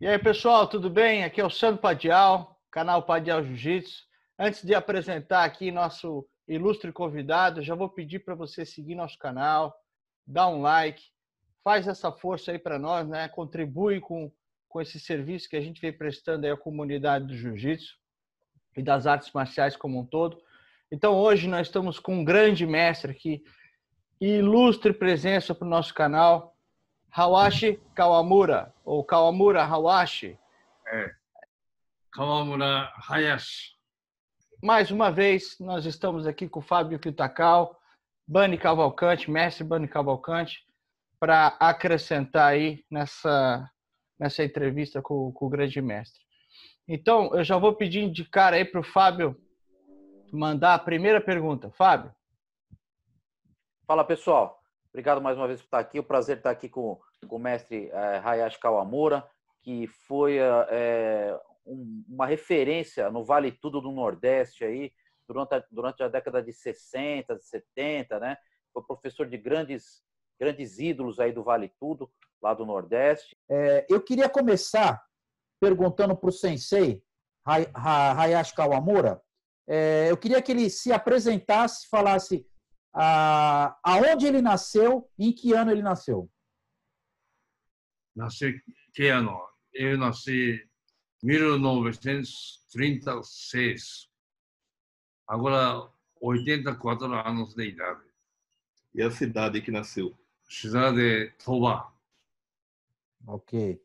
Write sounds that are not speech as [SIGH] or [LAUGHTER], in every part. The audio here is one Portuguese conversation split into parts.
E aí, pessoal, tudo bem? Aqui é o Sandro Padial, canal Padial Jiu-Jitsu. Antes de apresentar aqui nosso ilustre convidado, já vou pedir para você seguir nosso canal, dar um like, faz essa força aí para nós, né? Contribui com, com esse serviço que a gente vem prestando aí à comunidade do Jiu-Jitsu e das artes marciais como um todo. Então, hoje nós estamos com um grande mestre aqui, ilustre presença para o nosso canal, Hawashi Kawamura, ou Kawamura Hawashi. É. Kawamura Hayashi. Mais uma vez, nós estamos aqui com o Fábio Kitakal, Bani Cavalcante, mestre Bani Cavalcante, para acrescentar aí nessa, nessa entrevista com, com, o grande mestre. Então, eu já vou pedir de cara aí para o Fábio mandar a primeira pergunta. Fábio. Fala, pessoal. Obrigado mais uma vez por estar aqui. O prazer estar aqui com, com o mestre é, Hayashi Kawamura, que foi é, um, uma referência no Vale Tudo do Nordeste aí, durante a, durante a década de 60, de 70, né? Foi professor de grandes, grandes ídolos aí do Vale Tudo, lá do Nordeste. É, eu queria começar perguntando para o sensei Hayashi Kawamura. É, eu queria que ele se apresentasse, falasse ah, aonde ele nasceu e em que ano ele nasceu. Nasci que ano? Eu nasci em 1936. Agora, 84 anos de idade. E a cidade que nasceu? Cidade de Toba. Ok.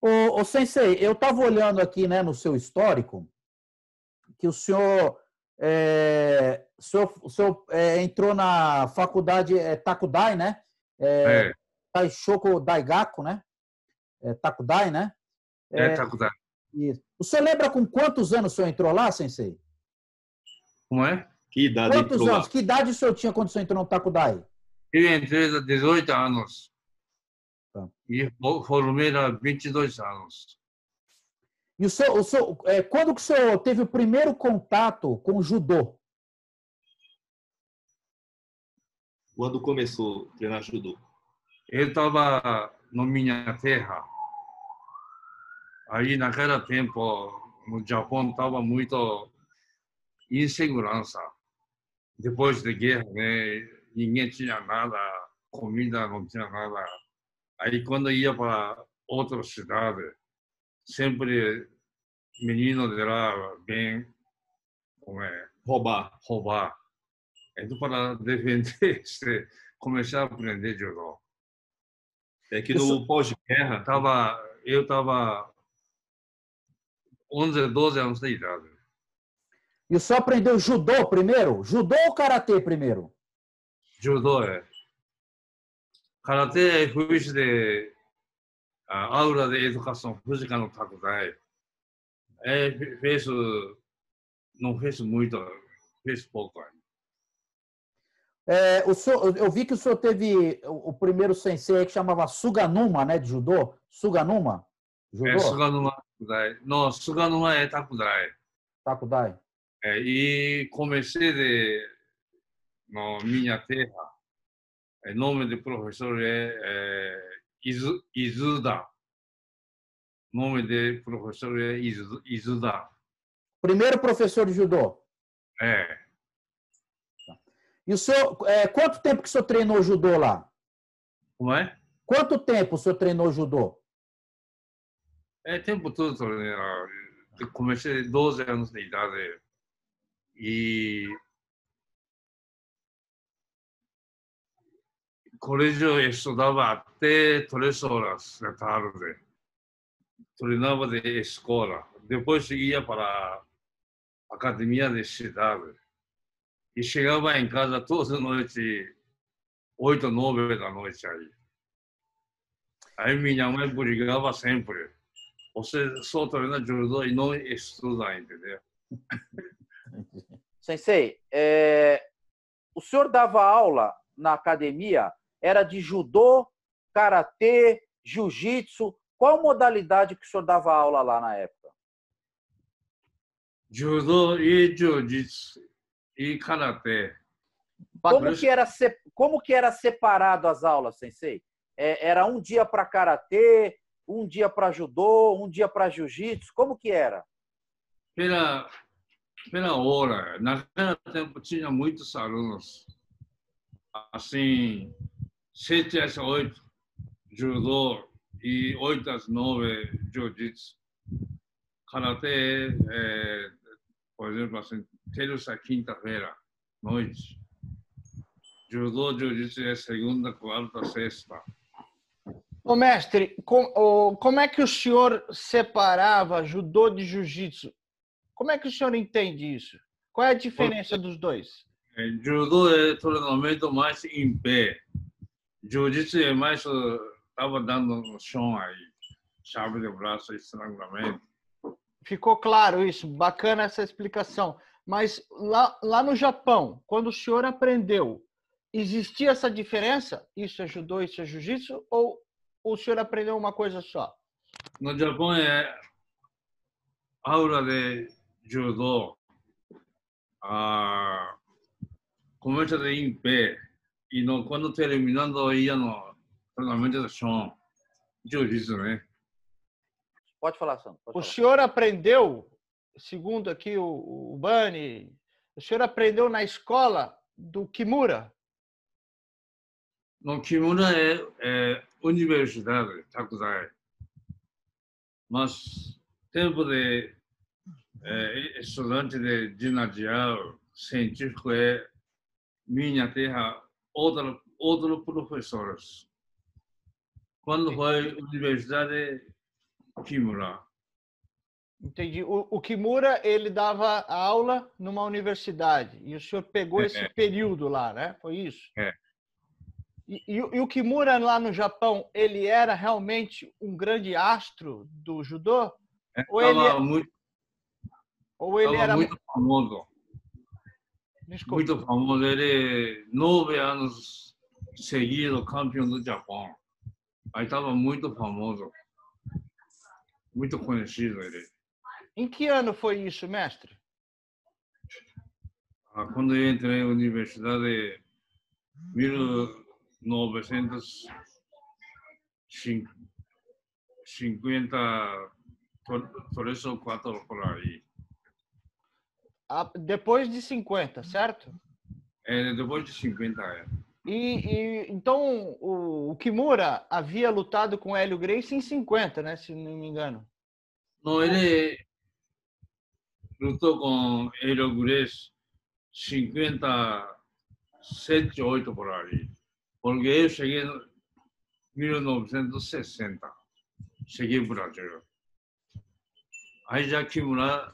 O, o Sensei, eu estava olhando aqui né, no seu histórico que o senhor é, o senhor, o senhor é, entrou na faculdade é, Takudai, né? É, é. Taishoku Daigaku, né? É, Takudai, né? É, é Takudai. Isso. O senhor lembra com quantos anos o senhor entrou lá, Sensei? Como é? Que idade Quantos anos? Lá? Que idade o senhor tinha quando o senhor entrou no Takudai? Eu entrei há 18 anos. Tá. E formei há 22 anos. E o senhor, o senhor, é, quando que o senhor teve o primeiro contato com o judô? Quando começou a treinar judô? Eu estava na minha terra. Aí, naquele tempo, no Japão estava muito insegurança. Depois da guerra, né, ninguém tinha nada, comida não tinha nada. Aí, quando ia para outra cidade, sempre menino de lá vem como é, roubar. roubar. Então, para defender, [LAUGHS] começar a aprender judô. É que no pós-guerra... Tava, eu estava 11, 12 anos de idade. E o senhor aprendeu judô primeiro? Judô ou karatê primeiro? Judô, é. Karatê é fiz de a aula de educação física no Takudai. É, fez, não fez muito, fez pouco. É, o senhor, eu vi que o senhor teve o primeiro sensei que chamava Suganuma, né, de judô. Suganuma? Judô? É, Suganuma. Não, Suganuma é Takudai. Takudai. É, e comecei de, na minha terra. O nome do professor é, é Izu, Izuda. O nome do professor é Izuda. Primeiro professor de judô? É. E o senhor, é, quanto tempo que o senhor treinou judô lá? Como é? Quanto tempo o senhor treinou judô? É, tempo todo treinei. Eu comecei 12 anos de idade. E colégio eu estudava até três horas da tarde. Treinava de escola. Depois ia para a academia de cidade. E chegava em casa toda noite, oito, nove da noite aí. Aí minha mãe brigava sempre. Você só treina judô e não estuda, entendeu? Sensei, é... o senhor dava aula na academia era de judô, karatê, jiu-jitsu. Qual modalidade que o senhor dava aula lá na época? Judô e jiu-jitsu e karatê. Como que, era, como que era separado as aulas, sensei? É, era um dia para karatê, Um dia para judô, um dia para jiu-jitsu? Como que era? Pela, pela hora. Naquele tempo tinha muitos alunos. Assim, sete às oito, judô, e oito às nove, jiu-jitsu. Karatê, é, por exemplo, assim, terça, quinta-feira, noite. Judô, jiu-jitsu é segunda, quarta, sexta. Ô, mestre, com, o, como é que o senhor separava judô de jiu-jitsu? Como é que o senhor entende isso? Qual é a diferença dos dois? É, judô é treinamento mais em pé. Jiu-jitsu é mais estava dando no chão aí, chave de braço, estrangulamento. Ficou claro isso, bacana essa explicação. Mas lá, lá no Japão, quando o senhor aprendeu, existia essa diferença? Isso é judô, isso é jiu-jitsu? Ou o senhor aprendeu uma coisa só? No Japão é aula de judô, ah, começa de em pé, e no, quando terminando ia no treinamento do chão, jiu-jitsu, né? Pode falar, Sandro. Pode O falar. senhor aprendeu, segundo aqui o, o Bani, o senhor aprendeu na escola do Kimura? No Kimura é, é universidade, Takudai. Mas tempo de é, estudante de ginasial científico é minha terra, outro, outro professores. Quando foi universidade Kimura. Entendi. O, o Kimura, ele dava aula numa universidade e o senhor pegou É, esse é. período lá, né? Foi isso? É. E, e o- e o Kimura lá no Japão, ele era realmente um grande astro do judô? Ou ele, Estava muito, ou ele era... muito famoso. Desculpa. Muito famoso. Ele, nove anos seguido, campeão do Japão. Aí estava muito famoso. Muito conhecido ele. Em que ano foi isso, mestre? Ah, Quando eu entrei na universidade, 1953 ou 4 por aí. Ah, Depois de 50, certo? É, depois de 50 é. E, e- então o, o Kimura havia lutado com o Hélio Gracie em 50, né? Se não me engano. Não, ele lutou com Hélio Gracie 57, 8 por aí. Porque eu cheguei em 1960. Cheguei no Brasil. Aí já Kimura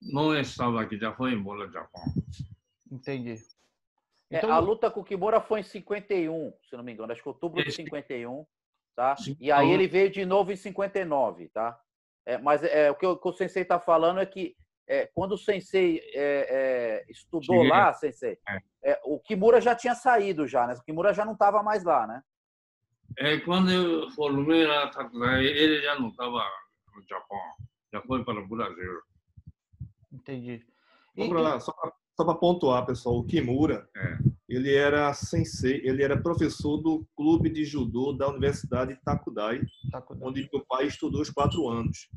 não estava aqui, já foi embora do Japão. Entendi. É, Então, a luta com o Kimura foi em 51, se não me engano. Acho que outubro de Esse- 51, tá? Sim. E aí ele veio de novo em 59, tá? É, mas é, o, que o, que o Sensei está falando é que é, quando o Sensei é, é, estudou Cheguei. lá, Sensei, É. é, o Kimura já tinha saído já, né? O Kimura já não estava mais lá, né? É, quando eu formei lá, Takudai, ele já não estava no Japão, já foi para o Brasil. Entendi. E- Só pra- Só para pontuar, pessoal, o Kimura, É. ele era sensei, ele era professor do clube de judô da Universidade Takudai, e- tá com- onde meu pai estudou os quatro anos.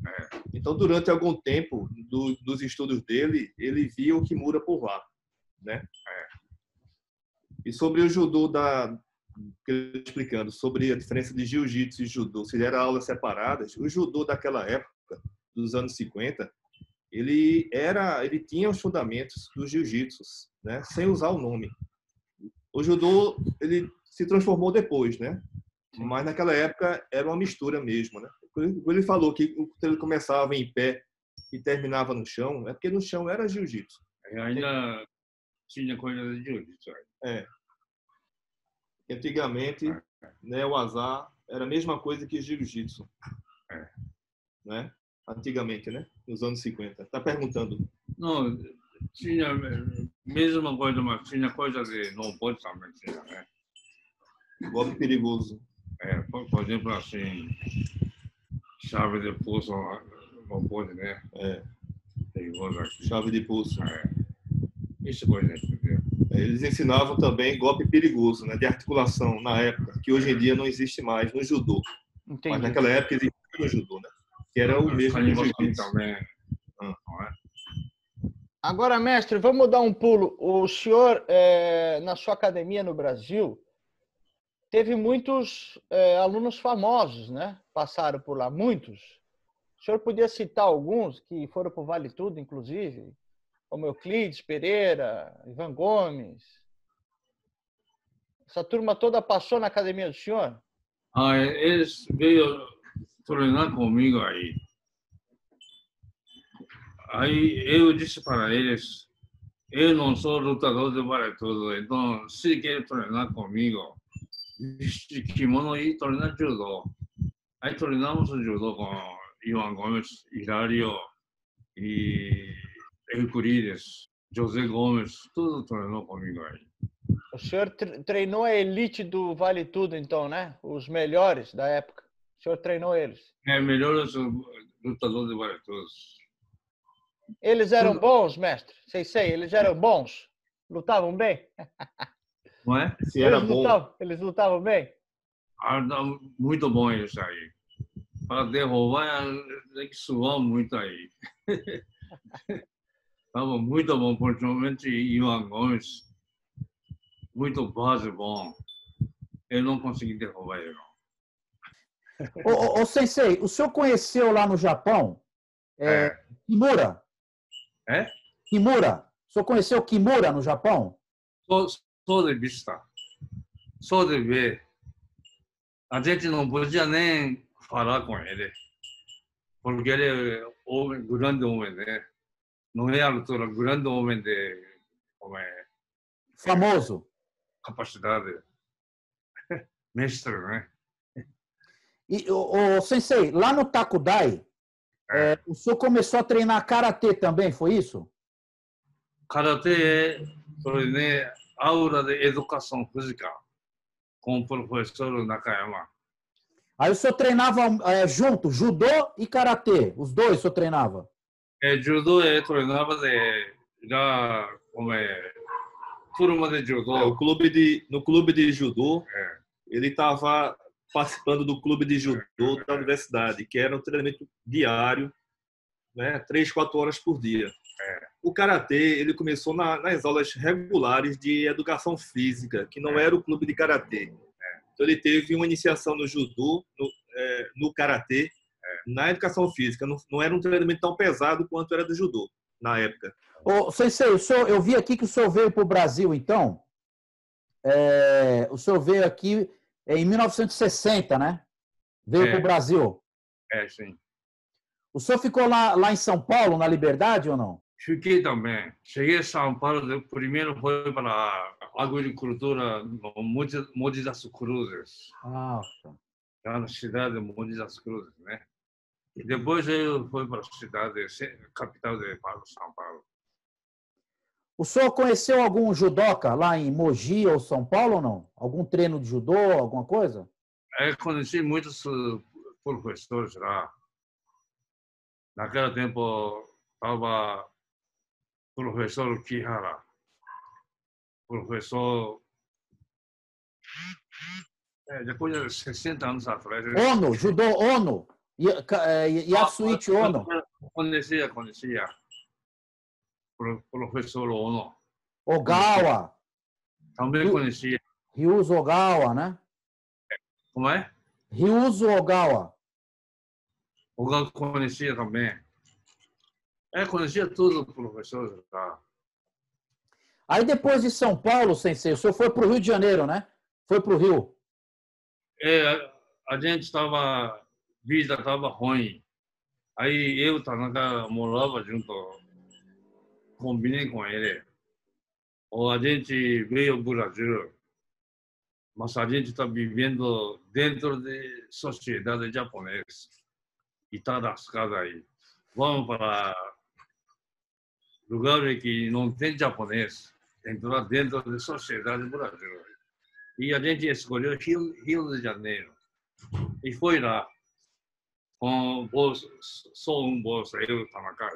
Então, durante algum tempo do- dos estudos dele, ele via o Kimura por lá, né? E sobre o judô da tô explicando sobre a diferença de jiu-jitsu e judô, se eram aulas separadas, o judô daquela época, dos anos 50, ele era, ele tinha os fundamentos dos jiu-jitsu, né, sem usar o nome. O judô ele se transformou depois, né? Mas naquela época era uma mistura mesmo, né? Quando ele falou que ele começava em pé e terminava no chão, é porque no chão era jiu-jitsu. E ainda tinha coisa de jiu-jitsu. aí. Antigamente, né, o azar era a mesma coisa que jiu-jitsu. É. Né? Antigamente, né? Nos anos 50. Tá perguntando. Não, tinha mesma coisa, mas tinha coisa de não pode também. Tinha, né? Golpe perigoso. É, por, por exemplo, assim, chave de pulso não pode, né? É, Perigoso aqui. chave de pulso. É. Isso coisa, entendeu? É, Eles ensinavam também golpe perigoso, né? De articulação na época, que hoje em dia não existe mais no judô. Mas Entendi. naquela época existia o judô, né? Que era o mesmo também. Ah. Não é? Agora, mestre, vamos dar um pulo. O senhor, eh, na sua academia no Brasil, teve muitos eh, alunos famosos, né? Passaram por lá, muitos. O senhor podia citar alguns que foram para o Vale Tudo, inclusive, como Euclides Pereira, Ivan Gomes. Essa turma toda passou na academia do senhor? Ah, eles veio treinar comigo aí. Aí eu disse para eles, eu não sou lutador de vale tudo, então se quer treinar comigo, veste kimono e treinar judô. Aí treinamos judô com Ivan Gomes, Hilário e Euclides, José Gomes, tudo treinou comigo aí. O senhor tre- treinou a elite do Vale Tudo, então, né? Os melhores da época. O senhor treinou eles. É melhor lutador de tudo. Eles eram bons, mestre? Sei, sei, eles eram bons? Lutavam bem? [LAUGHS] Não é? Se era eles, bom. lutavam, eles lutavam bem? Ah, muito bom isso aí. Para derrubar, tem que suar muito aí. [LAUGHS] Estava muito bom, principalmente Ivan Gomes. Muito base bom. Eu não consegui derrubar ele. não. Ô, ô, Sensei, o senhor conheceu lá no Japão é, Kimura? É? Kimura. O senhor conheceu Kimura no Japão? Só de vista. Só de ver. A gente não podia nem falar com ele. Porque ele é homem, grande homem, né? Não é altura, grande homem de como é, Famoso. capacidade. [LAUGHS] Mestre, né? E, ô, ô, Sensei, lá no Takudai, é, o senhor começou a treinar Karatê também, foi isso? Karatê é treinei aula de educação física com o professor Nakayama. Aí o senhor treinava é, junto, judô e karatê, os dois o senhor treinava? É, judô é treinava de já como é turma de É, o judô. clube de, no clube de judô, É. ele estava participando do clube de judô da universidade, que era um treinamento diário, né, três, quatro horas por dia. O karatê ele começou na- nas aulas regulares de educação física, que não era o clube de karatê. Então ele teve uma iniciação no judô, no, é, no karatê, na educação física. Não, não era um treinamento tão pesado quanto era do judô na época. Ô, Sensei, o senhor, eu vi aqui que o senhor veio para o Brasil, então. É, o senhor veio aqui em 1960, né? Veio É. para o Brasil. É, sim. O senhor ficou lá, lá em São Paulo, na Liberdade ou não? Fiquei também. Cheguei a São Paulo, primeiro foi para a agricultura no Monte, Monte das Cruzes, Ah, tá. lá na cidade de Monte das Cruzes, né? E depois eu fui para a cidade, capital de São Paulo. O senhor conheceu algum judoca lá em Mogi ou São Paulo ou não? Algum treino de judô, alguma coisa? Eu conheci muitos eh, professores lá. Naquele tempo estava professor Kihara, professor. É, depois de 60 anos atrás. Ono, judô Ono. É, Yasuichi Ono. Conhecia, conhecia. Pro- Professor Ono. Ogawa. Também conhecia. Ryuzo Ogawa, né? Como é? Ryuzo Ogawa. O Gal conhecia também. É, conhecia todos os professores lá. Aí depois de São Paulo, Sensei, o senhor foi para o Rio de Janeiro, né? Foi para o Rio. É, a- a gente estava, vida estava ruim. Aí eu, Tanaka, morava junto, combinei com ele. Ou a gente veio ao Brasil, mas a gente está vivendo dentro de sociedade japonesa. E está lascado aí. Vamos para lugares que não tem japonês, entrar dentro da sociedade brasileira. E a gente escolheu Rio, Rio de Janeiro. E foi lá, com bolsa, só um bolso, eu, Tanaka.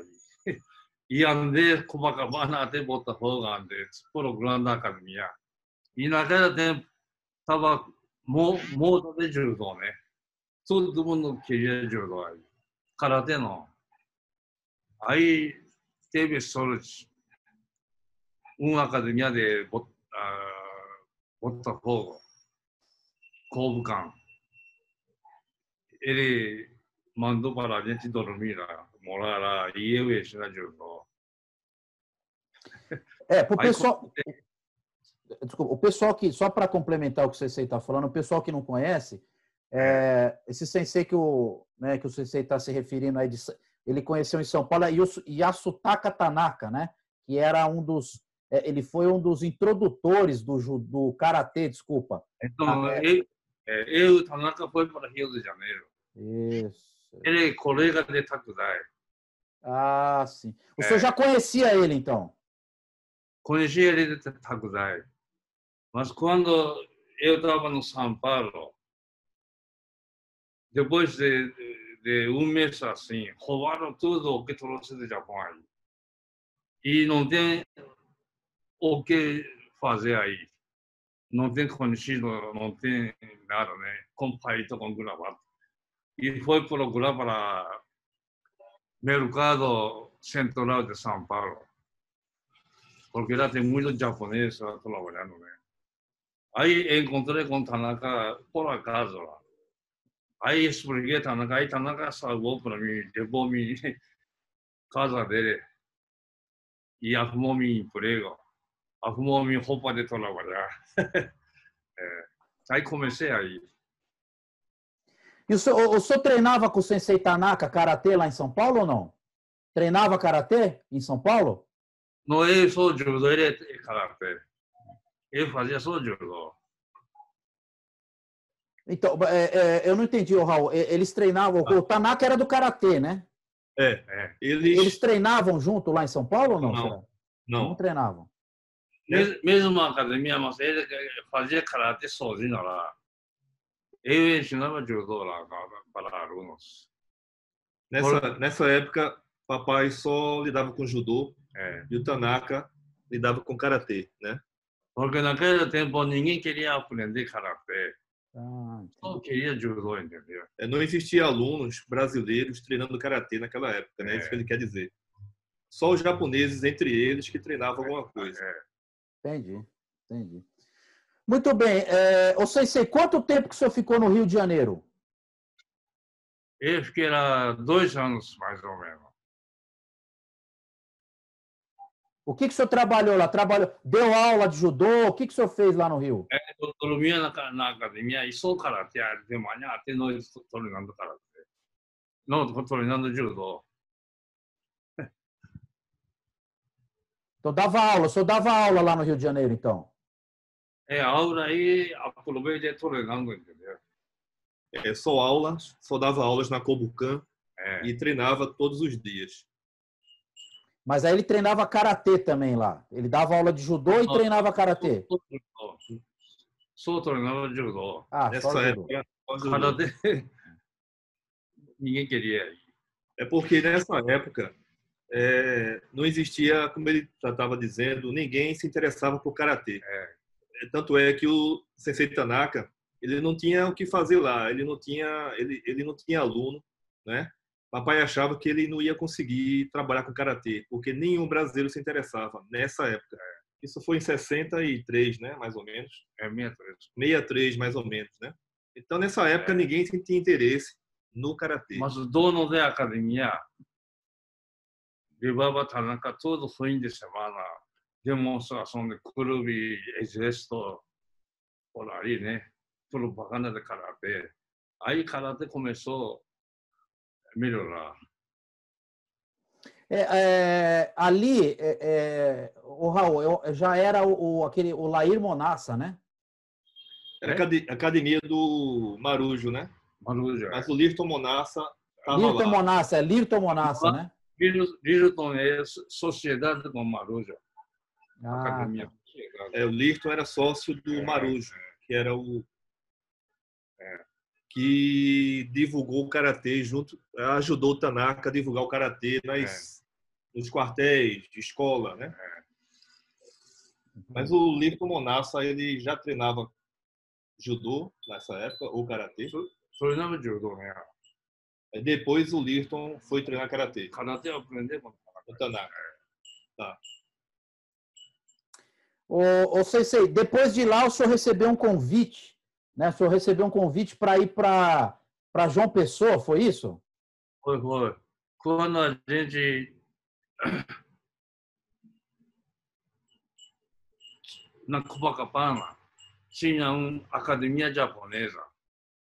イアンでコバカバナでボタホーガンでツポログランダーカルミア。イナカヤでタバモモータで柔道ね。そういうとこの経営柔道ある。空手の。あいテビスソルチ。運アカデミアでボタボタホーガン。後部官。エレマンドパラネチドルミラ、モララ、イエウエシナジュの É, pro pessoal. Desculpa, o pessoal que, só para complementar o que o Sensei está falando, o pessoal que não conhece, é, esse Sensei que o, né, que o Sensei está se referindo aí, de, ele conheceu em São Paulo, é Yasutaka Tanaka, né? Que era um dos. É, ele foi um dos introdutores do, do Karatê, desculpa. Então, ah, eu, eu, Tanaka foi para Rio de Janeiro. Isso. Ele é colega de Takudai. Ah, sim. O senhor já conhecia ele, então? Conheci ele de Takudai. Mas quando eu estava no São Paulo, depois de, de, um mês assim, roubaram tudo o que trouxe do Japão aí. E não tem o que fazer aí. Não tem conhecido, não tem nada, né? Com paito, com gravata. E foi procurar para mercado central de São Paulo. Porque lá tem muitos japoneses trabalhando, né? Aí encontrei com Tanaka por acaso. Aí expliquei Tanaka, aí Tanaka salvou para mim, levou [LAUGHS] me casa dele e arrumou-me emprego, arrumou-me roupa de trabalhar. [LAUGHS] é, aí comecei aí. E o senhor, o senhor treinava com o Sensei Tanaka Karatê lá em São Paulo ou não? Treinava Karatê em São Paulo? Sou judô, ele é Karatê. Eu fazia só judô. Então, é, é, eu não entendi, Raul. Eles treinavam. Ah. O Tanaka era do karatê, né? É. é. Eles... Eles treinavam junto lá em São Paulo ou não? Não. Não. não treinavam. Mesmo, mesmo na academia, mas ele fazia karatê sozinho lá. Eu ensinava judô lá para alunos. Nessa, Por... nessa época, papai só lidava com judô é. e o Tanaka lidava com karatê, né? Porque naquele tempo ninguém queria aprender karatê. Ah, Só queria judô, entendeu? É, não existia alunos brasileiros treinando karatê naquela época, né? É. Isso que ele quer dizer. Só os japoneses, entre eles, que treinavam alguma coisa. É. Entendi, entendi. Muito bem. É, ô Sensei, quanto tempo que o senhor ficou no Rio de Janeiro? Eu fiquei lá dois anos, mais ou menos. O que, que o senhor trabalhou lá? Trabalhou, deu aula de judô? O que, que o senhor fez lá no Rio? É, eu dormia na, na academia e só karatê. De manhã até noite treinando karatê. Não, treinando judô. [LAUGHS] Então dava aula, o senhor dava aula lá no Rio de Janeiro, então? É, aula aí aproveitei treinando, entendeu? É, só aulas, só dava aulas na Kobukan é. e treinava todos os dias. Mas aí ele treinava karatê também lá. Ele dava aula de judô e treinava karatê. Só treinava judô. Ah, Nessa só época, karatê [LAUGHS] ninguém queria. É porque nessa época é, não existia, como ele estava dizendo, ninguém se interessava por karatê. É. Tanto é que o Sensei Tanaka ele não tinha o que fazer lá. Ele não tinha, ele, ele não tinha aluno, né? Papai achava que ele não ia conseguir trabalhar com karatê, porque nenhum brasileiro se interessava nessa época. Isso foi em 63, né, mais ou menos. É 63. 63, mais ou menos, né? Então, nessa época, é. ninguém tinha interesse no karatê. Mas o dono da academia levava Tanaka todo fim de semana demonstração de clube, exército, por aí, né? Propaganda de karatê. Aí karatê começou melhorar. É, é, ali, é, é o Raul, eu, já era o, o, aquele, o Lair Monassa, né? Era a academia do Marujo, né? Marujo. É. Mas o Lirton Monassa estava Lirton lá. Monassa, é Lirton Monassa, né? Lirton é sociedade com Marujo. Ah, academia. Tá. É, o Lirton era sócio do é, Marujo, que era o que divulgou o karatê junto, ajudou o Tanaka a divulgar o karatê nas é. nos quartéis de escola, né? É. Mas o Lirton Monassa ele já treinava judô nessa época ou karatê? treinava judô, né? Aí depois o Lirton foi treinar karatê. Karatê eu aprendi com no Tanaka. Ô, ô Sensei, depois de lá o senhor recebeu um convite, né? O senhor recebeu um convite para ir para João Pessoa, foi isso? Foi, foi. Quando a gente [COUGHS] na Copacabana tinha uma academia japonesa.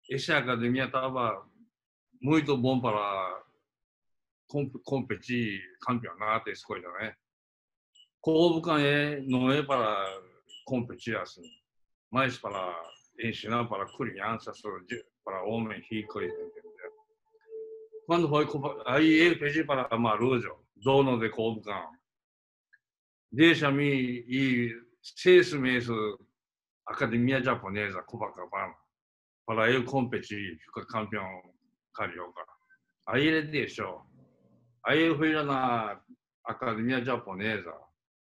Essa academia estava muito bom para competir campeonato, coisas, né? Kobukan é, não é para competir assim, mas para ensinar para crianças, para homens ricos, entendeu? Quando foi, aí ele pediu para Marujo, dono de Kobukan, deixa-me ir seis meses academia japonesa, Copacabana, para eu competir, ficar campeão carioca. Aí ele deixou. Aí eu fui na academia japonesa,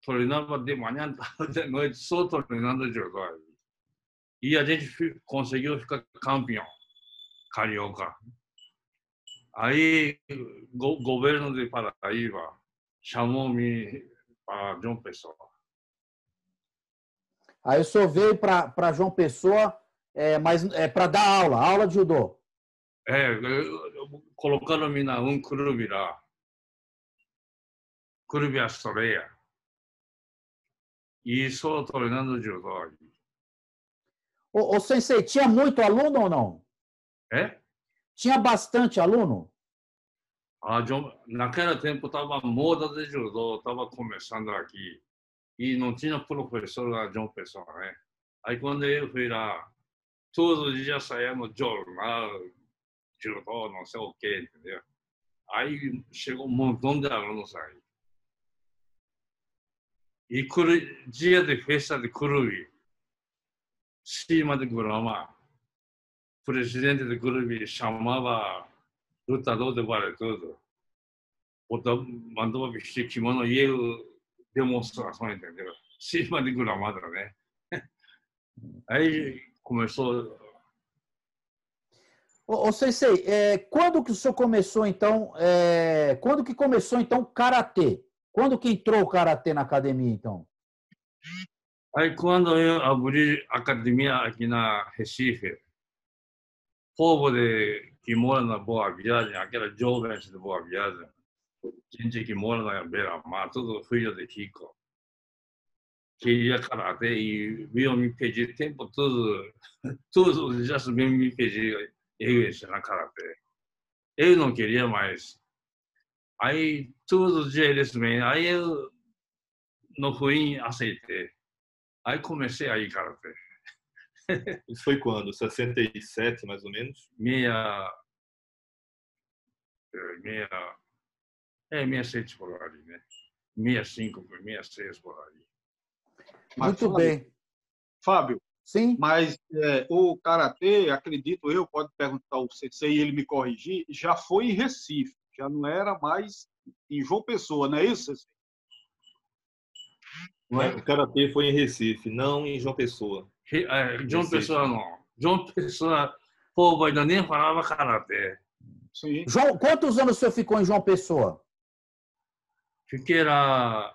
treinava de manhã, de noite, só treinando judô. E a gente conseguiu ficar campeão carioca. Aí o governo de Paraíba chamou-me para João Pessoa. Aí o senhor veio para João Pessoa, é, mas é, para dar aula, aula de judô. É, colocaram-me na um clube lá. Clube Astoreia. E só treinando judô. Ô, ô, Sensei, tinha muito aluno ou não? É? Tinha bastante aluno? Ah, naquele tempo estava moda de judô, estava começando aqui. E não tinha professor lá de uma pessoa, né? Aí quando eu fui lá, todos os dias saía no jornal, judô, não sei o que, entendeu? Aí chegou um montão de alunos aí. E dia de festa de clube, cima de Gurama, presidente do clube chamava lutador de vale tudo. Mandou vestir kimono e eu demonstração, entendeu? Cima de gramada, né? [LAUGHS] Aí começou. Ô, ô Sensei, é, quando que o senhor começou, então, é, quando que começou, então, Karatê? Quando que entrou o Karatê na academia, então? Aí, quando eu abri a academia aqui na Recife, povo de, que mora na Boa Viagem, aquela jovens de Boa Viagem, gente que mora na beira-mar, tudo filho de rico. Queria karatê e veio me pedir tempo todo, todos os dias vem me pedir eu ensinar karatê. Eu não queria mais. Aí, todos os dias eles vêm, aí eu não fui aceitei. Aí comecei a ir karatê. Isso foi quando? 67, mais ou menos? Minha. Minha. É, 67 por ali, né? 65, 66 por ali. Muito Fábio, bem. Fábio. Sim. Mas é, o Karatê, acredito eu, pode perguntar ao CC e ele me corrigir, já foi em Recife, já não era mais em João Pessoa, não é isso, CC? Não é? O Karatê foi em Recife, não em João Pessoa. É, João Pessoa não. João Pessoa, povo ainda nem falava Karatê. Sim. João, quantos anos o senhor ficou em João Pessoa? Fiquei lá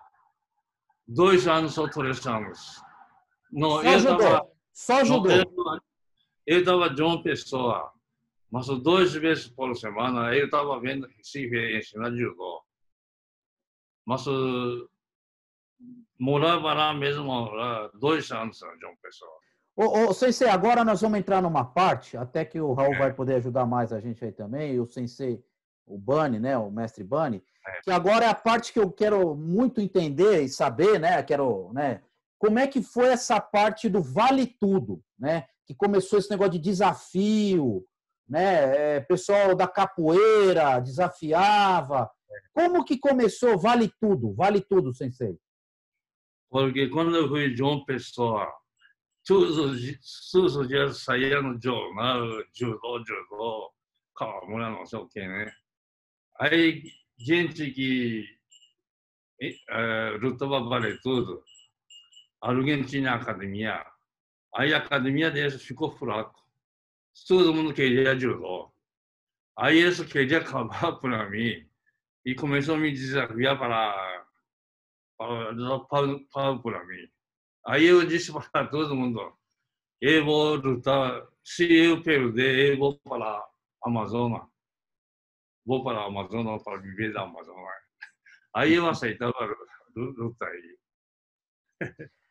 dois anos ou três anos. Não, Só eu ajudou. Tava, Só ajudou. eu estava João Pessoa, mas duas vezes por semana eu estava vendo se ensinar judô. Mas morava lá mesmo lá, dois anos, João Pessoa. Ô, ô, Sensei, agora nós vamos entrar numa parte, até que o Raul é. vai poder ajudar mais a gente aí também, e o Sensei, o Bani, né, o mestre Bani, é. que agora é a parte que eu quero muito entender e saber, né? Quero, né? Como é que foi essa parte do vale tudo, né? Que começou esse negócio de desafio, né? É, pessoal da capoeira desafiava. Como que começou Vale Tudo? Vale Tudo, Sensei. Porque quando eu fui João Pessoa, todos os, todos os dias saía no jornal, judô, judô, calma, não sei o que, né? Aí gente que uh, lutava vale tudo, alguém tinha academia, aí a academia deles ficou fraco. todo mundo queria judô. Aí eles queriam acabar para mim e começou a me desafiar para, para, mim. Aí eu disse para todo mundo, eu vou lutar, se eu perder, eu vou para a Amazônia. Vou para a Amazônia para viver da Amazônia. Aí eu aceitava lutar.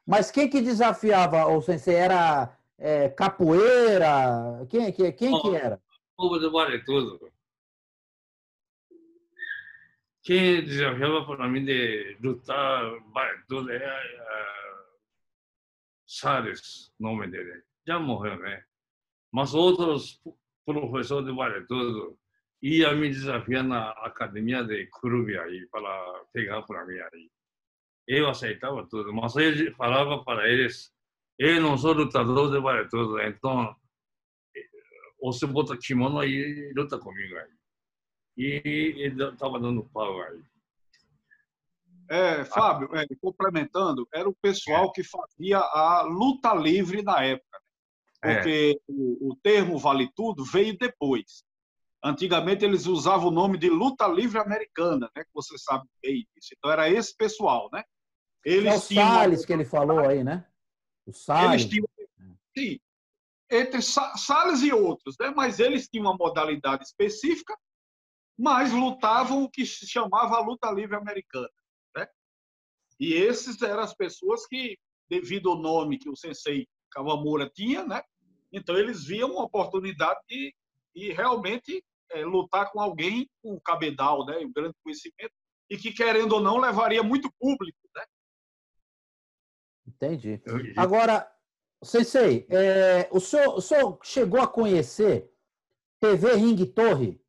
Mas quem que desafiava o sensei? Era é, capoeira? Quem, quem, quem que era? povo do Vale Tudo. Quem desafiava para mim de lutar Vale Tudo é, é Salles, nome dele. Já morreu, né? Mas outros professores de Vale Tudo iam me desafiar na academia de clube aí, para pegar para mim aí. Eu aceitava tudo, mas eu falava para eles, eu não sou lutador de Vale Tudo, então você bota kimono aí e luta comigo aí. E ele estava dando pau aí. É, Fábio, é, complementando, era o pessoal que fazia a luta livre na época. Né? Porque é. o, o, termo vale tudo veio depois. Antigamente eles usavam o nome de luta livre americana, né? Que você sabe bem disso. Então era esse pessoal, né? Eles é o Salles uma... que ele falou aí, né? O Salles. Eles tinham, sim, entre Salles e outros, né? mas eles tinham uma modalidade específica, mas lutavam o que se chamava a luta livre americana. Né? E esses eram as pessoas que, devido ao nome que o sensei Kawamura tinha, né? então eles viam uma oportunidade de, de realmente é, lutar com alguém com cabedal, né? um grande conhecimento, e que, querendo ou não, levaria muito público. Né? Entendi. Agora, Sensei, é, o, senhor, o senhor chegou a conhecer TV Ring Torre?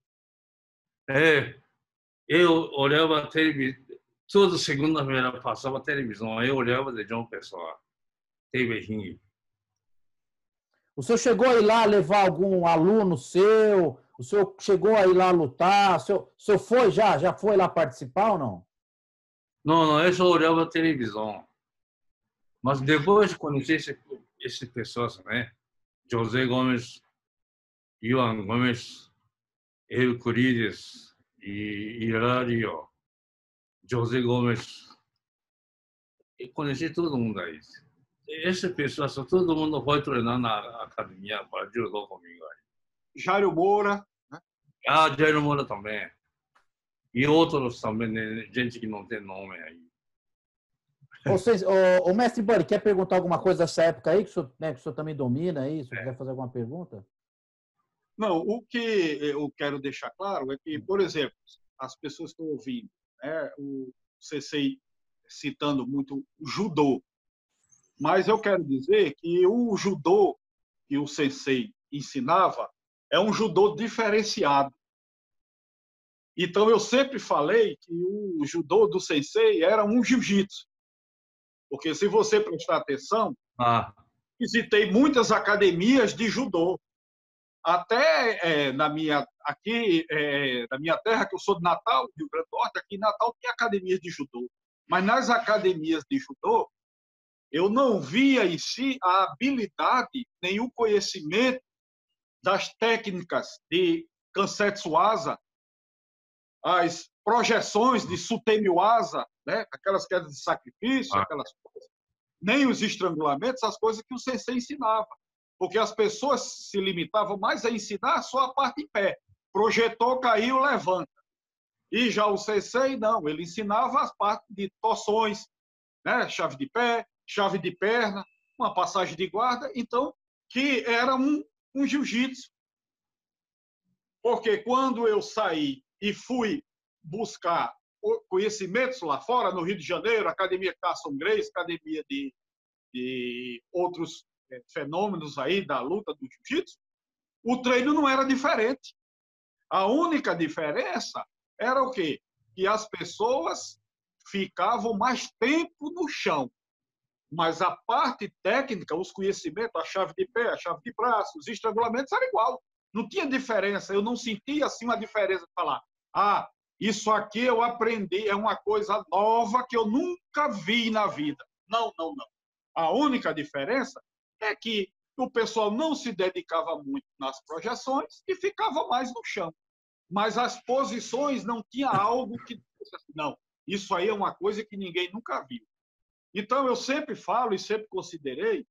É, eu olhava a televisão, toda segunda-feira passava televisão, eu olhava de João Pessoa, TV Ring. O senhor chegou a ir lá levar algum aluno seu? O senhor chegou a ir lá lutar? O senhor, o senhor foi já? Já foi lá participar ou não? Não, não, eu só olhava a televisão. Mas depois de conhecer esse essas pessoas, né? José Gomes, Ivan Gomes, Euclides e Hilário, José Gomes. E conheci todo mundo aí. Essas pessoas, todo mundo foi treinar na academia para judô comigo aí. Jairo Moura. Né? Ah, Jairo Moura também. E outros também, né? gente que não tem nome aí. Vocês, o, o, mestre Buddy, quer perguntar alguma coisa dessa época aí, que o senhor, né, que o senhor também domina aí, se é. quer fazer alguma pergunta? Não, o que eu quero deixar claro é que, por exemplo, as pessoas estão ouvindo, né, o CCI citando muito o judô, mas eu quero dizer que o judô que o sensei ensinava é um judô diferenciado. Então, eu sempre falei que o judô do sensei era um jiu-jitsu. Porque se você prestar atenção, ah. visitei muitas academias de judô. Até é, na minha aqui é, na minha terra, que eu sou de Natal, Rio Grande do Norte, aqui em Natal tem academias de judô. Mas nas academias de judô, eu não via em si a habilidade, nenhum conhecimento das técnicas de Kansetsu Asa, as projeções de Sutemiwasa, né? aquelas quedas de sacrifício, ah. aquelas coisas, nem os estrangulamentos, as coisas que o sensei ensinava. Porque as pessoas se limitavam mais a ensinar só a parte em pé. Projetou, caiu, levanta. E já o sensei, não, ele ensinava as partes de torções, né? chave de pé, chave de perna, uma passagem de guarda, então, que era um, um jiu-jitsu. Porque quando eu saí e fui buscar conhecimentos lá fora, no Rio de Janeiro, Academia Carson Grace, Academia de, de outros fenômenos aí da luta do jiu-jitsu, o treino não era diferente. A única diferença era o quê? Que as pessoas ficavam mais tempo no chão. Mas a parte técnica, os conhecimentos, a chave de pé, a chave de braço, os estrangulamentos era igual. Não tinha diferença. Eu não sentia assim uma diferença de falar, ah, isso aqui eu aprendi, é uma coisa nova que eu nunca vi na vida. Não, não, não. A única diferença é que o pessoal não se dedicava muito nas projeções e ficava mais no chão. Mas as posições não tinha algo que assim, não, isso aí é uma coisa que ninguém nunca viu. Então eu sempre falo e sempre considerei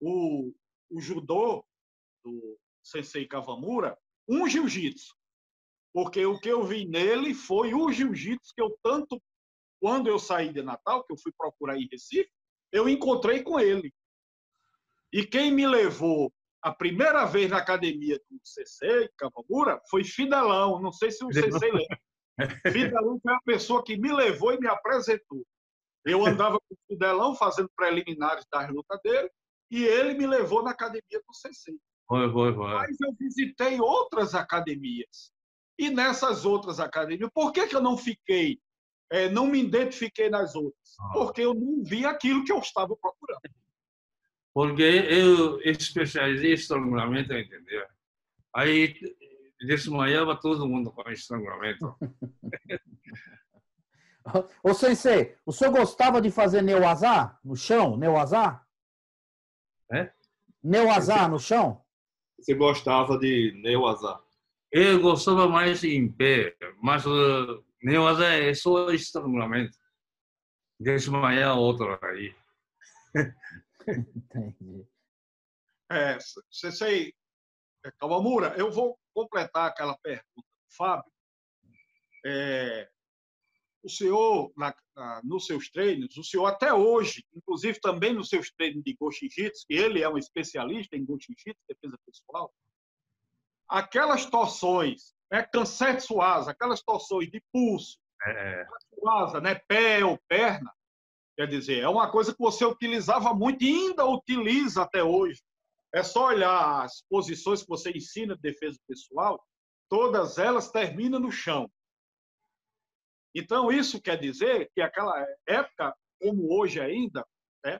o, o judô do Sensei Kawamura um jiu-jitsu. Porque o que eu vi nele foi o jiu-jitsu que eu tanto quando eu saí de Natal, que eu fui procurar em Recife, eu encontrei com ele. E quem me levou a primeira vez na academia do CC, Cavamura, foi Fidelão. Não sei se o CC lembra. Fidelão foi a pessoa que me levou e me apresentou. Eu andava com o Fidelão fazendo preliminares das lutas dele e ele me levou na academia do CC. Foi, foi, foi. Mas eu visitei outras academias. E nessas outras academias, por que, que eu não fiquei, é, não me identifiquei nas outras? Ah. Porque eu não vi aquilo que eu estava procurando. Porque eu especializei em estrangulamento, entendeu? Aí desmaiava todo mundo com estrangulamento. [LAUGHS] Ô, Sensei, o senhor gostava de fazer neuazar no chão? Neuazar? É? Neuazar no chão? Você gostava de neuazar? Eu gostava mais em pé, mas uh, neuazar é só estrangulamento. Desmaiar outro aí. [LAUGHS] [LAUGHS] Entendi. É, Sensei Kawamura, eu vou completar aquela pergunta do Fábio. É, o senhor, na, na, nos seus treinos, o senhor até hoje, inclusive também nos seus treinos de Goshinjitsu, que ele é um especialista em Goshinjitsu, defesa pessoal, aquelas torções, né, cansete suasa, aquelas torções de pulso, é. suasa, né, pé ou perna, Quer dizer, é uma coisa que você utilizava muito e ainda utiliza até hoje. É só olhar as posições que você ensina de defesa pessoal, todas elas terminam no chão. Então, isso quer dizer que aquela época, como hoje ainda, né,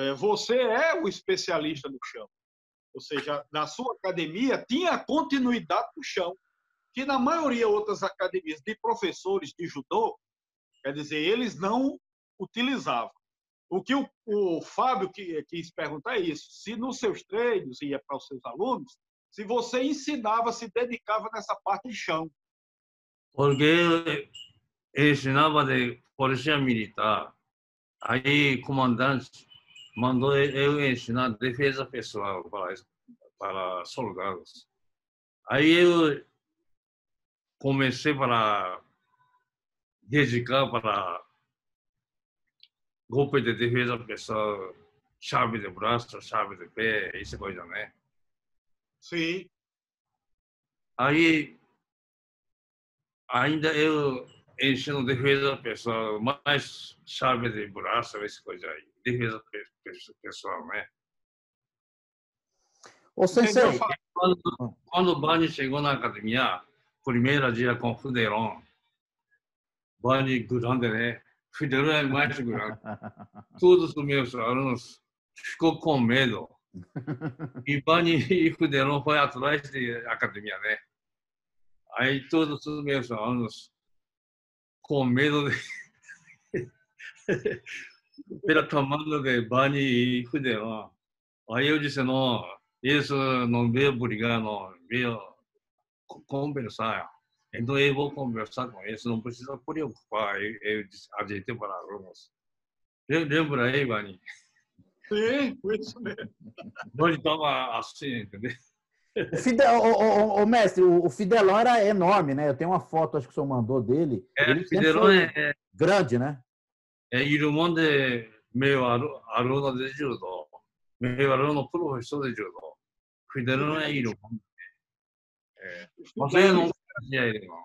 é, você é o especialista no chão. Ou seja, na sua academia tinha continuidade no chão, que na maioria outras academias de professores de judô, quer dizer, eles não utilizava. O que o, o Fábio quis perguntar é isso: se nos seus treinos ia para os seus alunos, se você ensinava, se dedicava nessa parte de chão. Porque ensinava de polícia militar. Aí, comandante mandou eu ensinar defesa pessoal para, para soldados. Aí eu comecei para dedicar para golpe de defesa pessoal, chave de braço, chave de pé, essa coisa, né? Sim. Aí, ainda eu ensino defesa pessoal, mais chave de braço, essa coisa aí. Defesa pessoal, né? Ô, Sensei... Quando, quando o Bani chegou na academia, primeiro dia com o Fuderon, Bani grande, né? Federou é mais segurança. Todos os meus alunos ficou com medo. E Bani e Fuderon foi atrás da academia, né? Aí todos os meus alunos com medo de... pela tomada de Bani e Fuderon. Aí eu disse, não, isso não veio brigar, não, veio conversar. Então eu vou conversar com eles, não precisa preocupar, eu, eu ajeitei para alunos. Lembra aí, Vani? Sim, foi isso mesmo. Nós estava assim, entendeu? O, Fidel, o, o, o, mestre, o Fidelão era enorme, né? Eu tenho uma foto, acho que o senhor mandou dele. É, Ele Fidelão é grande, né? É irmão de meu aluno de judô. Meu aluno professor de judô. Fidelão é irmão. É. Você não conhecia ele, irmão.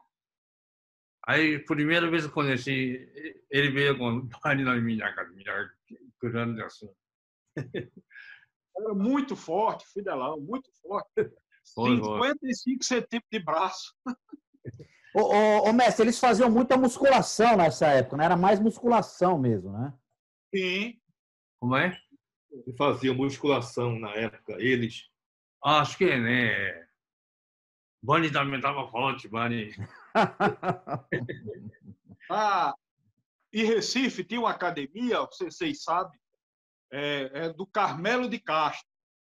Aí, primeira vez que eu conheci, ele veio com [LAUGHS] pane na minha academia, grande assim. [LAUGHS] Era muito forte, Fidelão, muito forte. [LAUGHS] Foi, 55 centímetros de braço. Ô, ô, ô, mestre, eles faziam muita musculação nessa época, né? Era mais musculação mesmo, né? Sim. Como é? Eles faziam musculação na época, eles. Acho que, né? Bani também estava forte, Bani. [LAUGHS] ah, em Recife tinha uma academia, vocês sabem, é, é do Carmelo de Castro.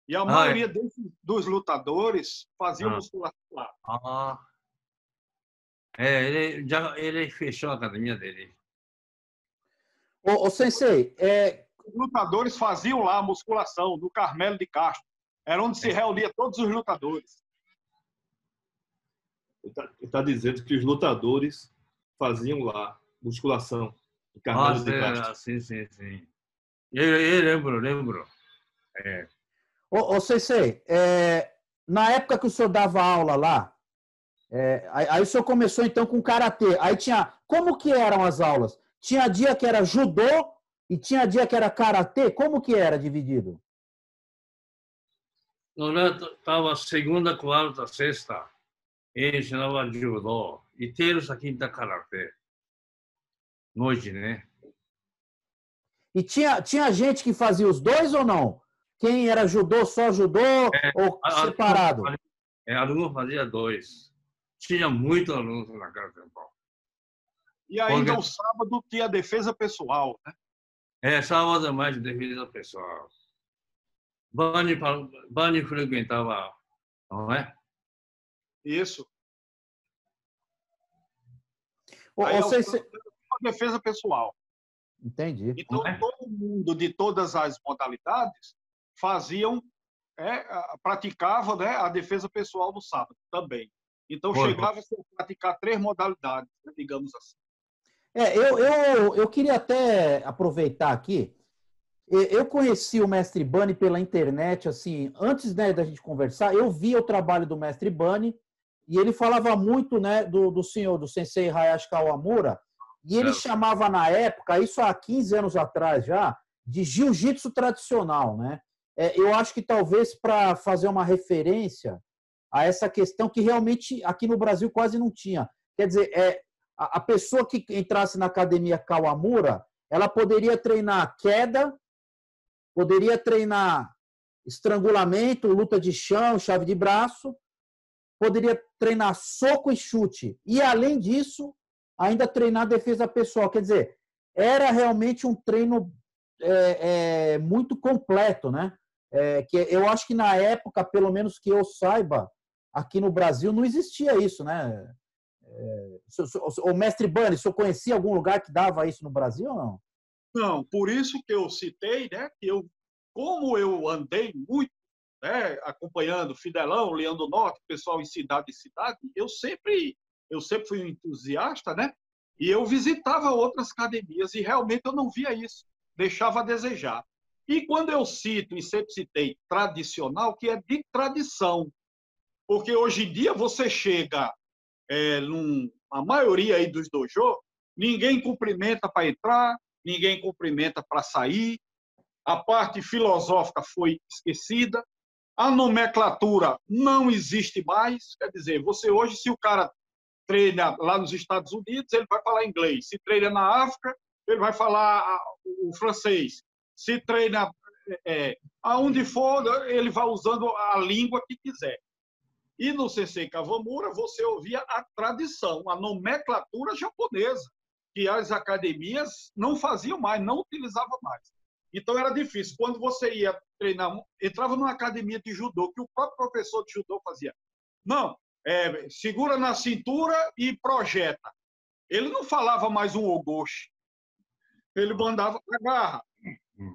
E a Ah, maioria desses, dos lutadores faziam Ah. musculação lá. Ah. É, ele já ele fechou a academia dele. Ô, ô, Sensei, é, Os lutadores faziam lá musculação no Carmelo de Castro. Era onde É. se reunia todos os lutadores. Ele está dizendo que os lutadores faziam lá musculação. Ah, de sim, Castro. ah, sim, sim, sim. Eu, eu lembro, lembro. É. Ô, ô Sensei, é, na época que o senhor dava aula lá, é, aí, aí o senhor começou então com karatê. Aí tinha. Como que eram as aulas? Tinha dia que era judô e tinha dia que era karatê? Como que era dividido? Estava segunda, quarta, sexta. Ele ensinava judô. E terça, quinta, karatê. Noite, né? E tinha, tinha gente que fazia os dois ou não? Quem era judô, só judô ou A- a- separado? É, aluno fazia dois. Tinha muito aluno naquela tempo. E ainda Porque- o sábado tinha a defesa pessoal. Né? É, sábado é mais defesa pessoal. Bani, Bani frequentava, não é? Isso. Ô, Aí é a defesa pessoal. Entendi. Então, É. todo mundo de todas as modalidades faziam, é, a- praticava né, a defesa pessoal no sábado também. Então, Foi. chegava a praticar três modalidades, né, digamos assim. É, eu, eu, eu queria até aproveitar aqui. Eu conheci o mestre Bani pela internet, assim, antes né, da gente conversar, eu via o trabalho do mestre Bani e ele falava muito né, do, do senhor, do sensei Hayashi Kawamura, e ele Certo. chamava na época, isso há 15 anos atrás já, de jiu-jitsu tradicional, né? É, eu acho que talvez para fazer uma referência a essa questão que realmente aqui no Brasil quase não tinha. Quer dizer, é, a, a pessoa que entrasse na academia Kawamura, ela poderia treinar queda, poderia treinar estrangulamento, luta de chão, chave de braço, poderia treinar soco e chute. E, além disso, ainda treinar defesa pessoal. Quer dizer, era realmente um treino é, é, muito completo, né? É, que eu acho que na época, pelo menos que eu saiba, aqui no Brasil não existia isso, né? É, o, mestre Bani, o senhor conhecia algum lugar que dava isso no Brasil ou não? Não, por isso que eu citei, né, que eu, como eu andei muito, né, acompanhando Fidelão, Leão do Norte, pessoal em cidade em cidade, eu sempre, eu sempre fui um entusiasta, né, e eu visitava outras academias e realmente eu não via isso, deixava a desejar. E quando eu cito, e sempre citei, tradicional, que é de tradição, porque hoje em dia você chega é, num, a maioria aí dos dojo, ninguém cumprimenta para entrar, ninguém cumprimenta para sair, a parte filosófica foi esquecida, a nomenclatura não existe mais, quer dizer, você hoje, se o cara treina lá nos Estados Unidos, ele vai falar inglês, se treina na África, ele vai falar o francês, se treina é, aonde for, ele vai usando a língua que quiser. E no Sensei Kawamura, você ouvia a tradição, a nomenclatura japonesa, que as academias não faziam mais, não utilizavam mais. Então era difícil. Quando você ia treinar, entrava numa academia de judô, que o próprio professor de judô fazia. Não, é, segura na cintura e projeta. Ele não falava mais um ogoshi. Ele mandava agarra.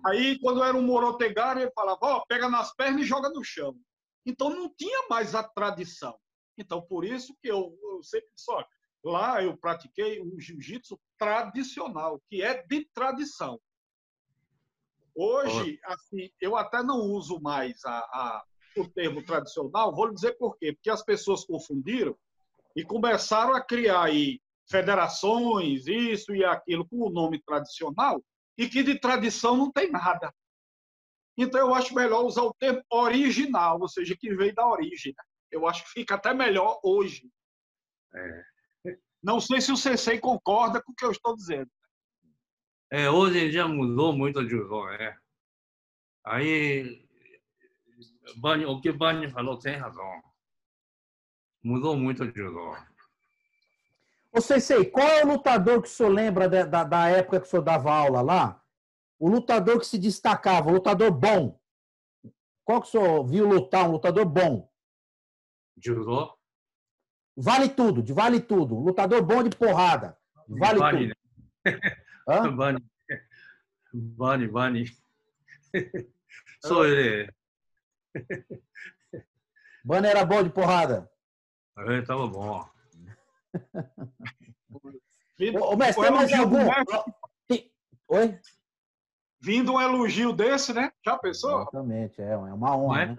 Aí, quando era um morotegari, ele falava, ó, oh, pega nas pernas e joga no chão. Então, não tinha mais a tradição. Então, por isso que eu, eu sempre só lá eu pratiquei um jiu-jitsu tradicional, que é de tradição. Hoje, assim, eu até não uso mais a, a, o termo tradicional, vou lhe dizer por quê. Porque as pessoas confundiram e começaram a criar aí federações, isso e aquilo, com o nome tradicional, e que de tradição não tem nada. Então, eu acho melhor usar o termo original, ou seja, que veio da origem. Né? Eu acho que fica até melhor hoje. É. Não sei se o Sensei concorda com o que eu estou dizendo. É, hoje em dia mudou muito o judô, né? Aí, Bani, o que Bani falou tem razão. Mudou muito o judô. Ô, Sensei, qual é o lutador que o senhor lembra da, da, da época que o senhor dava aula lá? O lutador que se destacava, o lutador bom. Qual que o senhor viu lutar, um lutador bom? Judô? Vale tudo, de vale tudo. Lutador bom de porrada. Vale Bani, tudo. [LAUGHS] Hã? Bani. Bani, Bani. Sou ele. Bani era bom de porrada. Ele tava bom. Vindo, Ô, ô, mestre, um tem mais algum? Oi? vindo um elogio desse, né? Já pensou? Exatamente, é é uma honra, é? né?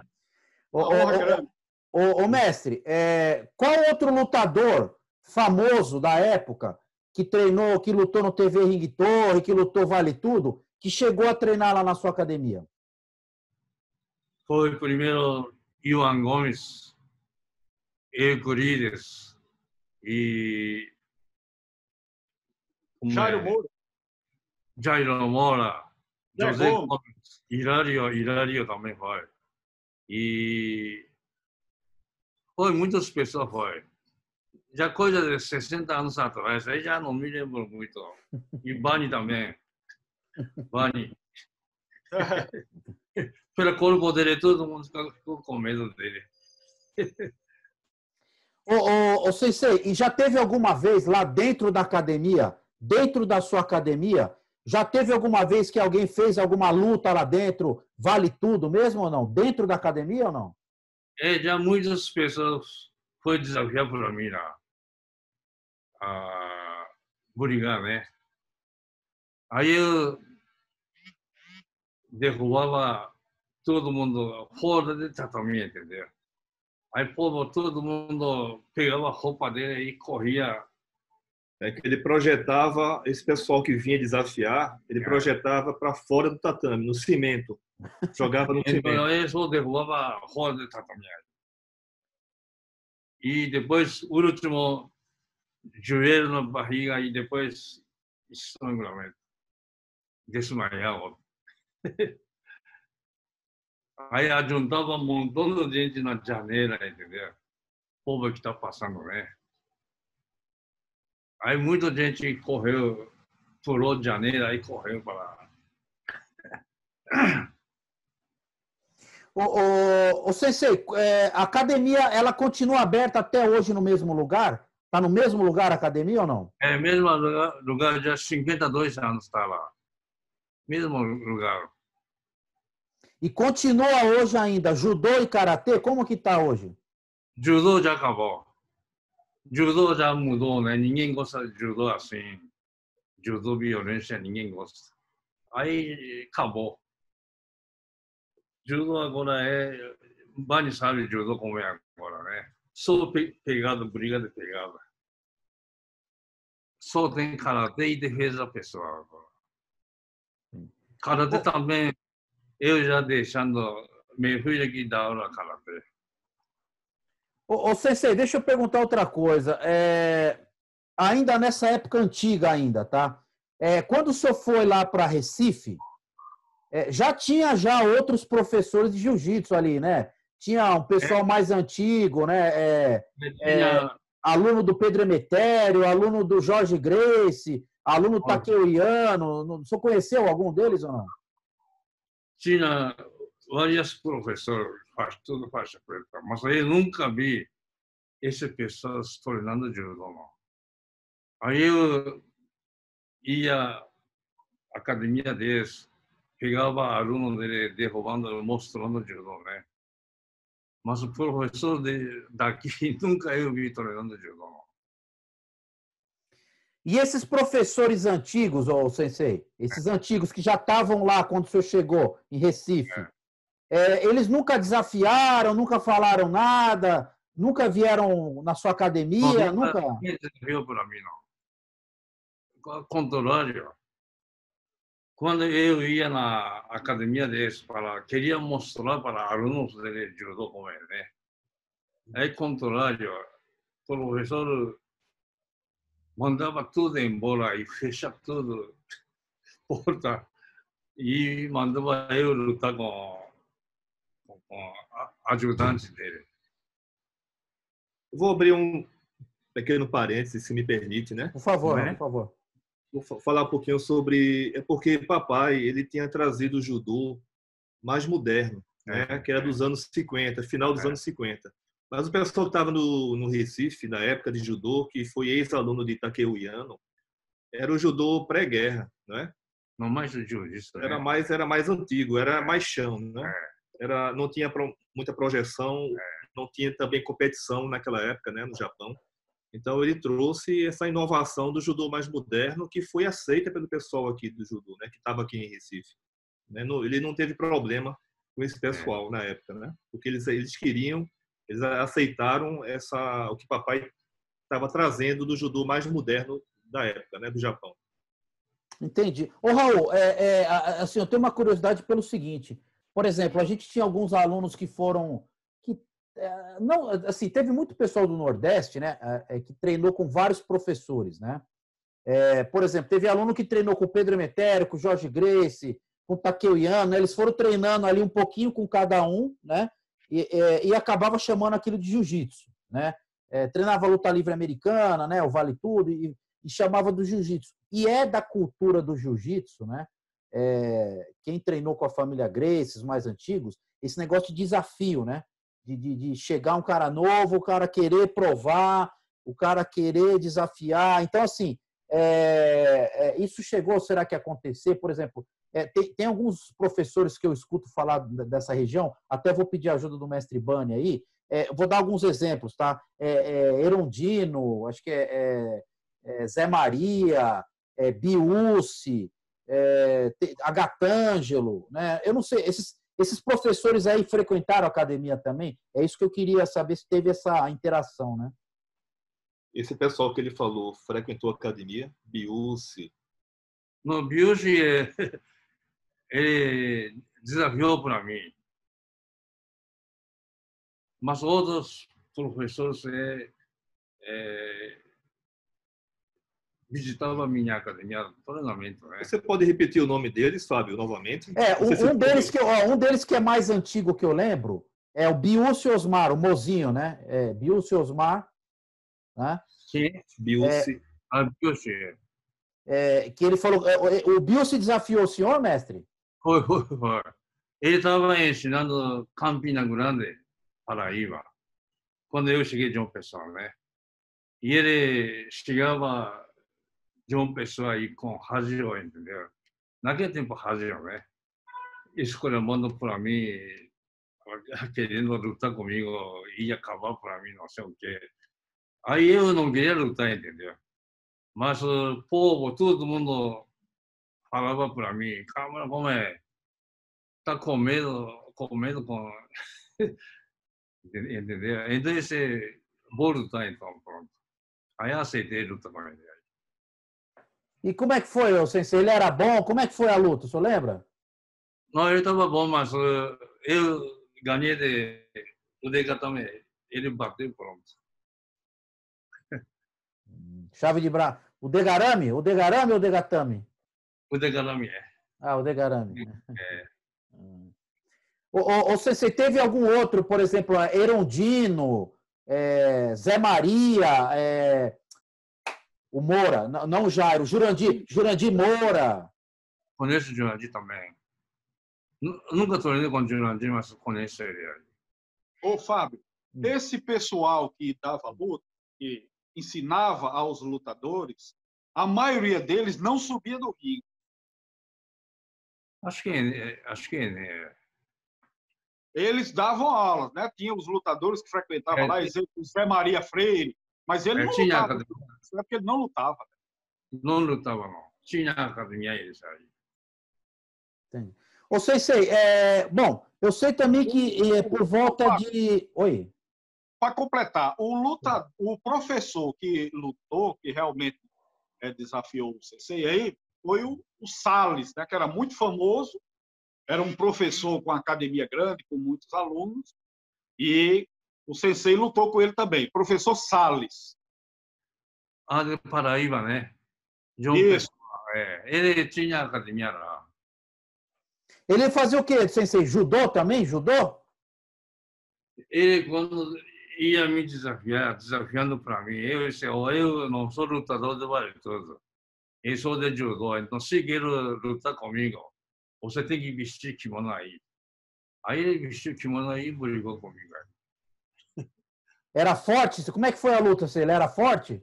Ô, Uma ô, ô, ô, mestre, é, qual outro lutador famoso da época que treinou, que lutou no TV Ring Torre, que lutou Vale Tudo, que chegou a treinar lá na sua academia? Foi primeiro Ivan Gomes, Euclides e. como Jairo é? Moura. Jairo Moura, José Gomes. Gomes, Hilário, Hilário também foi. E foi muitas pessoas foi. Já coisa de 60 anos atrás, aí já não me lembro muito. E Bani também. Bani. [LAUGHS] Pelo corpo dele, todo mundo ficou com medo dele. Ô, ô, ô, Sensei, e já teve alguma vez lá dentro da academia, dentro da sua academia, já teve alguma vez que alguém fez alguma luta lá dentro, vale tudo mesmo ou não? Dentro da academia ou não? É, já muitas pessoas foi desafiar para mim lá. A brigar, né? Aí eu derrubava todo mundo fora de tatame, entendeu? Aí povo, todo mundo pegava a roupa dele e corria. É que ele projetava esse pessoal que vinha desafiar, ele É. projetava para fora do tatame, no cimento. Jogava no [LAUGHS] cimento. Então eu só derrubava fora de tatame. E depois, o último, joelho na barriga e depois estrangulamento. Desmaiava. [LAUGHS] Aí ajuntava um montão de gente na janela, entendeu? O povo que está passando, né? Aí muita gente correu, pulou de janela e correu para Ô, ô, ô, Sensei, é, a academia, ela continua aberta até hoje no mesmo lugar? Está no mesmo lugar a academia ou não? É, mesmo lugar, lugar já 52 anos está lá. Mesmo lugar. E continua hoje ainda, judô e karatê, como que está hoje? Judô já acabou. Judô já mudou, né? Ninguém gosta de judô assim. Judô violência, ninguém gosta. Aí acabou. Judô agora é. Bani sabe judô como é agora, né? Só pe pegada, briga de pegada. Só tem karatê e defesa pessoal agora. Karatê também, eu já deixando meu filho que dá aula karatê. Ô, ô Sensei, deixa eu perguntar outra coisa. É, ainda nessa época antiga ainda, tá? É, quando o senhor foi lá para Recife, é, já tinha já outros professores de jiu-jitsu ali, né? Tinha um pessoal mais antigo, né? É, Tinha, aluno do Pedro Emetério, aluno do Jorge Grace, aluno Olha. Takeuiano. Não- O senhor conheceu algum deles ou não? tinha vários professores, tudo faixa preta, mas eu nunca vi essas pessoas treinando judô. não. Aí eu ia à academia deles, pegava aluno dele derrubando, mostrando judô, né? Mas o professor de, daqui [LAUGHS] nunca eu vi treinando judô. não. E esses professores antigos, ô Sensei, esses antigos que já estavam lá quando o senhor chegou em Recife, é, eles nunca desafiaram, nunca falaram nada, nunca vieram na sua academia, nunca. Ninguém desafiou para mim, não. Ao contrário, quando eu ia na academia deles, para, queria mostrar para alunos de judô como é, né? Aí, contrário, o professor mandava tudo embora e fechava tudo, [LAUGHS] porta, e mandava eu lutar com, com, com a- ajudante dele. Vou abrir um pequeno parênteses, se me permite, né? Por favor, é? por favor. Vou fa- falar um pouquinho sobre. É porque papai ele tinha trazido o judô mais moderno, né, que era dos anos 50, final dos É. anos 50. Mas o pessoal que estava no, no Recife, na época de judô, que foi ex-aluno de Takeuiano, era o judô pré-guerra, né? No mais jiu-jitsu, né? Era mais era mais antigo, era mais chão, né? Era não tinha muita projeção, não tinha também competição naquela época, né, no Japão. Então ele trouxe essa inovação do judô mais moderno que foi aceita pelo pessoal aqui do judô, né, que estava aqui em Recife. Né? Ele não teve problema com esse pessoal na época, né? Porque eles eles queriam, eles aceitaram essa o que papai estava trazendo do judô mais moderno da época, né, do Japão. Entendi. Ô, Raul, é, é, assim, eu tenho uma curiosidade pelo seguinte. Por exemplo, a gente tinha alguns alunos que foram. É, não, assim, teve muito pessoal do Nordeste, né? é, é, que treinou com vários professores, né? É, por exemplo, teve aluno que treinou com Pedro Emetério, com Jorge Grace, com o Takeuiano, né? Eles foram treinando ali um pouquinho com cada um, né? E, e acabava chamando aquilo de jiu-jitsu, né? É, treinava luta livre americana, né? O Vale Tudo, e, e chamava do jiu-jitsu. E é da cultura do jiu-jitsu, né? Quem treinou com a família Grace, os mais antigos, esse negócio de desafio, né? De, de, de chegar um cara novo, o cara querer provar, o cara querer desafiar. Então, assim, é, é, isso chegou, será que acontecer? Por exemplo, é, tem, tem alguns professores que eu escuto falar dessa região, até vou pedir ajuda do mestre Bani aí. É, vou dar alguns exemplos, tá? É, é, Erondino, acho que é, Zé Maria, é, é, Agatângelo, né? Eu não sei, esses, esses professores aí frequentaram a academia também? É isso que eu queria saber se teve essa interação, né? Esse pessoal que ele falou frequentou a academia, Biúci, No Biushi, [LAUGHS] é, ele desafiou para mim. Mas outros professores é, é, visitavam a minha academia de treinamento. Né? Você pode repetir o nome deles, Fábio, novamente? É, um, um deles que, ó, um deles que é mais antigo que eu lembro é o Biúcio Osmar, o mozinho, né? É, Biúcio Osmar, né? Sim, Biúci. a Biushi. É, que ele falou. é, O Biúcio desafiou o senhor, mestre? Foi, foi, foi. Ele estava ensinando Campina Grande, Paraíba, quando eu cheguei de uma pessoa, né? E ele chegava ジョンペスは一本恥をえんでね、なげてんぽ恥をね、いすこれものプラミー、ケけりのルタコミゴ、いやかばプラミーのせん、あいえうのルやる歌えんでね、ま、ポーボトゥートモンド、ハラバプラミー、コメ、タコメド、コメドコン、え [LAUGHS] んで、え、E como é que foi, ô Sensei? Ele era bom? Como é que foi a luta? O senhor lembra? Não, ele estava bom, mas eh, eu ganhei de o Degatame. Ele bateu, pronto. [LAUGHS] Chave de braço. O Degarame? O Degarame ou o Degatame? O Degatame é. Ah, o Degarame. [LAUGHS] [LAUGHS] Ô, Sensei, teve algum outro, por exemplo, Erondino, é, Zé Maria, é, o Moura, não, não o Jairo, Jurandir, Jurandir Moura. Conheço o Jurandir também. Nu- Nunca treinei com o Jurandir, mas conheço ele. Ô, Fábio, Hum. esse pessoal que dava luta, que ensinava aos lutadores, a maioria deles não subia do ringue. Acho que é, acho que é. Eles davam aulas, né? Tinha os lutadores que frequentavam É, lá, exemplo, o Zé Maria Freire, mas ele É, não tinha lutava. É porque ele não lutava. Não lutava, não. Tinha academia eles aí. Ô, Sensei, é, bom, eu sei também que é, por volta de... Oi. Para completar, o, luta, o professor que lutou, que realmente é, desafiou o Sensei aí, foi o, o Salles, né, que era muito famoso, era um professor com academia grande, com muitos alunos, e o Sensei lutou com ele também, professor Salles. De Paraíba, né? Uma Isso. pessoa, é. Ele tinha academia lá. Ele fazia o quê, Sensei? Judô também? Judô? Ele, quando ia me desafiar, desafiando para mim, eu disse, "Ó, eu não sou lutador de vale tudo. Eu sou de judô, então se quer lutar comigo, você tem que vestir kimono aí. Aí ele vestiu kimono e brigou comigo. Era forte? Como é que foi a luta? Ele era forte?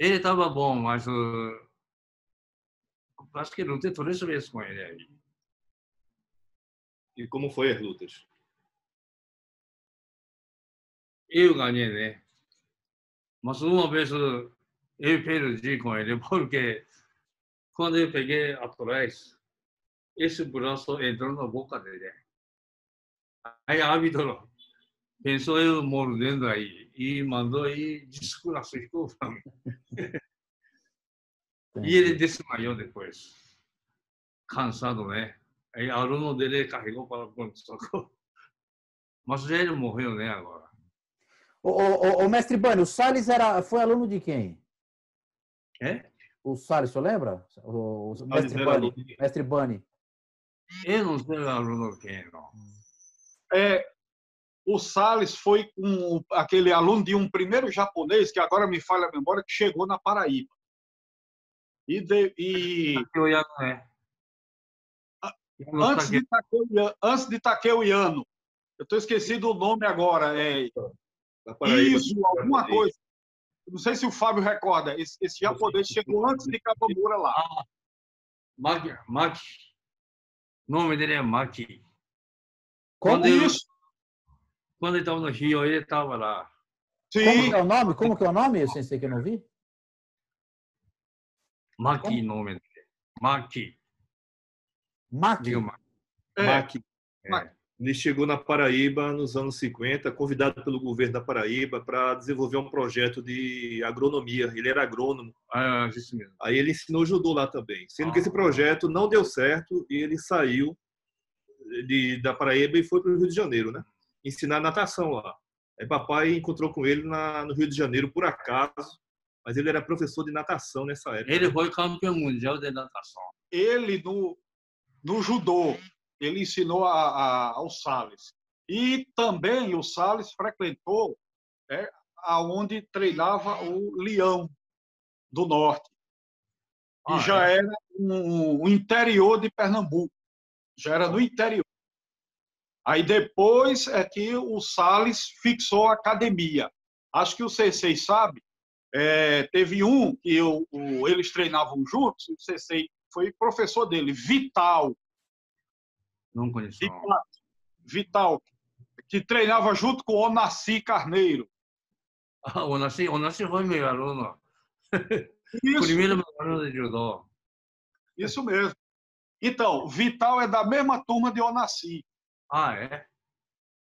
Ele estava bom, mas uh, acho que lutei três vezes com ele aí. E como foi as lutas? Eu ganhei, né? Mas uma vez eu perdi com ele, [LAUGHS] porque quando eu peguei atrás, esse braço entrou na boca dele. Aí árbitro pensou eu mordendo aí e mandou aí mim. e ele desmaiou depois, cansado, né? Aí aluno dele carregou para o pronto-socorro. Mas ele morreu, né, agora. O, o, o, mestre Bani, o Salles era, foi aluno de quem? É? O Salles, você lembra? O, o mestre, Bani, mestre Bani. Eu não sei aluno de quem, não. É, o Salles foi um, aquele aluno de um primeiro japonês, que agora me falha a memória, que chegou na Paraíba. E, de, e... É. Antes de, Takeo, antes de Takeo Yano, eu estou esquecido o nome agora, é Isso, alguma coisa. Não sei se o Fábio recorda, esse, esse japonês chegou antes de Kabamura lá. Ah, Maki, Maki. O nome dele é Maki. Como isso? Quando ele estava no Rio, ele estava lá. Sim. Como que é o nome? Como que é o nome, sensei, que eu não vi? Maki, nome dele. Maki. Maki? Maki. É. Maki. É. Ele chegou na Paraíba nos anos 50, convidado pelo governo da Paraíba para desenvolver um projeto de agronomia. Ele era agrônomo. Ah, é, isso mesmo. Aí ele ensinou judô lá também. Sendo ah. que esse projeto não deu certo e ele saiu de, da Paraíba e foi para o Rio de Janeiro, né? Ensinar natação lá. Aí papai encontrou com ele na, no Rio de Janeiro por acaso, mas ele era professor de natação nessa época. Ele foi campeão mundial de natação. Ele no, no judô, ele ensinou a, a, ao Salles. E também o Salles frequentou é, aonde treinava o Leão do Norte. E ah, já é? era um, um interior de Pernambuco. Já era no interior. Aí depois é que o Salles fixou a academia. Acho que o C6 sabe. É, teve um que o, eles treinavam juntos, o C6 foi professor dele, Vital. Não conheço. Vital, Vital que treinava junto com o Onassi Carneiro. Ah, o Onassi, Onassi foi meu aluno. Isso. [LAUGHS] Primeiro meu aluno de judô. Isso mesmo. Então, Vital é da mesma turma de Onassi. Ah, é?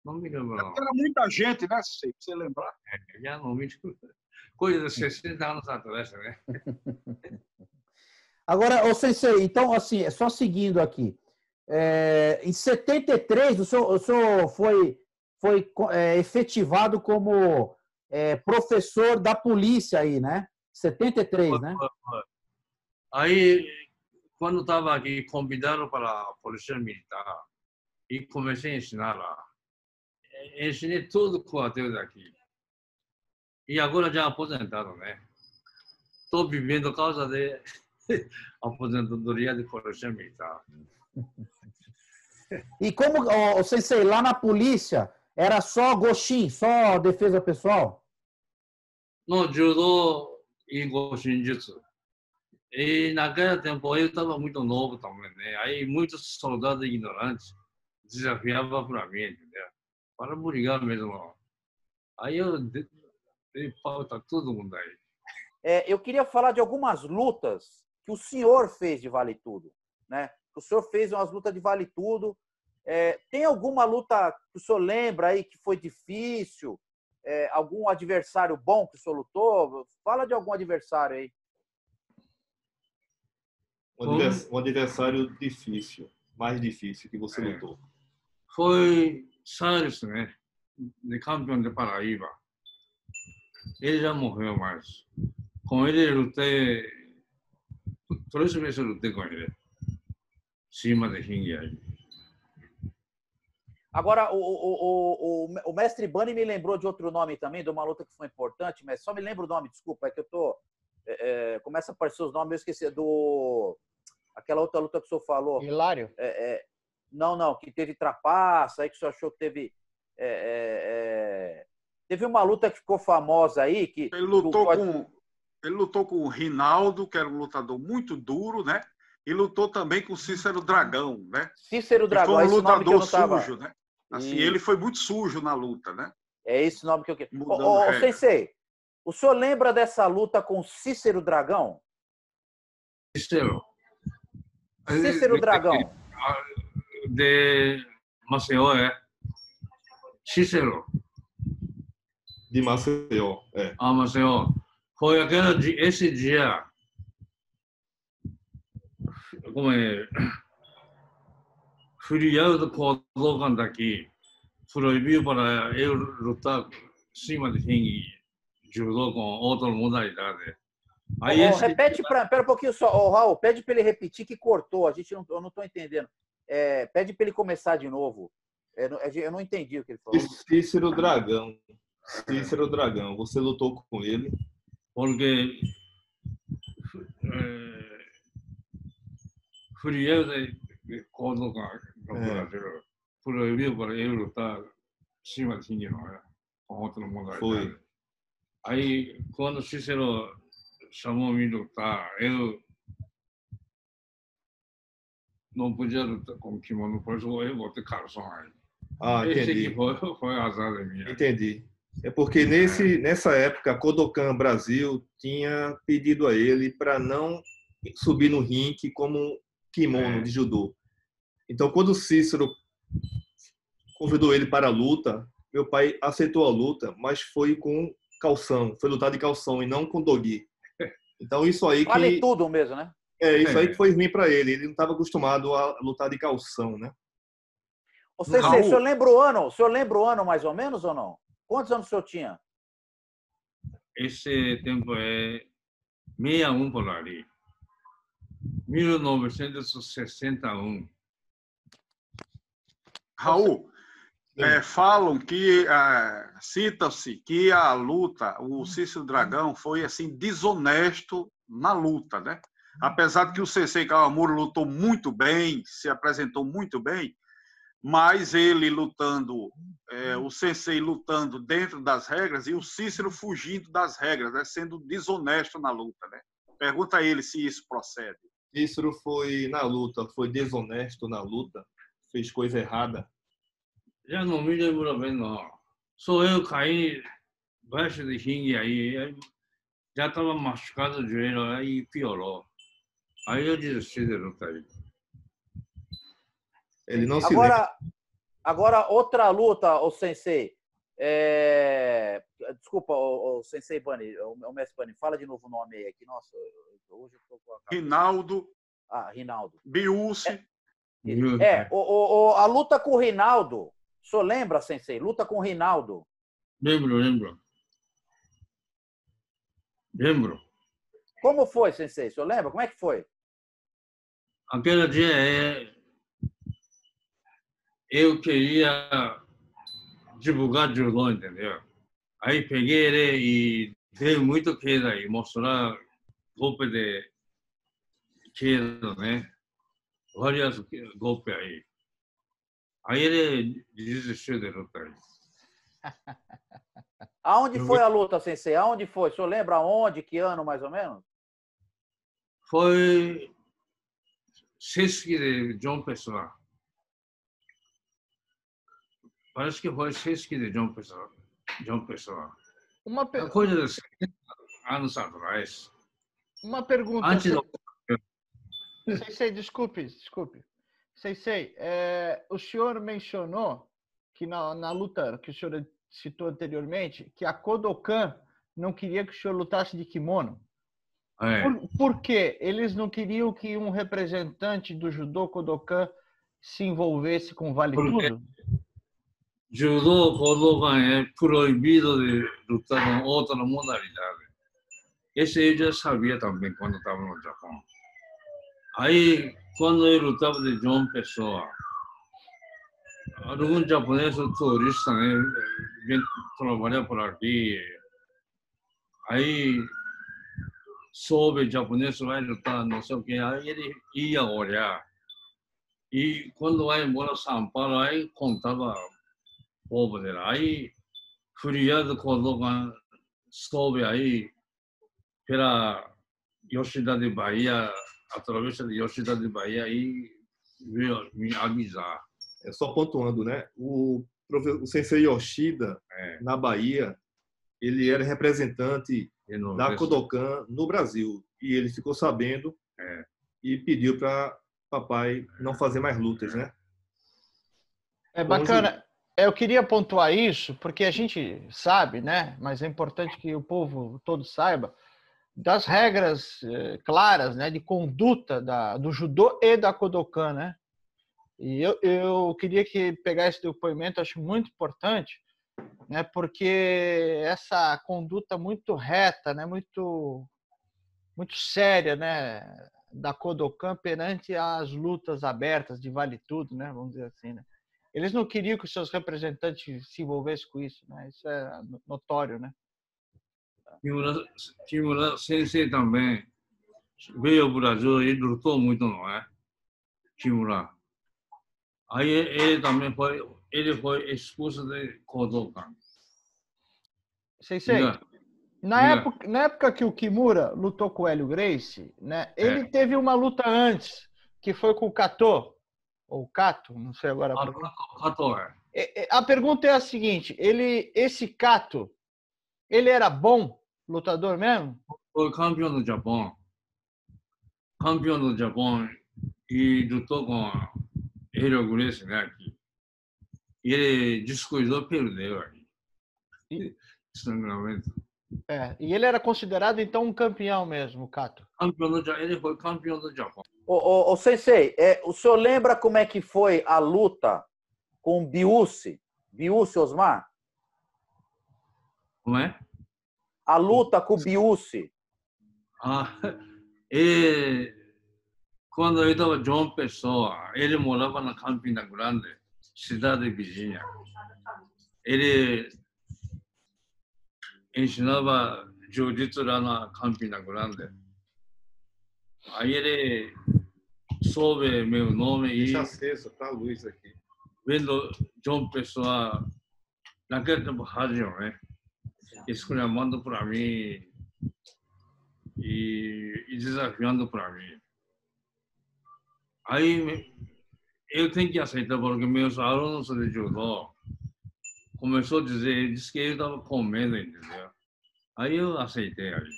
Não me lembro, não. Era muita gente, né, Sei, pra você lembrar. É, já não me... Coisa de 60 anos atrás, né? [LAUGHS] Agora, ô Sensei, então, assim, só seguindo aqui. É, em 73, o senhor, o senhor foi, foi é, efetivado como é, professor da polícia aí, né? 73, né? Aí, quando estava aqui, convidaram para a Polícia Militar e comecei a ensinar lá. Ensinei todo o quartel daqui. E agora já aposentado, né? Estou vivendo por causa de [LAUGHS] aposentadoria de polícia militar. E como, oh, Sensei, lá na polícia, era só goshin, só defesa pessoal? No judô e goshin jutsu. E naquele tempo eu estava muito novo também, né? Aí muitos soldados ignorantes desafiava para mim, entendeu? Para brigar mesmo. Aí eu dei pau para todo mundo aí. É, eu queria falar de algumas lutas que o senhor fez de Vale Tudo, né? O senhor fez umas lutas de Vale Tudo. É, tem alguma luta que o senhor lembra aí que foi difícil? É, algum adversário bom que o senhor lutou? Fala de algum adversário aí. Um adversário difícil, mais difícil que você é. lutou foi Salles, né? De campeão de Paraíba. Ele já morreu, mas com ele eu lutei. Três vezes eu lutei com ele. Cima de ringue aí. Agora, o, o, o, o, mestre Bunny me lembrou de outro nome também, de uma luta que foi importante, mas só me lembro o nome, desculpa, é que eu tô. É, é, começa a aparecer os nomes, eu esqueci. Do. Aquela outra luta que o senhor falou. Hilário? É, é Não, não, que teve trapaça, aí que o senhor achou que teve. é, é, é, Teve uma luta que ficou famosa aí. Que, Ele lutou com ele lutou com o Rinaldo, que era um lutador muito duro, né? E lutou também com o Cícero Dragão, né? Cícero Que Dragão, foi é um esse nome que eu lutador sujo, né? Assim, Isso. ele foi muito sujo na luta, né? É esse nome que eu quero. Ô, ô. Sensei, o senhor lembra dessa luta com Cícero Dragão? Cícero. Cícero Dragão. De Maceió, é. Cícero. De Maceió. É. Ah, Maceió. Foi aquele dia, esse dia. Como é? Feriado colocando aqui. Proibiu para eu lutar cima de ringue. Judô com outra modalidade. Aí ô, esse repete para. Pera um pouquinho só. Ô, Raul, pede para ele repetir que cortou. A gente não, eu não estou entendendo. É, pede para ele começar de novo. Eu não, eu não entendi o que ele falou. Cícero Dragão. Cícero Dragão. Você lutou com ele. porque eh, feriado de colocar no É. Brasil. Proibiu para eu lutar cima de é? Com modalidade. Foi. Aí, quando Cícero chamou me lutar, eu não podia lutar com kimono, isso eu botei calção aí. Ah, Esse entendi. aqui foi, [LAUGHS] foi azar da minha. Entendi. É porque nesse, nessa época, a Kodokan Brasil tinha pedido a ele para não subir no ringue como kimono É. de judô. Então, quando o Cícero convidou ele para a luta, meu pai aceitou a luta, mas foi com calção, foi lutar de calção e não com dogi. [LAUGHS] Então, isso aí Vale que tudo mesmo, né? É isso aí que foi ruim para ele. Ele não estava acostumado a lutar de calção, né? Ô, Raul. o senhor lembra o ano? O senhor lembra o ano mais ou menos ou não? Quantos anos o senhor tinha? Esse tempo é 61 por ali. 1961. Raul, é, falam que é, cita-se que a luta, o Cícero Dragão foi assim desonesto na luta, né? Apesar de que o Sensei Kawamura lutou muito bem, se apresentou muito bem, mas ele lutando, é, o Sensei lutando dentro das regras e o Cícero fugindo das regras, né? sendo desonesto na luta, né? Pergunta a ele se isso procede. Cícero foi na luta, foi desonesto na luta, fez coisa errada. Já não me lembro bem, não. Só eu caí baixo de ringue aí. Já estava machucado o joelho, aí piorou. Aí eu desisti de lutar aí. Ele não se lembra. Agora, agora outra luta, o Sensei. É... Desculpa, o, Sensei Bani, o, o Mestre Bani, fala de novo o nome aí. Que, nossa, hoje eu tô com a Rinaldo, Ah, Rinaldo. Biúce, É, o, o- o- a luta com o Rinaldo. O senhor lembra, Sensei? Luta com o Rinaldo. Lembro, lembro. Lembro. Como foi, Sensei? O senhor lembra? Como é que foi? Aquele dia é. Eu queria divulgar judô, entendeu? Aí peguei ele e dei muito queda e mostrar golpe de queda, né? Várias golpes aí. Aí ele desistiu de lutar. [LAUGHS] Aonde foi a luta, Sensei? Aonde foi? O senhor lembra aonde, que ano, mais ou menos? Foi Sesc de João Pessoa. Parece que foi Sesc de João Pessoa. João Pessoa. Uma, per- coisa de 70 anos atrás. uma pergunta. Antes do... Sensei, desculpe, desculpe. Sensei, é, o senhor mencionou que na, na luta que o senhor citou anteriormente, que a Kodokan não queria que o senhor lutasse de kimono. É, Por, por quê? Eles não queriam que um representante do judô Kodokan se envolvesse com Vale Porque- Tudo? judô Kodokan é proibido de lutar com outra modalidade. Esse eu já sabia também quando estava no Japão. Aí, quando eu lutava de João Pessoa, algum japonês turista, né, vem trabalhar por aqui. Aí, soube japonês vai lutar, não sei o que, aí ele ia olhar. E quando vai embora São Paulo, aí contava povo dele. Aí, feriado, Kodokan soube aí pela Yoshida de Bahia, através de Yoshida de Bahia, e veio me avisar. É só pontuando, né? O, o sensei Yoshida, É, na Bahia, ele era representante e no da Kodokan no Brasil. E ele ficou sabendo É. e pediu para papai não fazer mais lutas, né? É Bom, bacana. Eu queria pontuar isso, porque a gente sabe, né? Mas é importante que o povo todo saiba das regras eh, claras, né? De conduta da, do judô e da Kodokan, né? E eu, eu queria que pegar esse depoimento, acho muito importante, né? Porque essa conduta muito reta, né? Muito, muito séria, né? Da Kodokan perante as lutas abertas de vale tudo, né? Vamos dizer assim, né? Eles não queriam que os seus representantes se envolvessem com isso, né? Isso é notório, né? Kimura, Sensei também veio ao Brasil e lutou muito, não é? Kimura. Aí ele também foi, ele foi expulso de Kodokan. Sensei, Diga. na diga. época, na época que o Kimura lutou com o Hélio Gracie, né? Ele É. teve uma luta antes, que foi com o Kato, ou Kato, não sei agora. Kato é. É, é, A pergunta é a seguinte: ele, esse Kato, ele era bom lutador mesmo? Foi campeão do Japão. Campeão do Japão e lutou com Hélio Gracie, né? E ele descuidou, perdeu aí. Estrangulamento. É. E ele era considerado então um campeão mesmo, o Kato. Campeão do Ja- ele foi campeão do Japão. Ô, ô, ô, Sensei, é, o senhor lembra como é que foi a luta com o Biusi? Biusi Osmar? Como é? A luta com o Biusi. Ah, ele, [LAUGHS] quando eu estava João Pessoa, ele morava na Campina Grande, cidade vizinha. Ele ensinava jiu-jitsu lá na Campina Grande. Aí ele soube meu nome e Deixa aceso a luz aqui. vendo João Pessoa naquele tempo rádio, né? Escolhendo para mim e, e desafiando para mim. Aí eu tenho que aceitar porque meus alunos de judô começou a dizer, disse que eu estava com medo, entendeu? Aí eu aceitei aí.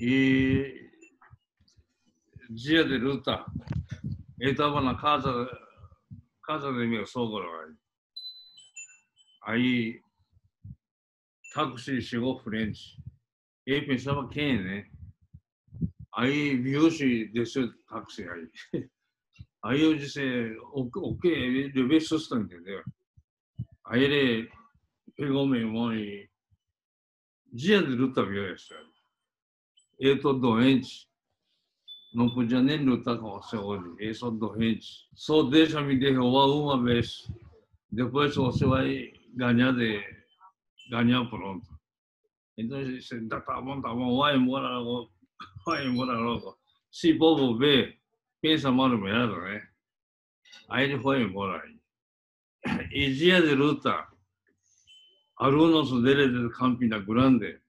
E dia de luta, eu estava na casa casa de meu sogro aí. Aí táxi chegou frente. Eu pensava quem, né? Aí Miyoshi desceu táxi aí. Aí eu disse, o, o que? Ele levei susto, entendeu? Aí ele pegou meu irmão e dia de luta viu isso. Eu estou doente. Não podia nem lutar com você hoje. Eu sou doente. Só deixa me derrubar uma vez. Depois você vai ganhar de ganhar pronto. Então eu disse, tá, bom, tá bom, vai embora logo. Vai embora logo. Se povo ver, pensa mal melhor, né? Aí ele foi embora aí. E [CLEARS THROAT] dia de luta, alunos dele de Campina Grande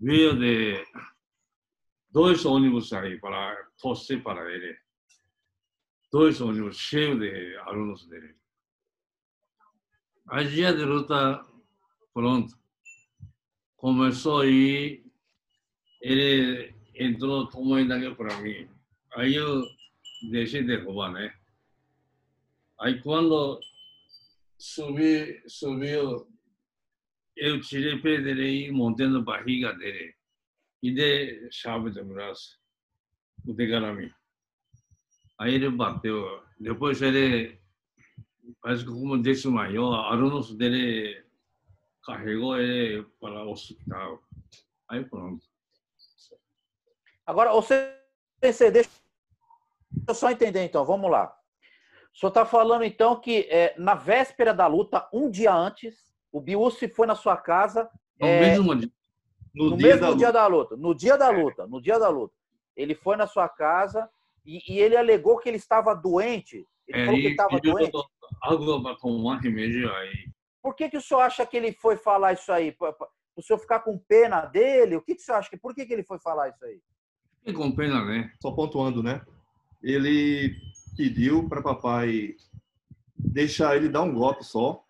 veio de dois ônibus aí para torcer para ele. Dois ônibus cheios de alunos dele. A dia de luta, pronto. Começou aí, ele entrou, tomou ainda para mim. Aí eu derrubar, né? Aí quando subi, subiu, eu tirei pé dele e montei na barriga dele. E dei chave de braço, o de garami. Aí ele bateu. Depois ele, parece que como desmaiou, alunos dele carregou ele para o hospital. Aí pronto. Agora, você, Sensei, deixa eu só entender então, vamos lá. O senhor está falando então que é, na véspera da luta, um dia antes, o Biusi foi na sua casa No É, mesmo dia. No, no dia mesmo da dia luta. da luta, no dia da luta, no dia da luta. Ele foi na sua casa e, e ele alegou que ele estava doente Ele falou que estava doente. Algo para tomar remédio aí. Por que, que o senhor acha que ele foi falar isso aí? O senhor ficar com pena dele? O que, que o senhor acha? Que, por que, que ele foi falar isso aí? Fiquei com pena, né? Só pontuando, né? Ele pediu para papai deixar ele dar um golpe só.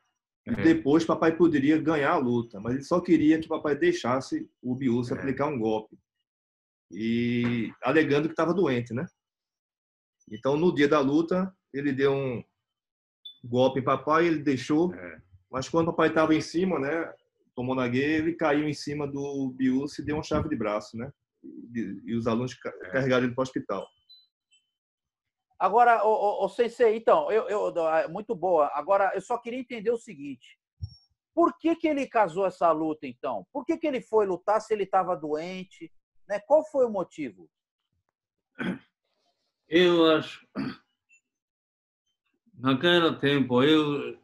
É. E depois papai poderia ganhar a luta. Mas ele só queria que papai deixasse o Biúcio é. aplicar um golpe. E alegando que estava doente, né? Então, no dia da luta, ele deu um golpe em papai, ele deixou. É. Mas quando papai estava em cima, né? Tomou na ele caiu em cima do Biúcio e deu uma chave de braço, né? E, e os alunos é. carregaram ele para o hospital. Agora, o, o, Sensei, então, eu, eu, é muito boa. Agora, eu só queria entender o seguinte. Por que, que ele casou essa luta, então? Por que, que ele foi lutar se ele estava doente? Né? Qual foi o motivo? Eu acho. Naquele tempo, eu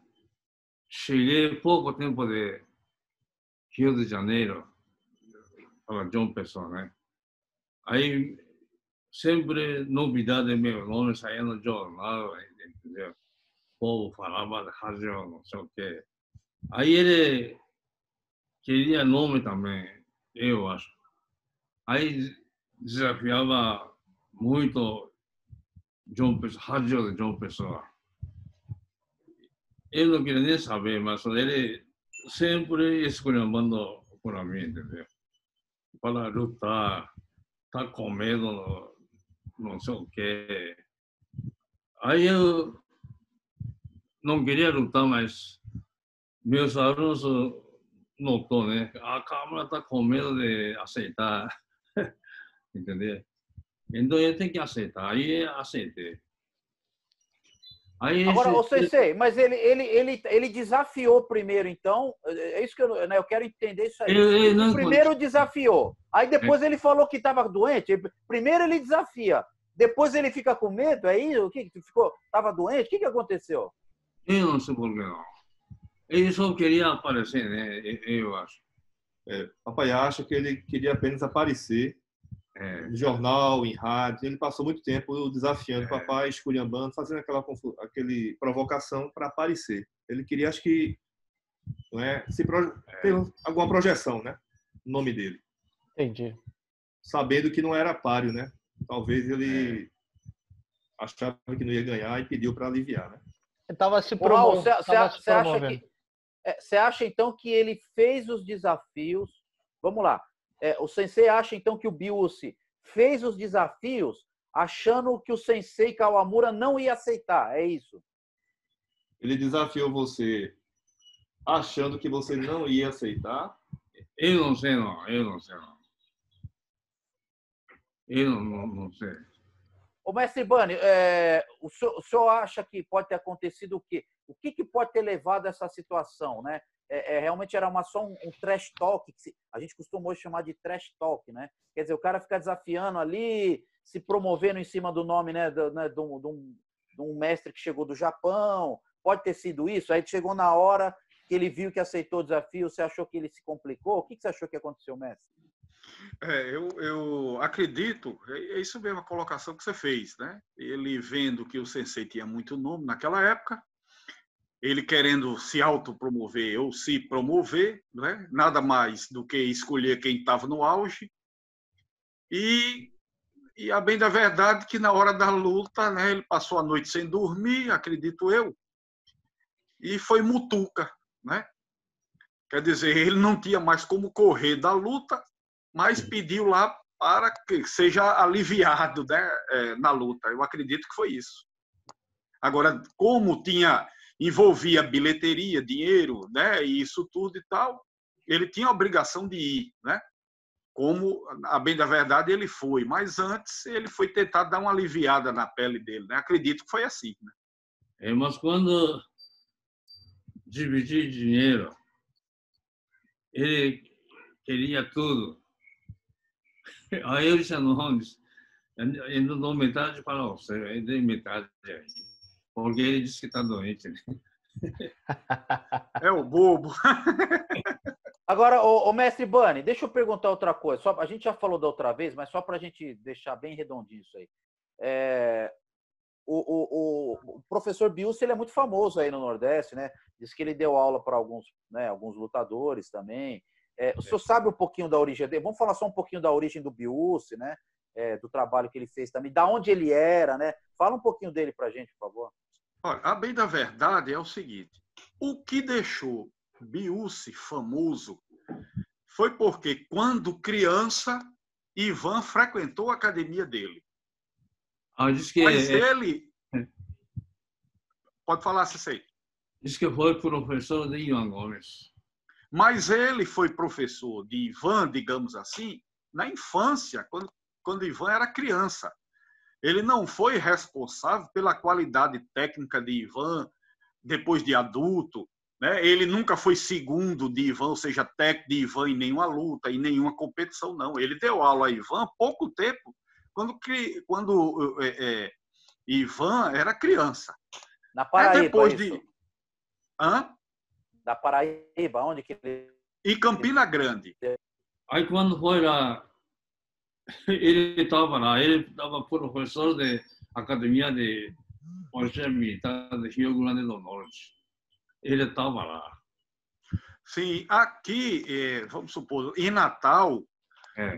cheguei pouco tempo de Rio de Janeiro para João Pessoa, né? Aí sempre novidade meu nome saía no jornal, entendeu? O povo falava de rádio, não sei o quê. Aí ele queria nome também, eu acho. Aí desafiava muito João Pessoa, rádio de João Pessoa. Eu não queria nem saber, mas ele sempre escolhendo por mim, entendeu? Para lutar, tá com medo, não sei o quê. Aí eu não quería lutar, mas meus alunos notou, né? A Câmara está com medo de aceitar, entendeu? Então eu tenho que aceitar. Aí aceitei. Aí, Agora, esse... Sensei, mas ele, ele, ele, ele desafiou primeiro, então. É isso que eu, né, eu quero entender isso aí. Eu, eu primeiro desafiou. Aí depois é. ele falou que estava doente. Primeiro ele desafia. Depois ele fica com medo, é isso? O que ficou? Estava doente? O que, que aconteceu? Eu não sei porquê não. Ele só queria aparecer, né? Eu acho. É, papai acha que ele queria apenas aparecer é. em jornal, em rádio. Ele passou muito tempo desafiando é. papai, esculhambando, fazendo aquela aquele provocação para aparecer. Ele queria, acho que, não é, se pro, é. ter alguma projeção, né? O nome dele. Entendi. Sabendo que não era páreo, né? Talvez ele é. achava que não ia ganhar e pediu para aliviar, né? Ele estava se promovendo. Você acha que você acha então que ele fez os desafios? Vamos lá. É, o sensei acha então que o Biusi fez os desafios achando que o sensei Kawamura não ia aceitar, é isso? Ele desafiou você achando que você não ia aceitar? Eu não sei não, eu não sei não. Eu não, não, não sei. O mestre Bani, é, o, senhor, o, senhor, acha que pode ter acontecido o quê? O que, que pode ter levado a essa situação, né? É, é, realmente era uma, só um, um trash talk, que se, a gente costumou chamar de trash talk, né? Quer dizer, o cara fica desafiando ali, se promovendo em cima do nome né, do, né, de, um, um, um mestre que chegou do Japão. Pode ter sido isso. Aí chegou na hora que ele viu que aceitou o desafio, você achou que ele se complicou? O que você achou que aconteceu, mestre? É, eu, eu acredito, é, é isso mesmo a colocação que você fez, né? Ele vendo que o sensei tinha muito nome naquela época, ele querendo se autopromover ou se promover, né? nada mais do que escolher quem estava no auge. E, e a bem da verdade que na hora da luta, né, ele passou a noite sem dormir, acredito eu, e foi mutuca, né? Quer dizer, ele não tinha mais como correr da luta, mas pediu lá para que seja aliviado né, é, na luta. Eu acredito que foi isso. Agora, como tinha envolvia bilheteria, dinheiro, né, e isso tudo e tal, ele tinha a obrigação de ir, né? Como, a bem da verdade, ele foi, mas antes ele foi tentar dar uma aliviada na pele dele, né? Acredito que foi assim, né? É, mas quando dividir dinheiro, ele queria tudo. [LAUGHS] Aí eu disse, não, eu dou metade para você, eu dei metade. Porque ele disse que está doente. Né? É o bobo. [LAUGHS] Agora, o, o mestre Bani, deixa eu perguntar outra coisa. Só, a gente já falou da outra vez, mas só para a gente deixar bem redondinho isso aí. É, o, o, o professor Bius ele é muito famoso aí no Nordeste, né? Diz que ele deu aula para alguns, né, alguns lutadores também. É, o senhor sabe um pouquinho da origem dele? Vamos falar só um pouquinho da origem do Bius, né? É, do trabalho que ele fez também, da onde ele era, né? Fala um pouquinho dele para a gente, por favor. Olha, a bem da verdade é o seguinte: o que deixou Biusi famoso foi porque, quando criança, Ivan frequentou a academia dele. Ah, diz que Mas é- ele. Pode falar, Cecei. diz que foi professor de Ivan Gomes. Mas ele foi professor de Ivan, digamos assim, na infância, quando, quando Ivan era criança. Ele não foi responsável pela qualidade técnica de Ivan depois de adulto. Né? Ele nunca foi segundo de Ivan, ou seja, técnico de Ivan em nenhuma luta, em nenhuma competição, não. Ele deu aula a Ivan há pouco tempo, quando, quando é, é, Ivan era criança. Na É Paraíba, depois isso. de. Hã? Da Paraíba, onde que ele... E Campina Grande. Aí quando foi lá, ele estava lá, ele estava professor de academia de Polícia Militar de Rio Grande do Norte. Ele estava lá. Sim, aqui, eh, vamos supor, em Natal, É.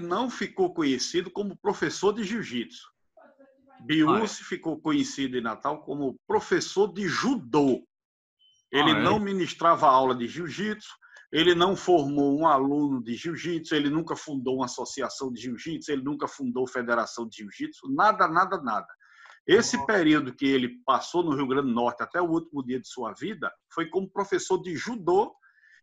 Não ficou conhecido como professor de jiu-jitsu. Biúci ficou conhecido em Natal como professor de judô. Ele Ah, é? não ministrava aula de jiu-jitsu, ele não formou um aluno de jiu-jitsu, ele nunca fundou uma associação de jiu-jitsu, ele nunca fundou federação de jiu-jitsu, nada, nada, nada. Esse período que ele passou no Rio Grande do Norte até o último dia de sua vida foi como professor de judô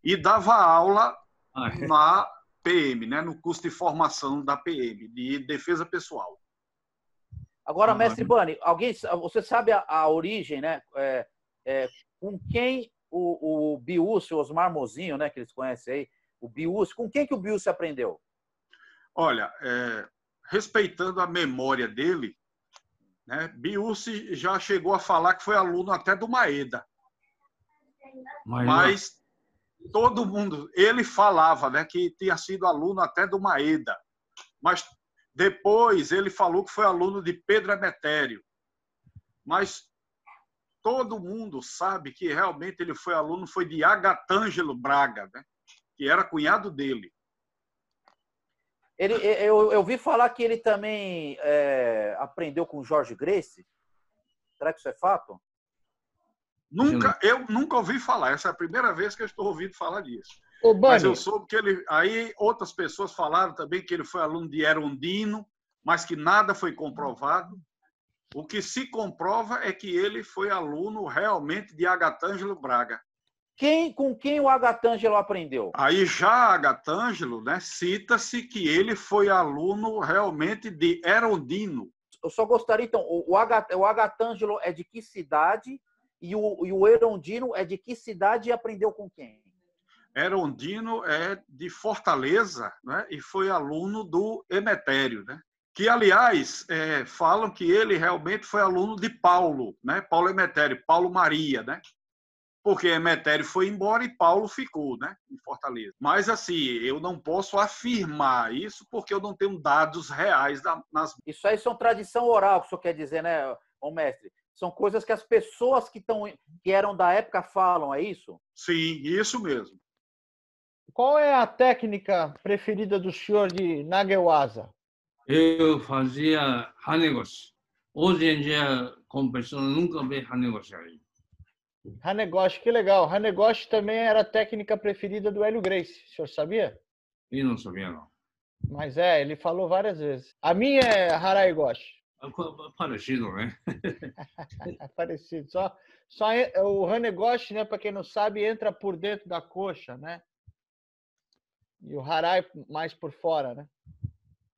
e dava aula Ah, é. na PM, né, no curso de formação da PM, de defesa pessoal. Agora, Ah, mestre Bani, alguém, você sabe a, a origem, né? É, é, com quem o, o Biúcio, o Osmar Mozinho, né, que eles conhecem aí, o Biúcio, com quem que o Biúcio aprendeu? Olha, é, respeitando a memória dele, né, Biusi já chegou a falar que foi aluno até do Maeda, Mas, mas todo mundo, ele falava né, que tinha sido aluno até do Maeda, mas depois ele falou que foi aluno de Pedro Emetério. Mas todo mundo sabe que realmente ele foi aluno foi de Agatângelo Braga, né, que era cunhado dele. Ele, eu, eu vi falar que ele também é, aprendeu com o Jorge Grace. Será que isso é fato? Nunca, eu nunca ouvi falar. Essa é a primeira vez que eu estou ouvindo falar disso. Ô, Mas eu soube que ele. Aí outras pessoas falaram também que ele foi aluno de Erondino, mas que nada foi comprovado. O que se comprova é que ele foi aluno realmente de Agatângelo Braga. Quem, com quem o Agatângelo aprendeu? Aí já Agatângelo, né, cita-se que ele foi aluno realmente de Erondino. Eu só gostaria, então, o, o, Agat, o Agatângelo é de que cidade e o, e o Erondino é de que cidade e aprendeu com quem? Erondino é de Fortaleza né, e foi aluno do Emetério, né? Que, aliás, é, falam que ele realmente foi aluno de Paulo, né? Paulo Emetério, Paulo Maria, né? porque Emetério foi embora e Paulo ficou né? em Fortaleza. Mas, assim, eu não posso afirmar isso porque eu não tenho dados reais da, nas Isso aí são tradição oral, que o senhor quer dizer, né, ô mestre? São coisas que as pessoas que, tão, que eram da época falam, é isso? Sim, isso mesmo. qual é a técnica preferida do senhor de Nagewasa? Eu fazia Hanegos. Hoje em dia, competição, nunca vi Hanegos aí. Hanegoshi, que legal. Hanegoshi também era a técnica preferida do Hélio Grace, o senhor sabia? E não sabia, não. Mas é, ele falou várias vezes. A minha é Haraigoshi. É pa- Parecido, né? É [LAUGHS] parecido. Só, só en- o Hanegoshi, né, para quem não sabe, entra por dentro da coxa, né? E o Harai mais por fora, né?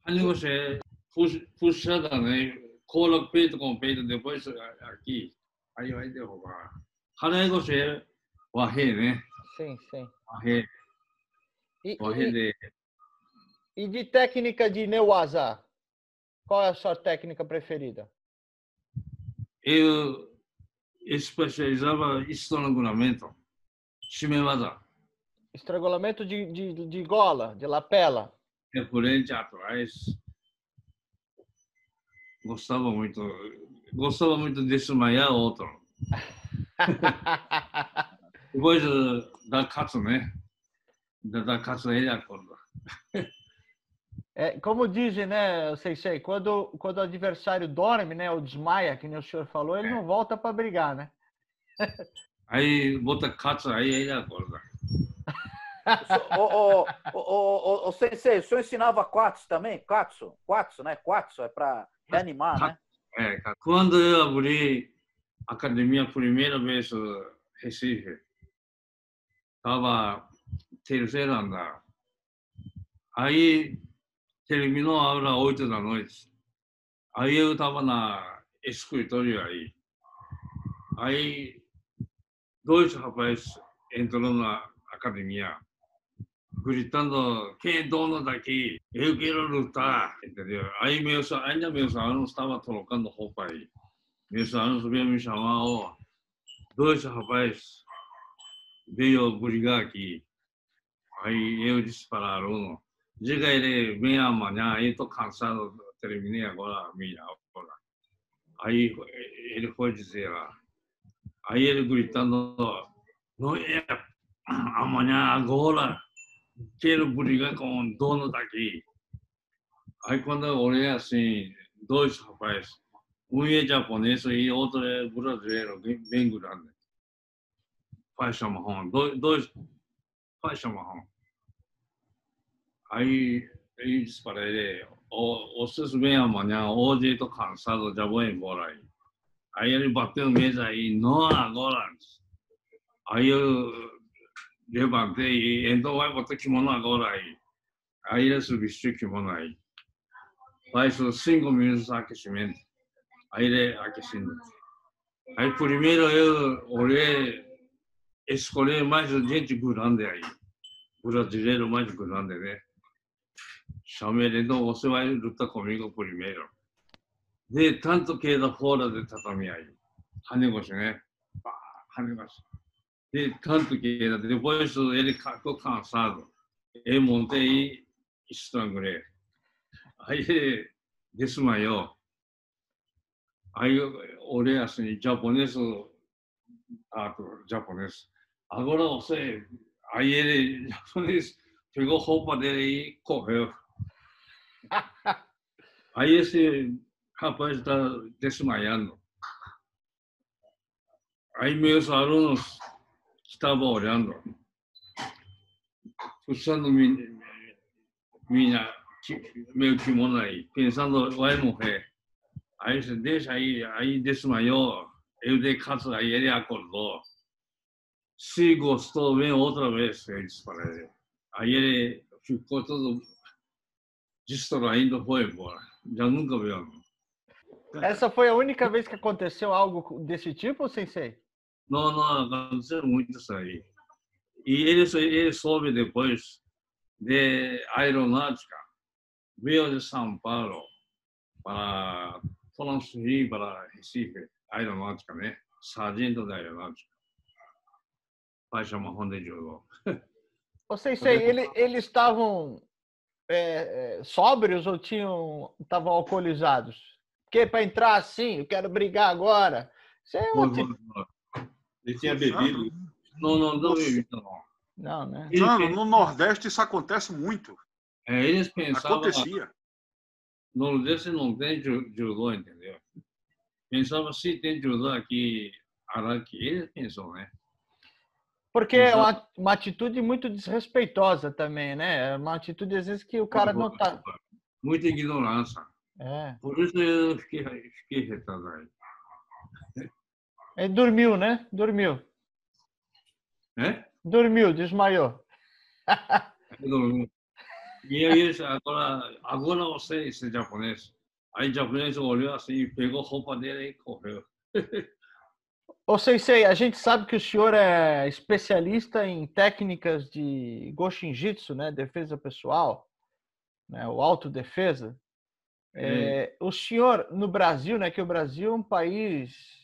Hanegos é pux- puxada, né? Coloca peito com peito, depois aqui. Aí vai derrubar. Hanegos é varrer, né? Sim, sim. Varrer, E, varrer e, de e de técnica de Neuasa, qual é a sua técnica preferida? eu especializava estrangulamento, shimewada, Estrangulamento de, de, de gola, de lapela. Frente atrás. Gostava muito gostava muito [LAUGHS] de desmaiar outro. Depois da caça, né? Da, caça ele acorda. É, como dizem, né, Sensei, quando, quando o adversário dorme, né, ou desmaia, que nem o senhor falou, ele É. não volta para brigar, né? Aí bota caça, aí ele acorda. O, o, o, Sensei, o senhor ensinava Quatsu também? Quatsu? Quatsu, né? Quatsu é para reanimar, né? É, quando eu abri a academia primeira vez no Recife, estava terceiro andar. Aí terminou a aula oito da noite. Aí eu estava na escritório aí. Aí dois rapazes entraram na academia gritando quem é dono daqui? Eu quero lutar, entendeu? Aí meus, ainda meus alunos estavam trocando roupa aí. Meus alunos vieram me chamar, ó, dois rapazes veio brigar aqui. Aí eu disse para o aluno, diga ele, vem amanhã, eu estou cansado, terminei agora a minha aula. Aí ele foi dizer lá. Aí ele gritando, não é amanhã, agora, quero brigar com o dono daqui. Aí quando eu olhei assim, dois rapazes, um é japonês e outro é brasileiro, bem, bem grande. Faixa marrom, dois, dois faixa marrom. Aí eu disse para ele, "Ô, vocês vêm amanhã, hoje eu estou cansado, já vou embora aí. Aí ele bateu na mesa aí, não agora. Aí eu levantei, então vai botar kimono agora aí. Aí ele vestiu kimono aí. Faz os cinco minutos de aquecimento. Aí ele aquecendo. Aí primeiro eu olhei, escolhi mais gente grande aí. Brasileiro mais grande, né? Chamei ele, então você vai lutar comigo primeiro. De tanto que era fora de tatami aí. 跳ね腰ね。バーン跳ね腰。 De tanto que era. Depois ele ficou cansado. Ele montei e estrangulei. Aí desmaiou. Aí olhei assim, japonês, ah, japonês. Agora você, aí ele, japonês, pegou roupa dele e correu. Aí esse rapaz está desmaiando. Aí meus alunos estavam olhando, puxando minha, minha, meu kimono aí, pensando, vai morrer. Aí disse, deixa aí, aí desmaiou, eu dei caça, aí ele acordou. Se gostou, vem outra vez, eu disse para ele. Aí ele ficou todo distraído, foi embora. Já nunca viu. Essa foi a única vez que aconteceu algo desse tipo, Sensei? Não, não, aconteceu muito isso aí. E ele, ele soube depois de aeronáutica, veio de São Paulo para transferir para Recife, aeronáutica, né? Sargento da aeronáutica. Faixa marrom de judô. [LAUGHS] Ô, Sensei, ele, eles estavam é, é, sóbrios ou tinham estavam alcoolizados? Porque para entrar assim, eu quero brigar agora. Isso é um. Ele tinha bebido. Não, não, não não. Não, né? Não, no Nordeste isso acontece muito. É, eles pensavam. Acontecia. No Nordeste não tem judô, entendeu? Pensava se tem judô aqui, aqui. Eles pensam, né? Porque é uma, uma atitude muito desrespeitosa também, né? É uma atitude, às vezes, que o cara não tá. Muita ignorância. É. Por isso eu fiquei, fiquei retardado. Ele dormiu, né? Dormiu. É? Dormiu, desmaiou. Dormiu. E aí, agora, agora você é japonês. Aí o japonês olhou assim, pegou a roupa dele e correu. [LAUGHS] Ô, Sensei, a gente sabe que o senhor é especialista em técnicas de Goshinjitsu, né? Defesa pessoal, né? o autodefesa. É, o senhor, no Brasil, né? Que o Brasil é um país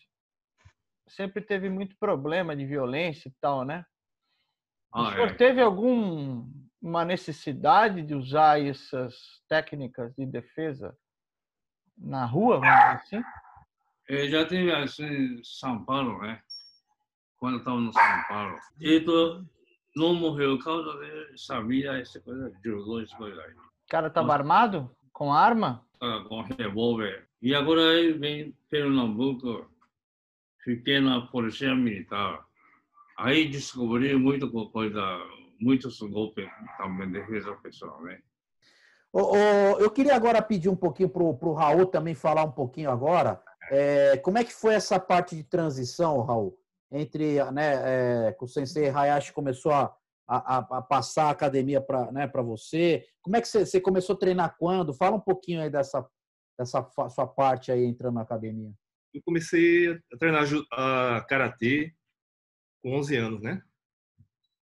sempre teve muito problema de violência e tal, né? O Ah, senhor é. teve alguma necessidade de usar essas técnicas de defesa na rua, vamos dizer assim? É, já tive assim em São Paulo, né? Quando eu estava no São Paulo. E tu não morreu por causa de sabia essa coisa, judô, essa coisa aí. O cara estava armado? Com arma? Ah, com revólver. E agora eu vim Pernambuco, fiquei na Polícia Militar. Aí descobri muita coisa, muitos golpes também de defesa pessoal, né? Ô, ô, eu queria agora pedir um pouquinho para o Raul também falar um pouquinho agora. É, como é que foi essa parte de transição, Raul? Entre né, é, que o Sensei Hayashi começou a, a, a passar a academia para né, você. Como é que você, você, começou a treinar quando? Fala um pouquinho aí dessa, dessa sua parte aí entrando na academia. Eu comecei a treinar a karatê com 11 anos, né?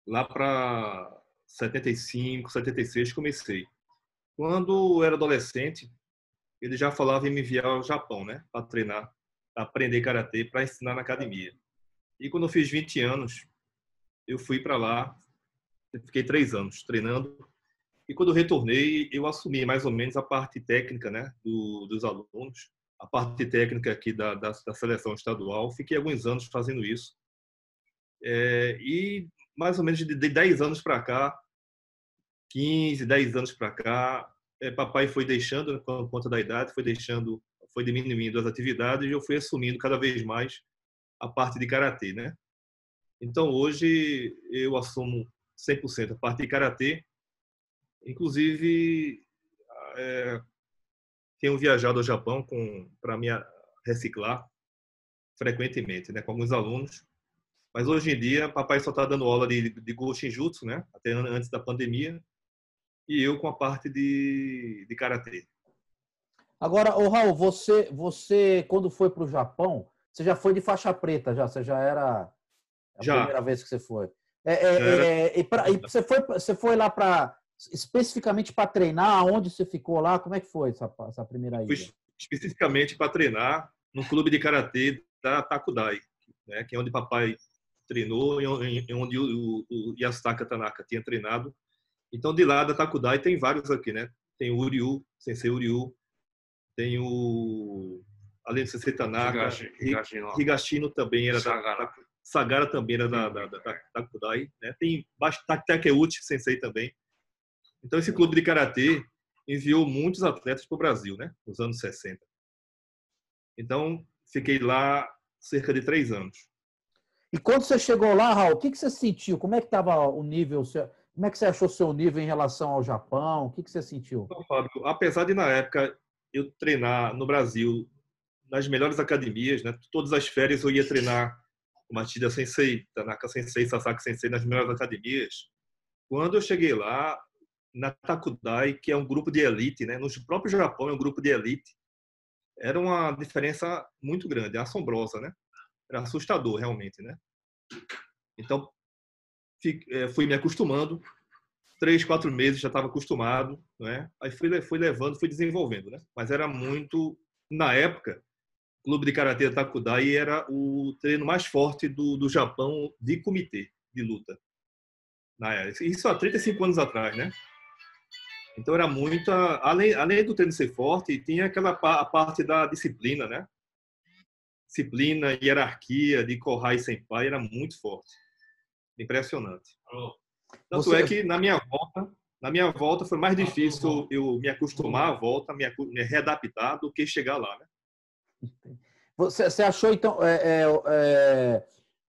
Lá para 75, 76 comecei. Quando eu era adolescente, ele já falava em me enviar ao Japão, né, para treinar, para aprender karatê, para ensinar na academia. E quando eu fiz 20 anos, eu fui para lá, fiquei três anos treinando. E quando eu retornei, eu assumi mais ou menos a parte técnica, né, do, dos alunos, a parte técnica aqui da, da, da, seleção estadual. Fiquei alguns anos fazendo isso. É, e mais ou menos de 10 anos para cá, 15, 10 anos para cá, é, papai foi deixando, por conta da idade, foi deixando, foi diminuindo as atividades e eu fui assumindo cada vez mais a parte de karatê, né? Então hoje eu assumo 100% a parte de karatê. Inclusive é, tenho viajado ao Japão para me reciclar frequentemente, né, com alguns alunos. Mas hoje em dia, papai só está dando aula de, de Goshinjutsu, né, até antes da pandemia e eu com a parte de, de karatê. Agora, Raul, você, você quando foi para o Japão, você já foi de faixa preta, já? Você já era a já. primeira vez que você foi? É, é, é, e, pra, e, você foi, você foi lá para especificamente para treinar? Onde você ficou lá? Como é que foi essa, essa primeira ida? Fui especificamente para treinar no clube de karatê da Takudai, né, que é onde papai treinou e onde o, o Yasutaka Tanaka tinha treinado então, de lá da Takudai tem vários aqui, né? Tem o Uriu, Sensei Uriu, tem o além do Sensei Tanaka, Higashino, Higashino também era Sagara. da Sagara também era da, da, da, da Takudai, né? Tem Takeuchi Sensei também. Então, esse clube de karatê enviou muitos atletas para o Brasil, né? Nos anos 60. Então, fiquei lá cerca de três anos. E quando você chegou lá, Raul, o que, que você sentiu? Como é que estava o nível? Como é que você achou seu nível em relação ao Japão? O que, que você sentiu? Então, Fábio, apesar de na época eu treinar no Brasil nas melhores academias, né? Todas as férias eu ia treinar com Matida Sensei, Tanaka Sensei, Sasaki Sensei nas melhores academias. Quando eu cheguei lá, na Takudai, que é um grupo de elite, né? No próprio Japão é um grupo de elite. Era uma diferença muito grande, assombrosa, né? Era assustador realmente, né? Então, é, fui me acostumando. Três, quatro meses já estava acostumado, né? Aí fui, fui levando, fui desenvolvendo, né? Mas era muito, na época, o clube de karatê Takudai era o treino mais forte do, do Japão de comitê de luta. Isso há 35 anos atrás, né? Então era muita, além, além do treino ser forte, tinha aquela a parte da disciplina, né? Disciplina, hierarquia de Kohai Senpai era muito forte. Impressionante. Tanto Você... é que na minha volta, na minha volta foi mais difícil eu me acostumar à volta, me, me readaptar do que chegar lá, né? Você, você achou então, é, é, é,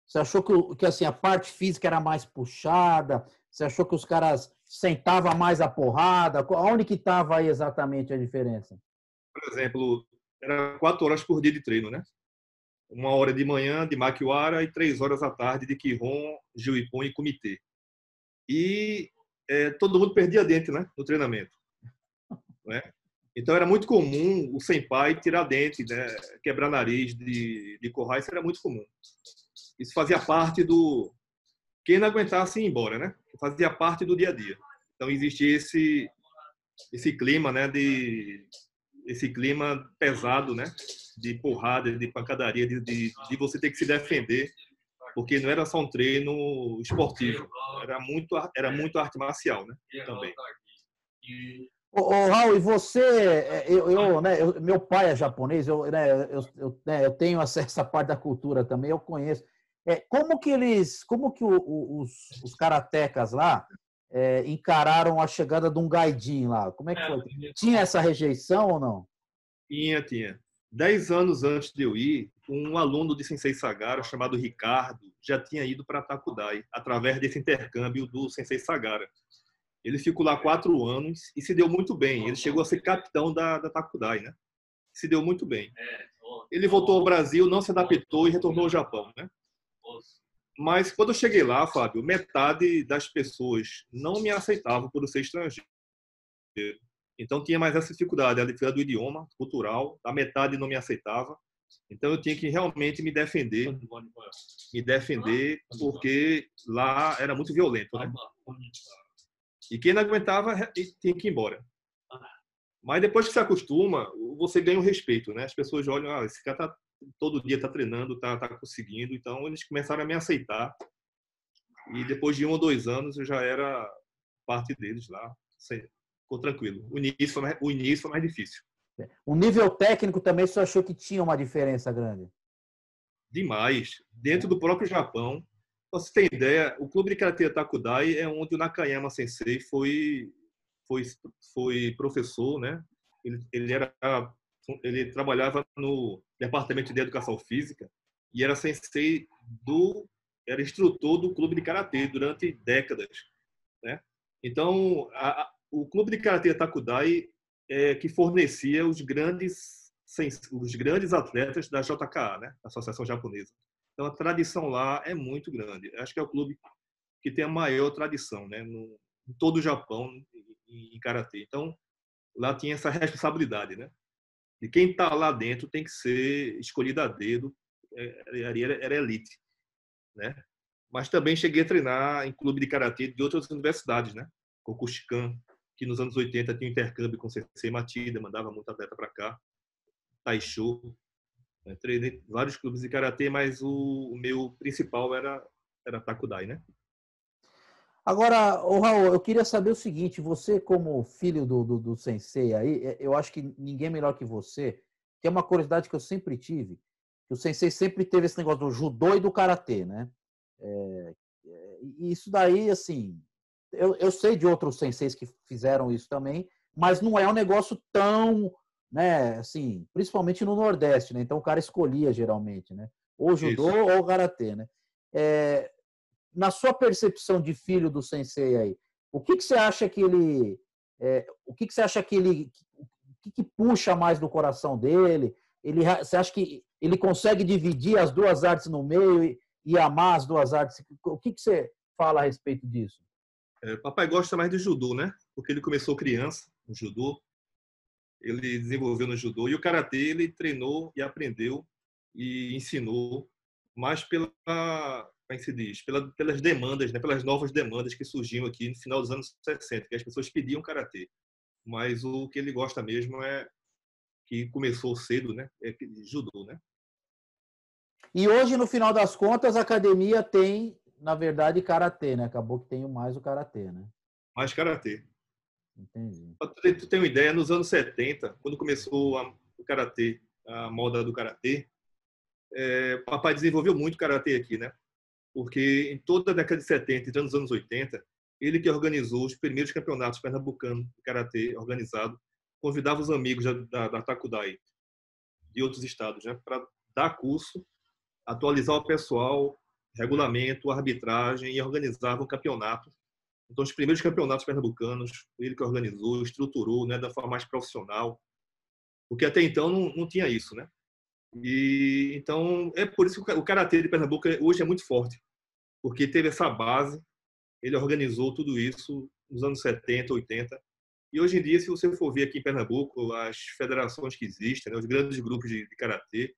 você achou que, que assim a parte física era mais puxada? Você achou que os caras sentavam mais a porrada? Onde que estava aí exatamente a diferença? Por exemplo, era quatro horas por dia de treino, né? uma hora de manhã de Maquiara e três horas à tarde de Quirón, Juipon e Comitê. E é, todo mundo perdia dente né, no treinamento. [LAUGHS] Né? Então era muito comum o senpai tirar dente, né, quebrar nariz de, de corrais, era muito comum. Isso fazia parte do... Quem não aguentasse ir embora, né? Fazia parte do dia a dia. Então existia esse, esse clima né, de, esse clima pesado, né? De porrada, de pancadaria, de, de, de, você ter que se defender, porque não era só um treino esportivo, era muito, era muito arte marcial, né? Também. Ô, ô, Raul, e você, é, eu, eu, né, eu, meu pai é japonês, eu, né, eu, eu, né, eu tenho essa, parte da cultura também, eu conheço. É, como que eles, como que o, o, os, os karatecas lá é, encararam a chegada de um gaidin lá? Como é que foi? Tinha essa rejeição ou não? Tinha, tinha. Dez anos antes de eu ir, um aluno de Sensei Sagara, chamado Ricardo, já tinha ido para Takudai, através desse intercâmbio do Sensei Sagara. Ele ficou lá quatro anos e se deu muito bem. Ele chegou a ser capitão da, da Takudai, né? Se deu muito bem. Ele voltou ao Brasil, não se adaptou e retornou ao Japão, né? Mas quando eu cheguei lá, Fábio, metade das pessoas não me aceitavam por ser estrangeiro. Então tinha mais essa dificuldade, a dificuldade do idioma, cultural, a metade não me aceitava. Então eu tinha que realmente me defender, me defender, porque lá era muito violento, né? E quem não aguentava tinha que ir embora. Mas depois que se acostuma, você ganha o um respeito, né? As pessoas olham, ah, esse cara tá, todo dia tá treinando, tá, tá conseguindo. Então eles começaram a me aceitar. E depois de um ou dois anos eu já era parte deles lá ficou tranquilo. O início foi mais, o início foi mais difícil. O nível técnico também você achou que tinha uma diferença grande? Demais. Dentro do próprio Japão, pra você ter ideia, o clube de karatê Takudai é onde o Nakayama Sensei foi foi foi professor, né? Ele, ele era ele trabalhava no departamento de educação física e era sensei do era instrutor do clube de karatê durante décadas, né? Então, a, o clube de karatê Takudai é que fornecia os grandes os grandes atletas da JKA, né, Associação Japonesa. Então a tradição lá é muito grande. Acho que é o clube que tem a maior tradição, né, no, em todo o Japão em, em karatê. Então lá tinha essa responsabilidade, né? E quem está lá dentro tem que ser escolhido a dedo. É, era, era elite, né? Mas também cheguei a treinar em clube de karatê de outras universidades, né? Kokushikan, que nos anos 80 tinha um intercâmbio com Sensei Matida, mandava muito atleta para cá, Taisho, né? treinei vários clubes de karatê, mas o, meu principal era era Takudai, né? Agora, Raul, eu queria saber o seguinte: você, como filho do, do, do, sensei aí, é, eu acho que ninguém melhor que você, que é uma curiosidade que eu sempre tive, que o sensei sempre teve esse negócio do judô e do karatê, né? É, é isso daí, assim, eu, eu sei de outros senseis que fizeram isso também, mas não é um negócio tão, né, assim, principalmente no Nordeste, né? Então o cara escolhia geralmente, né? Ou judô isso. ou karatê, né? É, na sua percepção de filho do sensei aí, o que, que você acha que ele, é, o que, que você acha que ele, o que, que puxa mais do coração dele? Ele, você acha que ele consegue dividir as duas artes no meio e, e amar as duas artes? O que, que você fala a respeito disso? É, papai gosta mais de judô, né? Porque ele começou criança no judô, ele desenvolveu no judô e o karatê ele treinou e aprendeu e ensinou mais pela como é se diz, pela, pelas demandas, né, pelas novas demandas que surgiam aqui no final dos anos 60, que as pessoas pediam karatê. Mas o que ele gosta mesmo é que começou cedo, né, é judô, né? E hoje, no final das contas, a academia tem na verdade, karatê, né? Acabou que tem mais o karatê, né? Mais karatê. Entendi. Pra tu ter uma ideia, nos anos 70, quando começou a, o karatê, a moda do karatê, é, o papai desenvolveu muito karatê aqui, né? Porque em toda a década de 70 e nos anos 80, ele que organizou os primeiros campeonatos pernambucanos de karatê organizado, convidava os amigos da, da, da Takudai de outros estados, né, para dar curso, atualizar o pessoal, regulamento, arbitragem e organizava o campeonato. Então, os primeiros campeonatos pernambucanos, ele que organizou, estruturou, né, da forma mais profissional, porque até então não, não tinha isso, né? E então é por isso que o karatê de Pernambuco hoje é muito forte, porque teve essa base, ele organizou tudo isso nos anos 70, 80. E hoje em dia, se você for ver aqui em Pernambuco, as federações que existem, né, os grandes grupos de, de karatê,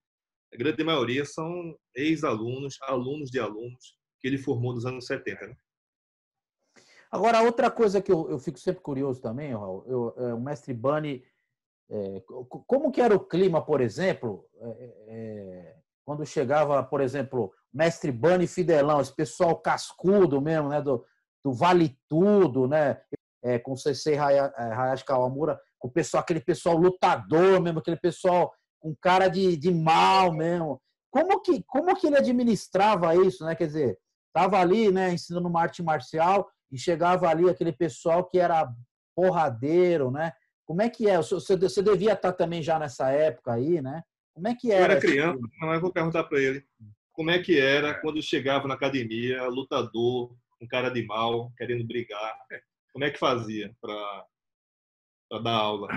a grande maioria são ex-alunos, alunos de alunos que ele formou nos anos 70. Né? Agora, outra coisa que eu, eu fico sempre curioso também, Raul, eu, é, o mestre Bani, é, como que era o clima, por exemplo, é, é quando chegava, por exemplo, mestre Bani Fidelão, esse pessoal cascudo mesmo, né, do, do Vale Tudo, né? é, com Sensei é, Hayashi Kawamura, com o pessoal, aquele pessoal lutador mesmo, aquele pessoal com cara de, de mal mesmo. Como que, como que ele administrava isso, né? Quer dizer, tava ali, né, ensinando uma arte marcial e chegava ali aquele pessoal que era porradeiro, né? Como é que é? Você, você devia estar também já nessa época aí, né? Como é que Eu era? era criança, mas eu vou perguntar para ele como é que era quando chegava na academia, lutador, um cara de mal, querendo brigar. Como é que fazia para dar aula?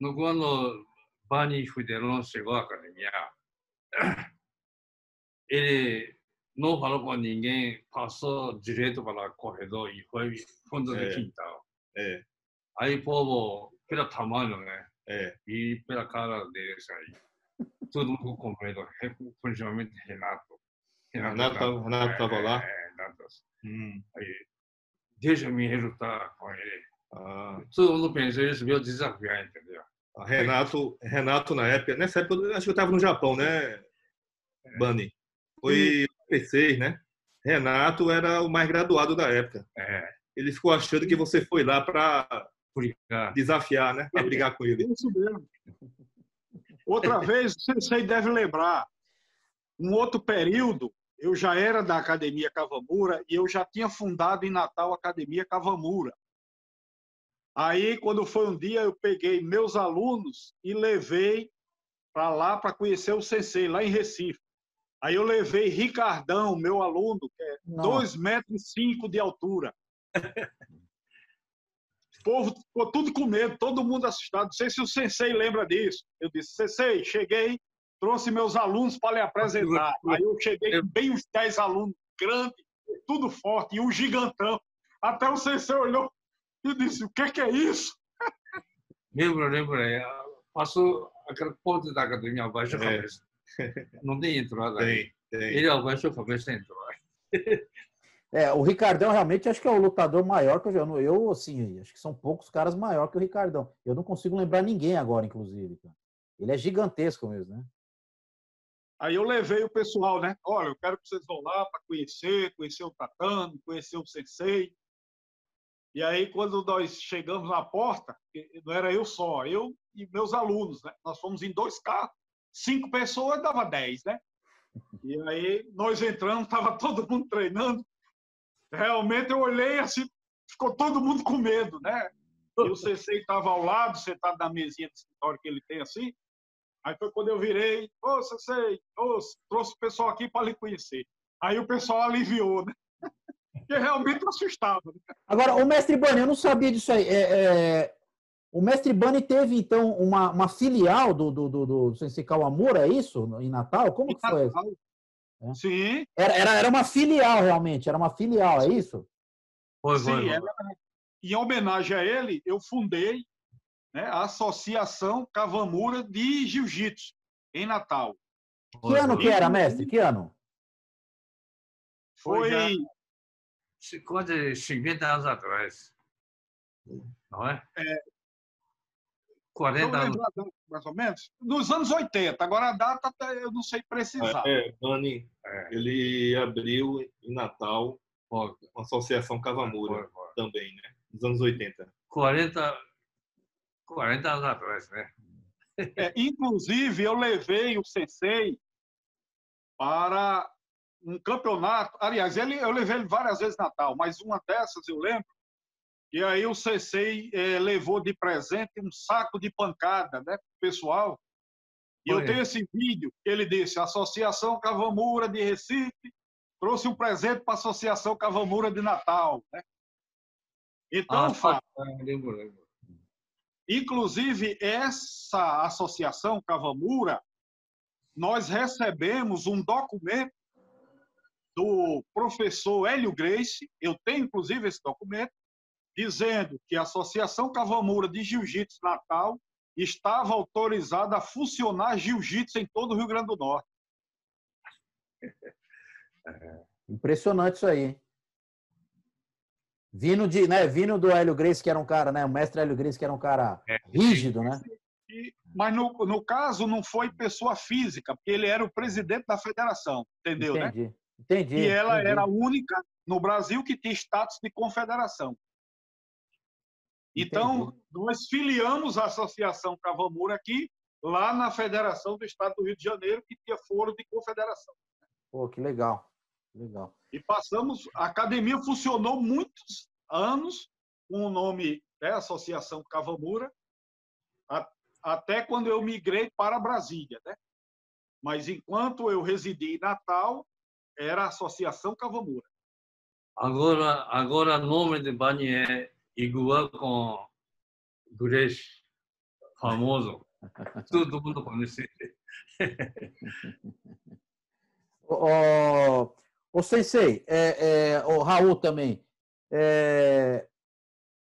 No quando Bani Fidelon chegou à academia, ele não falou com ninguém, passou direto para o corredor e foi fundo do É. quintal. É, Aí o povo, pelo tamanho, né? é. E pela cara deles aí. Todo mundo com medo, principalmente Renato. Renato Renato é, tava lá? É, Renato. Hum, Aí, deixa me lutar com ele. ah, Todo mundo pensa, eles veio desafiar, entendeu? Renato, Renato na época, nessa época, eu acho que eu estava no Japão, né, Bani? Foi P6, né? Renato era o mais graduado da época. É, Ele ficou achando que você foi lá para desafiar, né? Para brigar com ele. Isso mesmo. Outra [LAUGHS] vez, o Sensei deve lembrar, um outro período, eu já era da Academia Cavamura e eu já tinha fundado em Natal a Academia Cavamura. Aí, quando foi um dia, eu peguei meus alunos e levei para lá para conhecer o Sensei, lá em Recife. Aí eu levei Ricardão, meu aluno, que é Nossa. 2 metros cinco de altura. [LAUGHS] O povo ficou tudo com medo, todo mundo assustado. Não sei se o Sensei lembra disso. Eu disse, Sensei, cheguei, trouxe meus alunos para lhe apresentar. [LAUGHS] Aí eu cheguei com bem uns 10 alunos, grande, tudo forte, e um gigantão. Até o Sensei olhou e disse, o que, que é isso? [LAUGHS] Lembra, lembra. é, Passou aquela ponte da academia, abaixou a É. cabeça. Não tem entrada. Tem, tem. Ele abaixou a cabeça e entrou. É, o Ricardão realmente acho que é o lutador maior que eu já. Eu, assim, acho que são poucos caras maior que o Ricardão. Eu não consigo lembrar ninguém agora, inclusive. Ele é gigantesco mesmo, né? Aí eu levei o pessoal, né? Olha, eu quero que vocês vão lá para conhecer, conhecer o tatame, conhecer o sensei. E aí, quando nós chegamos na porta, não era eu só, eu e meus alunos, né? Nós fomos em dois carros, cinco pessoas dava dez, né? E aí nós entramos, estava [LAUGHS] todo mundo treinando. Realmente eu olhei assim, ficou todo mundo com medo, né? E o sensei estava ao lado, sentado na mesinha de escritório que ele tem assim. Aí foi quando eu virei, ô, Sensei, ô, trouxe o pessoal aqui para lhe conhecer. Aí o pessoal aliviou, né? Porque realmente assustava. Né? Agora, o mestre Bani, eu não sabia disso aí. É, é, o mestre Bani teve, então, uma, uma filial do, do, do, do Sensei Kawamura, é isso? Em Natal? Como que foi? É. Sim, Era, era, era uma filial, realmente. Era uma filial, é isso? Foi, sim. foi. Era, em homenagem a ele, eu fundei né, a Associação Cavamura de Jiu-Jitsu, em Natal. Que ano que era, mestre? Que ano? Foi, Foi já- Quase 50 anos atrás. Não é? É. 40 Deixa eu anos. mais ou menos, nos anos 80. Agora a data eu não sei precisar. É, Bani, É, ele abriu em Natal uma associação Cavamura também, né? Nos anos 80. 40, 40 anos atrás, né? É, inclusive, eu levei o Sensei para um campeonato. Aliás, ele, eu levei ele várias vezes Natal, mas uma dessas eu lembro. E aí o Sensei eh, levou de presente um saco de pancada né, pessoal. E eu Foi. tenho esse vídeo ele disse: Associação Cavamura de Recife trouxe um presente para a Associação Cavamura de Natal. Né? Então, Ah, Fábio, é, lembro, lembro. Inclusive, essa associação Cavamura, nós recebemos um documento do professor Hélio Grace, eu tenho inclusive esse documento, dizendo que a Associação Cavamura de Jiu-Jitsu Natal estava autorizada a funcionar jiu-jitsu em todo o Rio Grande do Norte. [LAUGHS] Impressionante isso aí. hein? Vindo, de, né, vindo do Hélio Grace, que era um cara, né? O mestre Hélio Grace, que era um cara É. rígido, né? E- mas no, no caso não foi pessoa física, porque ele era o presidente da federação, entendeu, né? Entendi. Entendi. E ela entendi. era a única no Brasil que tinha status de confederação. Então, nós filiamos a Associação Cavamura aqui, lá na Federação do Estado do Rio de Janeiro, que tinha foro de confederação. Pô, que legal. Legal. E passamos, a academia funcionou muitos anos com o nome né, Associação Cavamura, a, até quando eu migrei para Brasília, né? Mas enquanto eu residi em Natal, era a Associação Cavamura. Agora, agora o nome de Bani é igual com Gresh, famoso. [LAUGHS] Todo mundo conhece. [LAUGHS] Ô, ô, Sensei, é, é, o Raul também, é,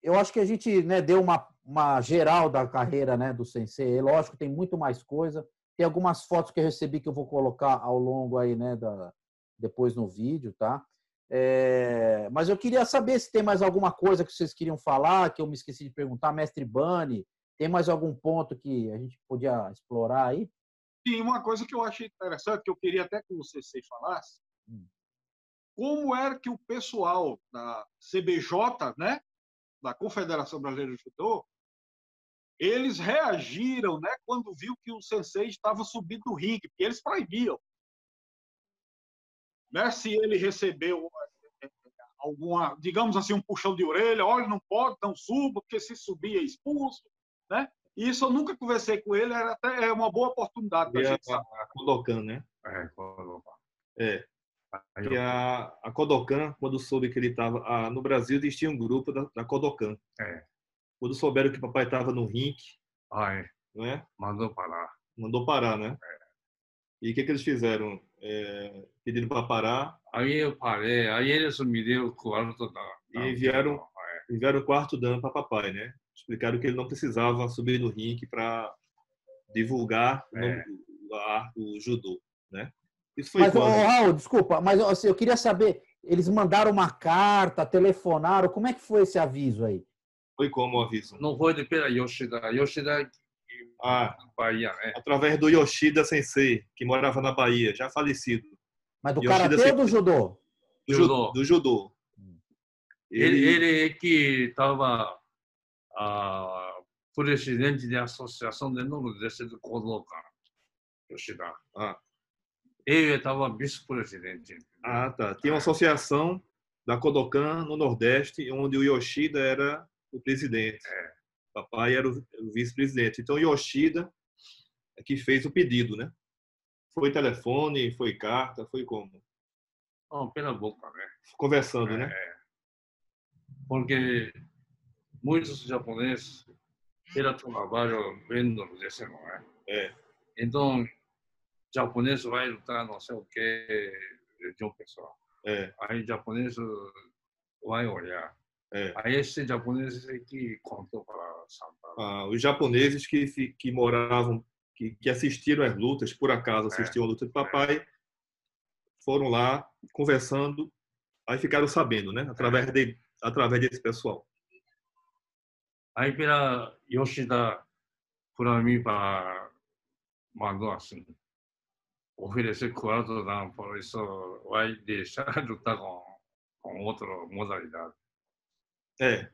eu acho que a gente né, deu uma, uma geral da carreira né, do Sensei. Lógico, tem muito mais coisa. Tem algumas fotos que eu recebi que eu vou colocar ao longo aí, né, da, depois no vídeo, tá? É, mas eu queria saber se tem mais alguma coisa que vocês queriam falar, que eu me esqueci de perguntar. Mestre Bani, tem mais algum ponto que a gente podia explorar aí? Sim, uma coisa que eu achei interessante, que eu queria até que o CC falasse, hum. como era que o pessoal da CBJ, né, da Confederação Brasileira de Judô, eles reagiram né, quando viu que o sensei estava subindo do ringue, porque eles proibiam né, se ele recebeu eh, eh, alguma, digamos assim, um puxão de orelha, olha, não pode, não suba, porque se subir é expulso, né? E isso eu nunca conversei com ele, era até é uma boa oportunidade para a gente saber. A Kodokan, né? É, Kodokan. É. E a, a Kodokan, quando soube que ele estava... No Brasil existia um grupo da, da Kodokan. É. Quando souberam que papai estava no rink, ah, é. não é? Mandou parar. Mandou parar, né? É. E o que, que eles fizeram? É, pediram para parar. Aí eu parei, aí eles me deu o quarto da. E enviaram, enviaram o quarto dano para papai, né? Explicaram que ele não precisava subir no ringue para divulgar é. o do judô, né? Isso foi mas, quando... Raul, desculpa, mas assim, eu queria saber, eles mandaram uma carta, telefonaram, como é que foi esse aviso aí? Foi como o aviso? Não foi de pela Yoshida. Yoshida ah, Bahia, né? Através do Yoshida Sensei, que morava na Bahia, já falecido. Mas do Yoshida karatê ou do judô? Do judô. Do judô. Ele, ele é que estava ah, presidente da Associação de Nordeste do Kodokan, Yoshida. Ah. Ele estava vice-presidente. Ah, tá. Tinha uma associação da Kodokan no Nordeste, onde o Yoshida era o presidente. É. Papai era o vice-presidente. Então, Yoshida é que fez o pedido, né? Foi telefone, foi carta, foi como? Oh, pela boca, né? Conversando, né? é, né? Porque muitos japoneses era trabalho vendo desse, não é? É. Então, japonês vai lutar não sei o que de um pessoal. É. Aí, japonês vai olhar. É. Aí esse japonês que contou para Santa. Ah, os japoneses que, que moravam, que, que assistiram às lutas, por acaso assistiam é. a luta de papai, foram lá conversando, aí ficaram sabendo, né? Através, é. de, através desse pessoal. Aí pela Yoshida, para mim, para mandou assim, oferecer quarto, não, por isso vai deixar lutar com, com outra modalidade. É.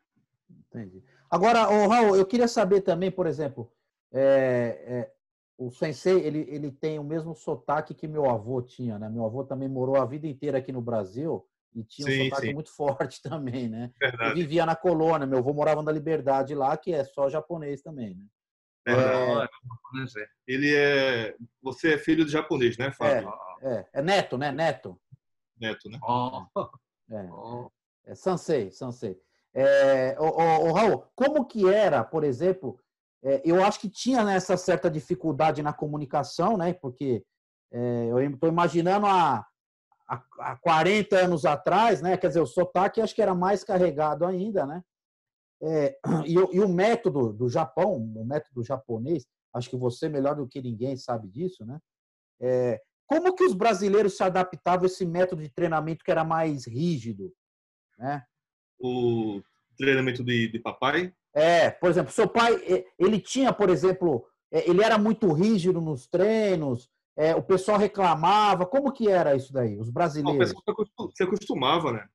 Entendi. Agora, oh, Raul, eu queria saber também, por exemplo, é, é, o sensei, ele, ele tem o mesmo sotaque que meu avô tinha, né? Meu avô também morou a vida inteira aqui no Brasil e tinha sim, um sotaque sim. muito forte [LAUGHS] também, né? Verdade. Eu vivia na colônia, meu avô morava na Liberdade lá, que é só japonês também, né? É, é... Ele é. Você é filho de japonês, né, Fábio? É, é, é neto, né? Neto. Neto, né? Oh. É. Oh. é Sansei, Sansei. É, Raul, como que era, por exemplo, é, eu acho que tinha nessa certa dificuldade na comunicação, né? Porque é, eu estou imaginando há, há 40 anos atrás, né? Quer dizer, o sotaque acho que era mais carregado ainda, né? É, [CLEARS THROAT] e, e, o método do Japão, o método japonês, acho que você melhor do que ninguém sabe disso, né? É, como que os brasileiros se adaptavam a esse método de treinamento que era mais rígido, né? O treinamento de, de papai? É, por exemplo, seu pai, ele tinha, por exemplo, é, ele era muito rígido nos treinos, é, o pessoal reclamava, como que era isso daí, os brasileiros? Não, o pessoal se acostumava, né?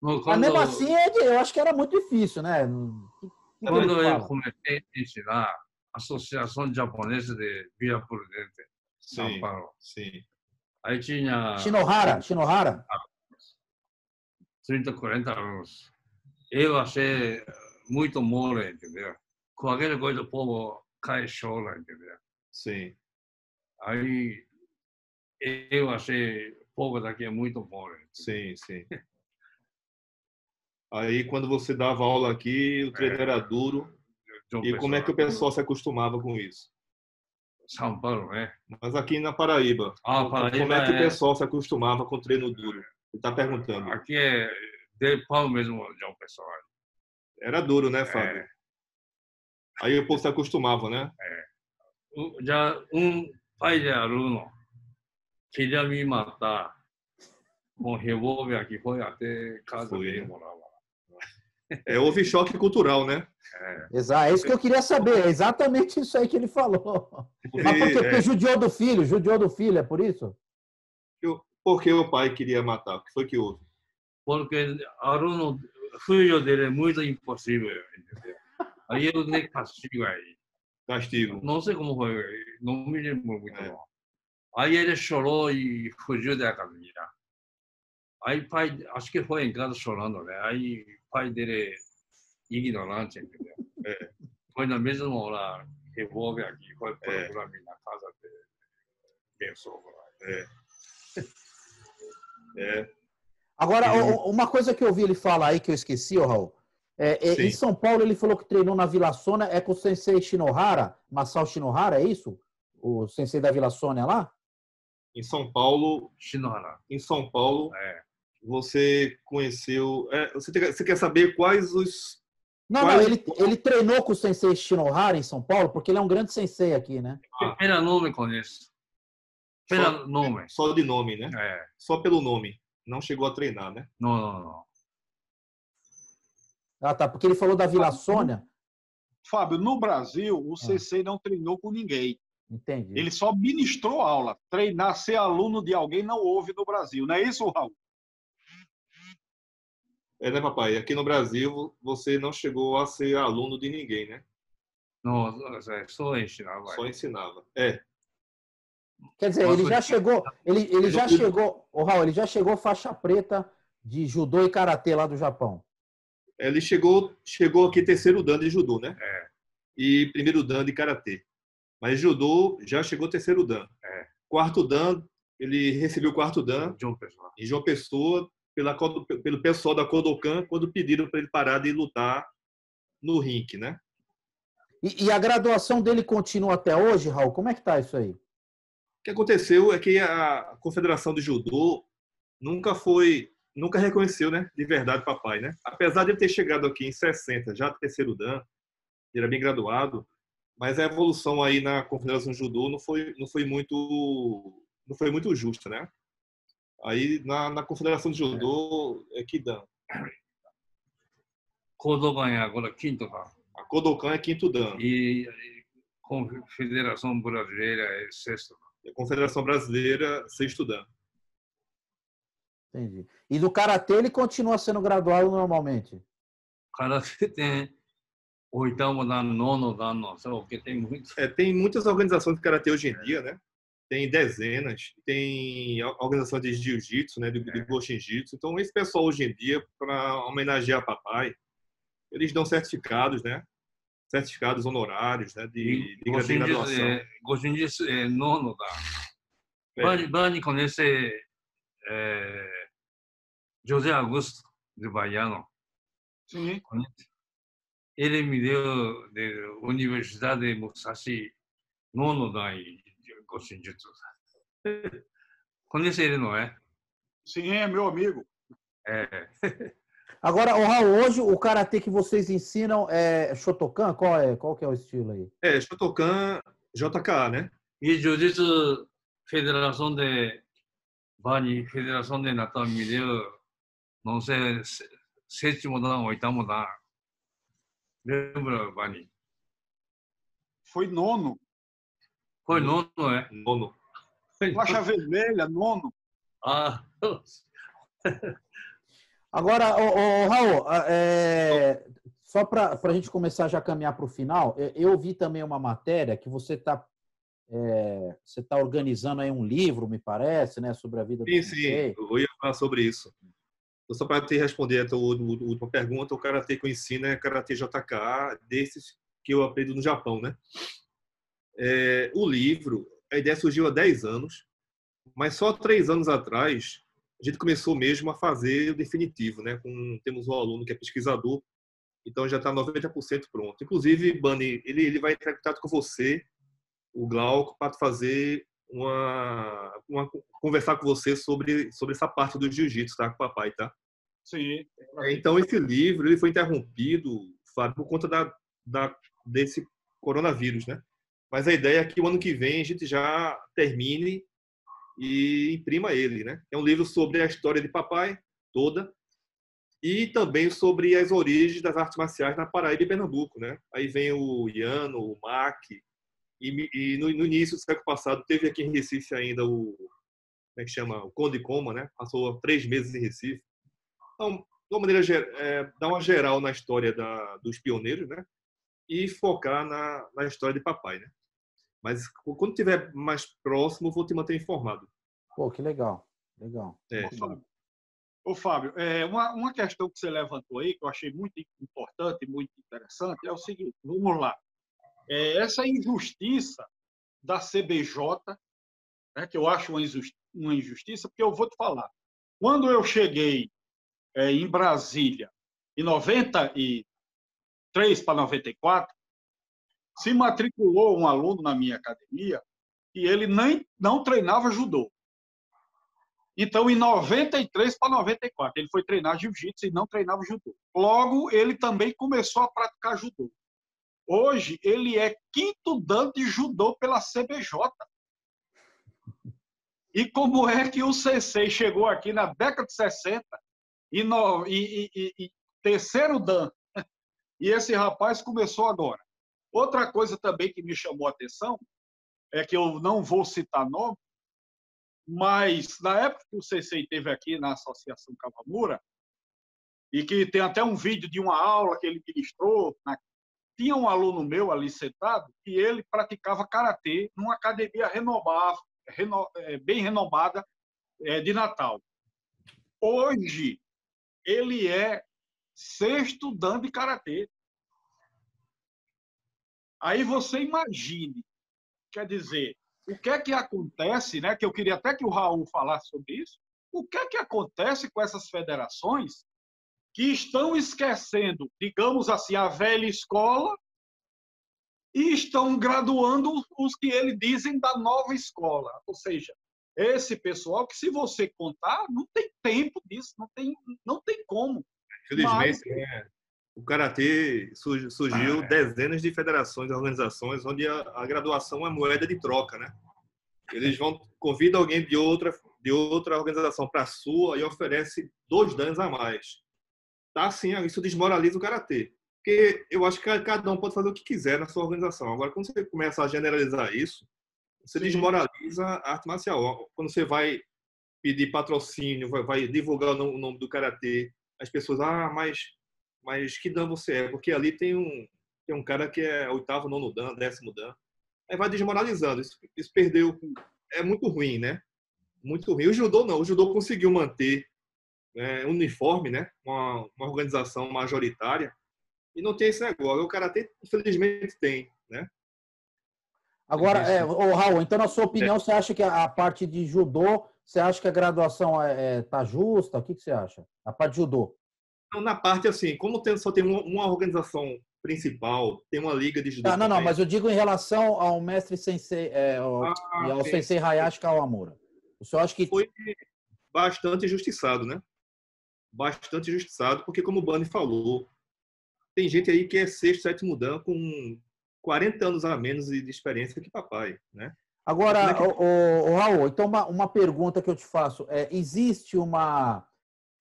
Quando... Mas mesmo assim, eu acho que era muito difícil, né? Quando eu comecei a ensinar a Associação Japonesa de Via Prudente, São Sim, Paulo. sim. Aí tinha Shinohara, Shinohara. 30, 40 anos. Eu achei muito mole, entendeu? Com aquela coisa o povo cai e chora, entendeu? Sim. Aí eu achei o povo daqui é muito mole. Sim, sim. Aí, quando você dava aula aqui, o treino É. era duro. E como é que o Pessoa, pessoal se acostumava com isso? São Paulo, né? Mas aqui na Paraíba, Ah, Paraíba como é que o é- pessoal se acostumava com treino duro? Ele está perguntando. Aqui é de pau mesmo, João Pessoa. Era duro, né, Fábio? É. Aí o povo se acostumava, né? O- Já um pai de aluno queria me matar com revólver aqui, foi até casa Foi, dele né? morava. É, houve choque cultural, né? Exato, é isso que eu queria saber. É exatamente isso aí que ele falou. Porque, Mas por quê? é, Porque judiou do filho, judiou do filho, é por isso? Porque o pai queria matar? O que foi que houve? Porque aluno, filho dele é muito impossível, entendeu? Aí eu dei castigo aí. Castigo. Não sei como foi, não me lembro muito. É. Aí ele chorou e fugiu da academia. Aí pai, acho que foi em casa chorando, né? Aí pai dele ignorante, entendeu? É. Foi na mesma hora, revólver aqui, foi É. procurar mim na casa dele. Pensou. É, Agora, Ele- o- o- uma coisa que eu ouvi ele falar aí que eu esqueci, ô Raul. É, é, em São Paulo ele falou que treinou na Vila Sônia, é com o sensei Shinohara, Masao Shinohara, é isso? O sensei da Vila Sônia lá? em São Paulo, Shinohara. em São Paulo, É. você conheceu. é, você, tem- você quer saber quais os. Não, Quais- não, ele, ele treinou com o sensei Shinohara em São Paulo, porque ele é um grande sensei aqui, né? Ah. Pelo nome conheço. Pelo nome. Só de nome, né? É. Só pelo nome. Não chegou a treinar, né? Não, não, não. Ah, tá, porque ele falou da Vila Sônia. Fábio, no Brasil, Ah. o CC não treinou com ninguém. Entendi. Ele só ministrou aula. Treinar, ser aluno de alguém não houve no Brasil. Não é isso, Raul? É, né, papai? Aqui no Brasil, você não chegou a ser aluno de ninguém, né? Não, é, só ensinava. Só ensinava. É, Quer dizer, ele já chegou, ele, ele já chegou, ô Raul, ele já chegou faixa preta de judô e karatê lá do Japão. ele chegou, chegou aqui terceiro dan de judô, né? É. E primeiro dan de karatê. Mas judô já chegou terceiro dan. É. Quarto dan, ele recebeu o quarto dan João Pessoa. em João Pessoa pela, pelo pessoal da Kodokan quando pediram para ele parar de lutar no rink, né? E, e a graduação dele continua até hoje, Raul? Como é que tá isso aí? O que aconteceu é que a Confederação de Judô nunca foi, nunca reconheceu, né, de verdade papai, né? Apesar de ele ter chegado aqui em 60, já terceiro dan, ele era bem graduado, mas a evolução aí na Confederação de Judô não foi, não foi muito, não foi muito justa, né? Aí na, na Confederação de Judô é que dan. Kodokan é agora quinto dan. A Kodokan é quinto dan, E e Confederação Brasileira é sexto. E a Confederação Brasileira sexto dan. Entendi. E do karatê ele continua sendo graduado normalmente. Karatê tem oitavo dan, nono dan, não sei o que, tem muito. É, tem muitas organizações de karatê hoje em dia, né? Tem dezenas, tem organização de jiu-jitsu, né? De, de Goshin-jitsu. Então, esse pessoal hoje em dia, para homenagear papai, eles dão certificados, né? Certificados honorários, né? De, de, de graduação. Goshinjitsu é nono dan. É. Bani, Bani conhece é, José Augusto de Baiano. Sim. Ele me deu de Universidade de Musashi nono dan em Goshinjitsu. [LAUGHS] Conhece ele, não é? Sim, é meu amigo. É. [LAUGHS] Agora, ô Raul, hoje o karatê que vocês ensinam é Shotokan? Qual é? Qual que é o estilo aí? É, Shotokan JKA, né? E Jiu-Jitsu Federação de Bani, Federação de Natal me deu, não sei, sé- sétimo dan, oitavo dan. Lembra, Bani? Foi nono. Foi nono, é? Nono. Faixa vermelha, nono. Ah, [LAUGHS] Agora, ô, ô, Raul, é, só para a gente começar já a caminhar para o final, é, eu vi também uma matéria que você está é, você está organizando aí um livro, me parece, né, sobre a vida do Sim, sim, eu ia falar sobre isso. Então, só para te responder a tua última pergunta, o Karatê que eu ensino é Karatê JK, desses que eu aprendo no Japão, né? É, o livro, a ideia surgiu há 10 anos, mas só três anos atrás a gente começou mesmo a fazer o definitivo, né? Com, temos um aluno que é pesquisador, então já está 90% pronto. Inclusive, Bani, ele, ele vai entrar em contato com você o Glauco para fazer uma, uma, conversar com você sobre sobre essa parte do jiu-jitsu, tá, com o papai, tá? Sim. É, então esse livro ele foi interrompido, Fábio, por conta da, da desse coronavírus, né? Mas a ideia é que o ano que vem a gente já termine e imprima ele, né? É um livro sobre a história de papai toda e também sobre as origens das artes marciais na Paraíba e Pernambuco, né? Aí vem o Iano, o Mac, e, e no, no, início do século passado teve aqui em Recife ainda o como é que chama o Conde Coma, né? Passou três meses em Recife. Então, de uma maneira é, dar uma geral na história da, dos pioneiros, né? E focar na, na história de papai, né? Mas quando tiver mais próximo, vou te manter informado. Pô, que legal, legal. É. Ô, Fábio, Ô, Fábio é, uma, uma questão que você levantou aí, que eu achei muito importante, muito interessante, é o seguinte: vamos lá é, essa injustiça da CBJ, né, que eu acho uma injustiça, uma injustiça, porque eu vou te falar. Quando eu cheguei é, em Brasília, em 93 para 94, se matriculou um aluno na minha academia e ele nem não treinava judô. Então, em 93 para 94, ele foi treinar jiu-jitsu e não treinava judô. Logo, ele também começou a praticar judô. Hoje, ele é quinto dan de judô pela CBJ. E como é que o CC chegou aqui na década de 60 e, no, e, e, e terceiro dan? [LAUGHS] E esse rapaz começou agora. Outra coisa também que me chamou a atenção é que eu não vou citar nome, mas na época que o CC esteve aqui na Associação Cavamura, e que tem até um vídeo de uma aula que ele ministrou na tinha um aluno meu ali sentado que ele praticava karatê numa academia renovada, reno, é, bem renomada é, de Natal. Hoje ele é sexto dan de karatê. Aí você imagine, quer dizer, o que é que acontece, né? Que eu queria até que o Raul falasse sobre isso. O que é que acontece com essas federações que estão esquecendo, digamos assim, a velha escola e estão graduando os que eles dizem da nova escola. Ou seja, esse pessoal que, se você contar, não tem tempo disso, não tem, não tem como. Infelizmente, Mas... é, o Karatê surgiu ah, é. dezenas de federações e organizações onde a, a, graduação é moeda de troca, né? Eles vão convidam alguém de outra de outra organização para a sua e oferece dois danos a mais tá assim, isso desmoraliza o karatê. Porque eu acho que cada um pode fazer o que quiser na sua organização. Agora, quando você começa a generalizar isso, você Sim. desmoraliza a arte marcial. Quando você vai pedir patrocínio, vai, vai divulgar o nome do karatê, as pessoas, ah, mas, mas que dan você é? Porque ali tem um, tem um cara que é oitavo, nono dan, décimo dan. Aí vai desmoralizando. Isso, isso perdeu. É muito ruim, né? Muito ruim. O judô não. O judô conseguiu manter é, uniforme, né? Uma, uma, organização majoritária. E não tem esse negócio. O Karatê, infelizmente, tem, né? Agora, é, ô, Raul, então, na sua opinião, é. você acha que a parte de judô, você acha que a graduação é, é tá justa? O que, que você acha? A parte de judô? Na parte, assim, como tem, só tem uma, uma organização principal, tem uma liga de judô. Ah, não, não, mas eu digo em relação ao mestre sensei, é, ao, ah, e ao sensei Hayashi Kawamura. O senhor acha que... Foi bastante injustiçado, né? bastante injustiçado, porque, como o Bani falou, tem gente aí que é sexto, sétimo dan com 40 anos a menos de experiência que papai, né? Agora, é que... o, o, Raul, então uma, uma pergunta que eu te faço. É, existe uma,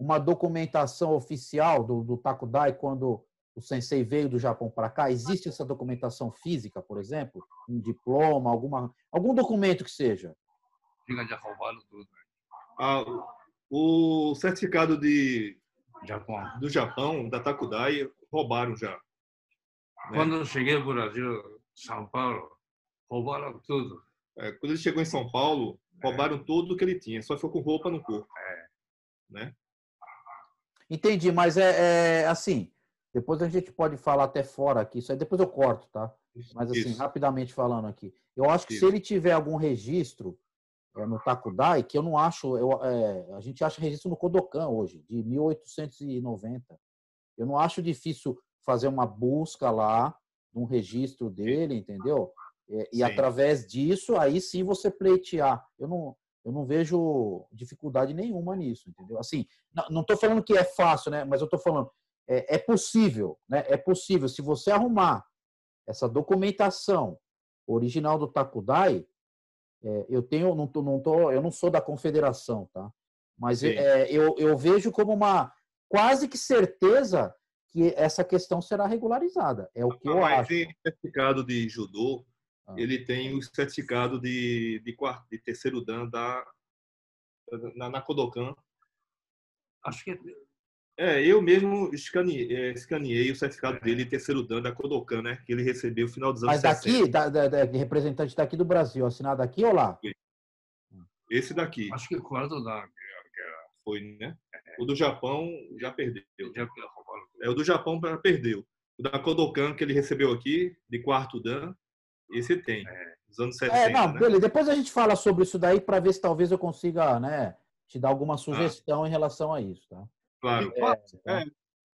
uma documentação oficial do, do Takudai quando o sensei veio do Japão para cá? Existe essa documentação física, por exemplo? Um diploma, alguma, algum documento que seja? Fica já roubando tudo. Ah, o certificado de, Japão. do Japão, da Takudai, roubaram já. Né? Quando eu cheguei no Brasil, São Paulo, roubaram tudo. É, quando ele chegou em São Paulo, roubaram tudo que ele tinha, só ficou com roupa no corpo. É. Né? Entendi, mas é, é assim. Depois a gente pode falar até fora aqui. Isso aí depois eu corto, tá? Mas assim, Isso. rapidamente falando aqui. Eu acho que se Isso. ele tiver algum registro é, no Takudai, que eu não acho, eu, é, a gente acha registro no Kodokan hoje, de 1890. Eu não acho difícil fazer uma busca lá, um registro dele, entendeu? É, e Sim. através disso, aí sim você pleitear. Eu não, eu não vejo dificuldade nenhuma nisso, entendeu? Assim, não- estou falando que é fácil, né? Mas eu estou falando, é, é possível, né? É possível. Se você arrumar essa documentação original do Takudai, é, eu tenho, não tô, não tô, eu não sou da confederação, tá? Mas é, eu, eu vejo como uma quase que certeza que essa questão será regularizada. É o que eu Mas acho. tem certificado de judô, Ah. ele tem o certificado de, de, quarto, de terceiro dan da, na, na Kodokan. Acho que É, eu mesmo escaneei, é, escaneei o certificado dele de terceiro dan da Kodokan, né? Que ele recebeu no final dos anos Mas daqui, 60. da, da, da- representante daqui do Brasil, assinado aqui ou lá? Esse daqui acho que quarto da foi, né? O do Japão já perdeu. É, o do Japão já perdeu. O da Kodokan que ele recebeu aqui, de quarto dan, esse tem. Dos anos 70, É, não, né? beleza. Depois a gente fala sobre isso daí para ver se talvez eu consiga, né, te dar alguma sugestão em relação a isso, tá? Claro. É,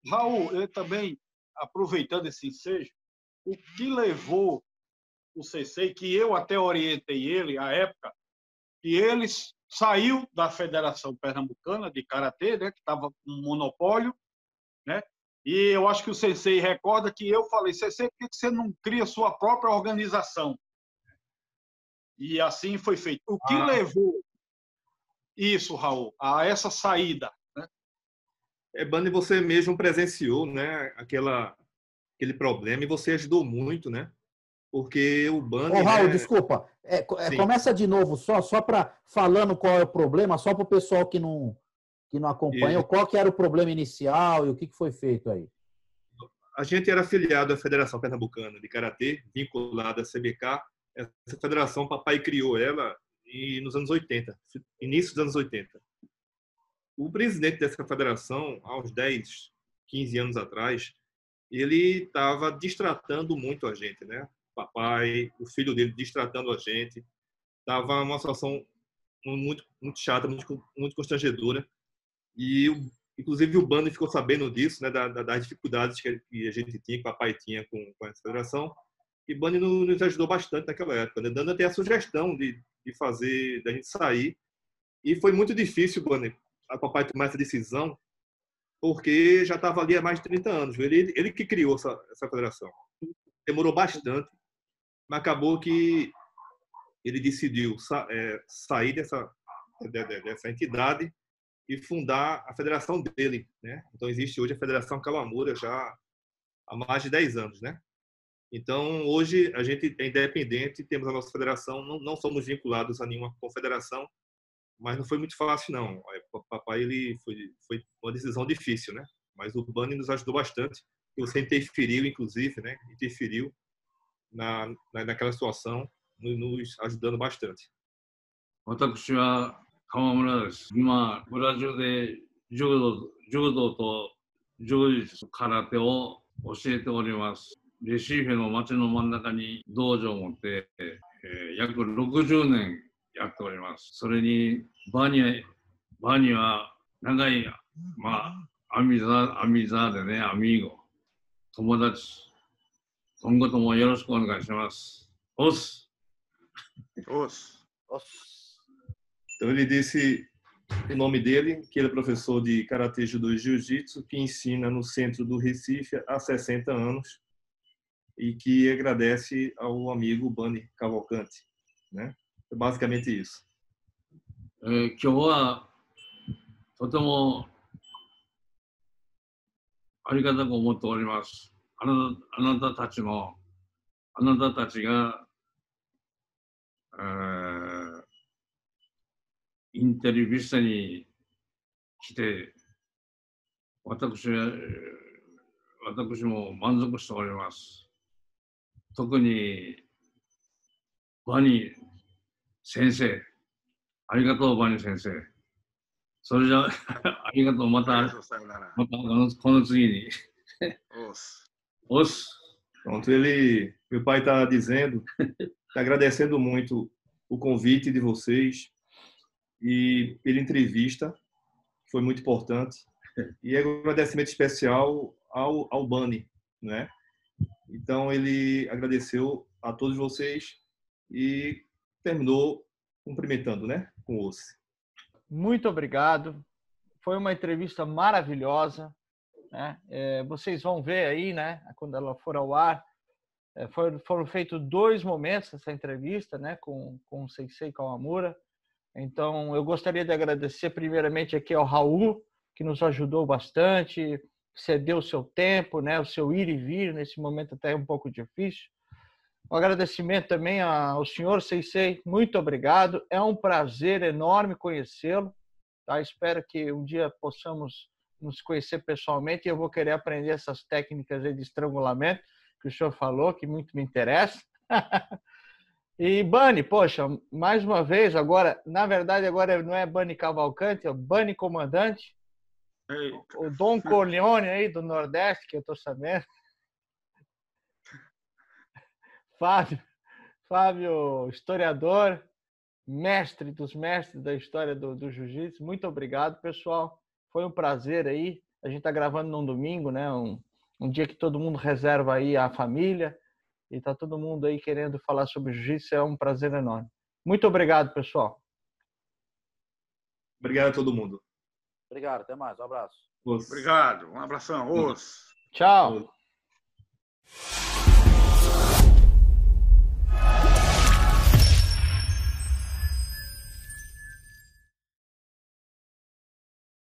Raul, eu também, aproveitando esse ensejo, o que levou o CC, que eu até orientei ele à época, que ele saiu da Federação Pernambucana de Karatê, né, que estava com um monopólio? E eu acho que o Sensei recorda que eu falei, Sensei, por que você não cria sua própria organização? E assim foi feito. O que Ah. levou isso, Raul, a essa saída? É, Bani, você mesmo presenciou, né, aquela, aquele problema e você ajudou muito, né? Porque o Bani, Ô, Raul, né, desculpa. É, é, começa de novo só, só para falando qual é o problema, só para o pessoal que não, que não acompanha, Isso. qual que era o problema inicial e o que, que foi feito aí. a gente era afiliado à Federação Pernambucana de Karatê, vinculada à CBK. Essa federação, papai criou ela e nos anos 80, início dos anos 80. O presidente dessa federação, há uns 10, 15 anos atrás, ele estava distratando muito a gente, né? Papai, o filho dele distratando a gente. Estava uma situação muito, muito chata, muito, muito constrangedora. E, inclusive, o Bando ficou sabendo disso, né? da- da- das dificuldades que a gente tinha, que o papai tinha com, com essa federação. E no- nos ajudou bastante naquela época, né? dando até a sugestão de, de fazer, da gente sair. E foi muito difícil, Bando, a papai tomar essa decisão, porque já estava ali há mais de 30 anos. Ele, ele que criou essa, essa federação. Demorou bastante, mas acabou que ele decidiu sa- é, sair dessa, de- de- dessa entidade e fundar a federação dele. Né? Então, existe hoje a Federação Calamura já há mais de 10 anos. Né? Então, hoje a gente é independente, temos a nossa federação, não, não somos vinculados a nenhuma confederação, mas não foi muito fácil, não. O papai ele foi, foi uma decisão difícil, né? Mas o Bani nos ajudou bastante. Você interferiu, inclusive, né? Interferiu na, na, naquela situação, no- nos ajudando bastante. 私は川村です。今、ブラジルで柔道柔道と柔術、空手を教えております。レシーフェの街の真ん中に道場を持って、えー約60年やっております。それに、バニは、バニは長い、まあ、アミザ、アミザでね、アミーゴ、友達、今後ともよろしくお願いします。おっす。Os. Então ele disse o nome dele, que ele é professor de Karatê Judô e Jiu-Jitsu, que ensina no centro do Recife há 60 anos e que agradece ao amigo Bani Cavalcante. Né? É basicamente isso. えー今日はとてもありがたく思っております。あなたあなたたちの、あなたたちが、えー インテリビスタに来て、私私も満足しております。特に、バニー先生、ありがとう、バニー先生。それじゃ、[LAUGHS] ありがとう、また、またさよなら。このこの次に。おっす。おっす。Pronto, ele, meu pai está dizendo, está agradecendo muito o convite de vocês e pela entrevista, foi muito importante. [LAUGHS] E é agradecimento especial ao, ao Bani, né? Então ele agradeceu a todos vocês e terminou cumprimentando, né? Com o Ossi. Muito obrigado. Foi uma entrevista maravilhosa. Né? É, vocês vão ver aí, né? Quando ela for ao ar, é, foram, foram feitos dois momentos essa entrevista, né? Com, com o Sensei Kawamura. Então, eu gostaria de agradecer primeiramente aqui ao Raul, que nos ajudou bastante, cedeu o seu tempo, né? O seu ir e vir nesse momento até um pouco difícil. Um agradecimento também ao senhor Sensei, muito obrigado. É um prazer enorme conhecê-lo. Tá? Espero que um dia possamos nos conhecer pessoalmente e eu vou querer aprender essas técnicas de estrangulamento que o senhor falou, que muito me interessa. [LAUGHS] e Bani, poxa, mais uma vez, agora, na verdade, agora não é Bani Cavalcante, é Bani Comandante. Eita. O Dom Corleone aí do Nordeste, que eu estou sabendo. [LAUGHS] Fábio, Fábio, historiador, mestre dos mestres da história do, do jiu-jitsu. Muito obrigado, pessoal. Foi um prazer aí. A gente está gravando num domingo, né? Um, um dia que todo mundo reserva aí a família e tá todo mundo aí querendo falar sobre jiu-jitsu. É um prazer enorme. Muito obrigado, pessoal. Obrigado a todo mundo. Obrigado, até mais. Um abraço. Ossi. Obrigado. Um abração. Os. Tchau.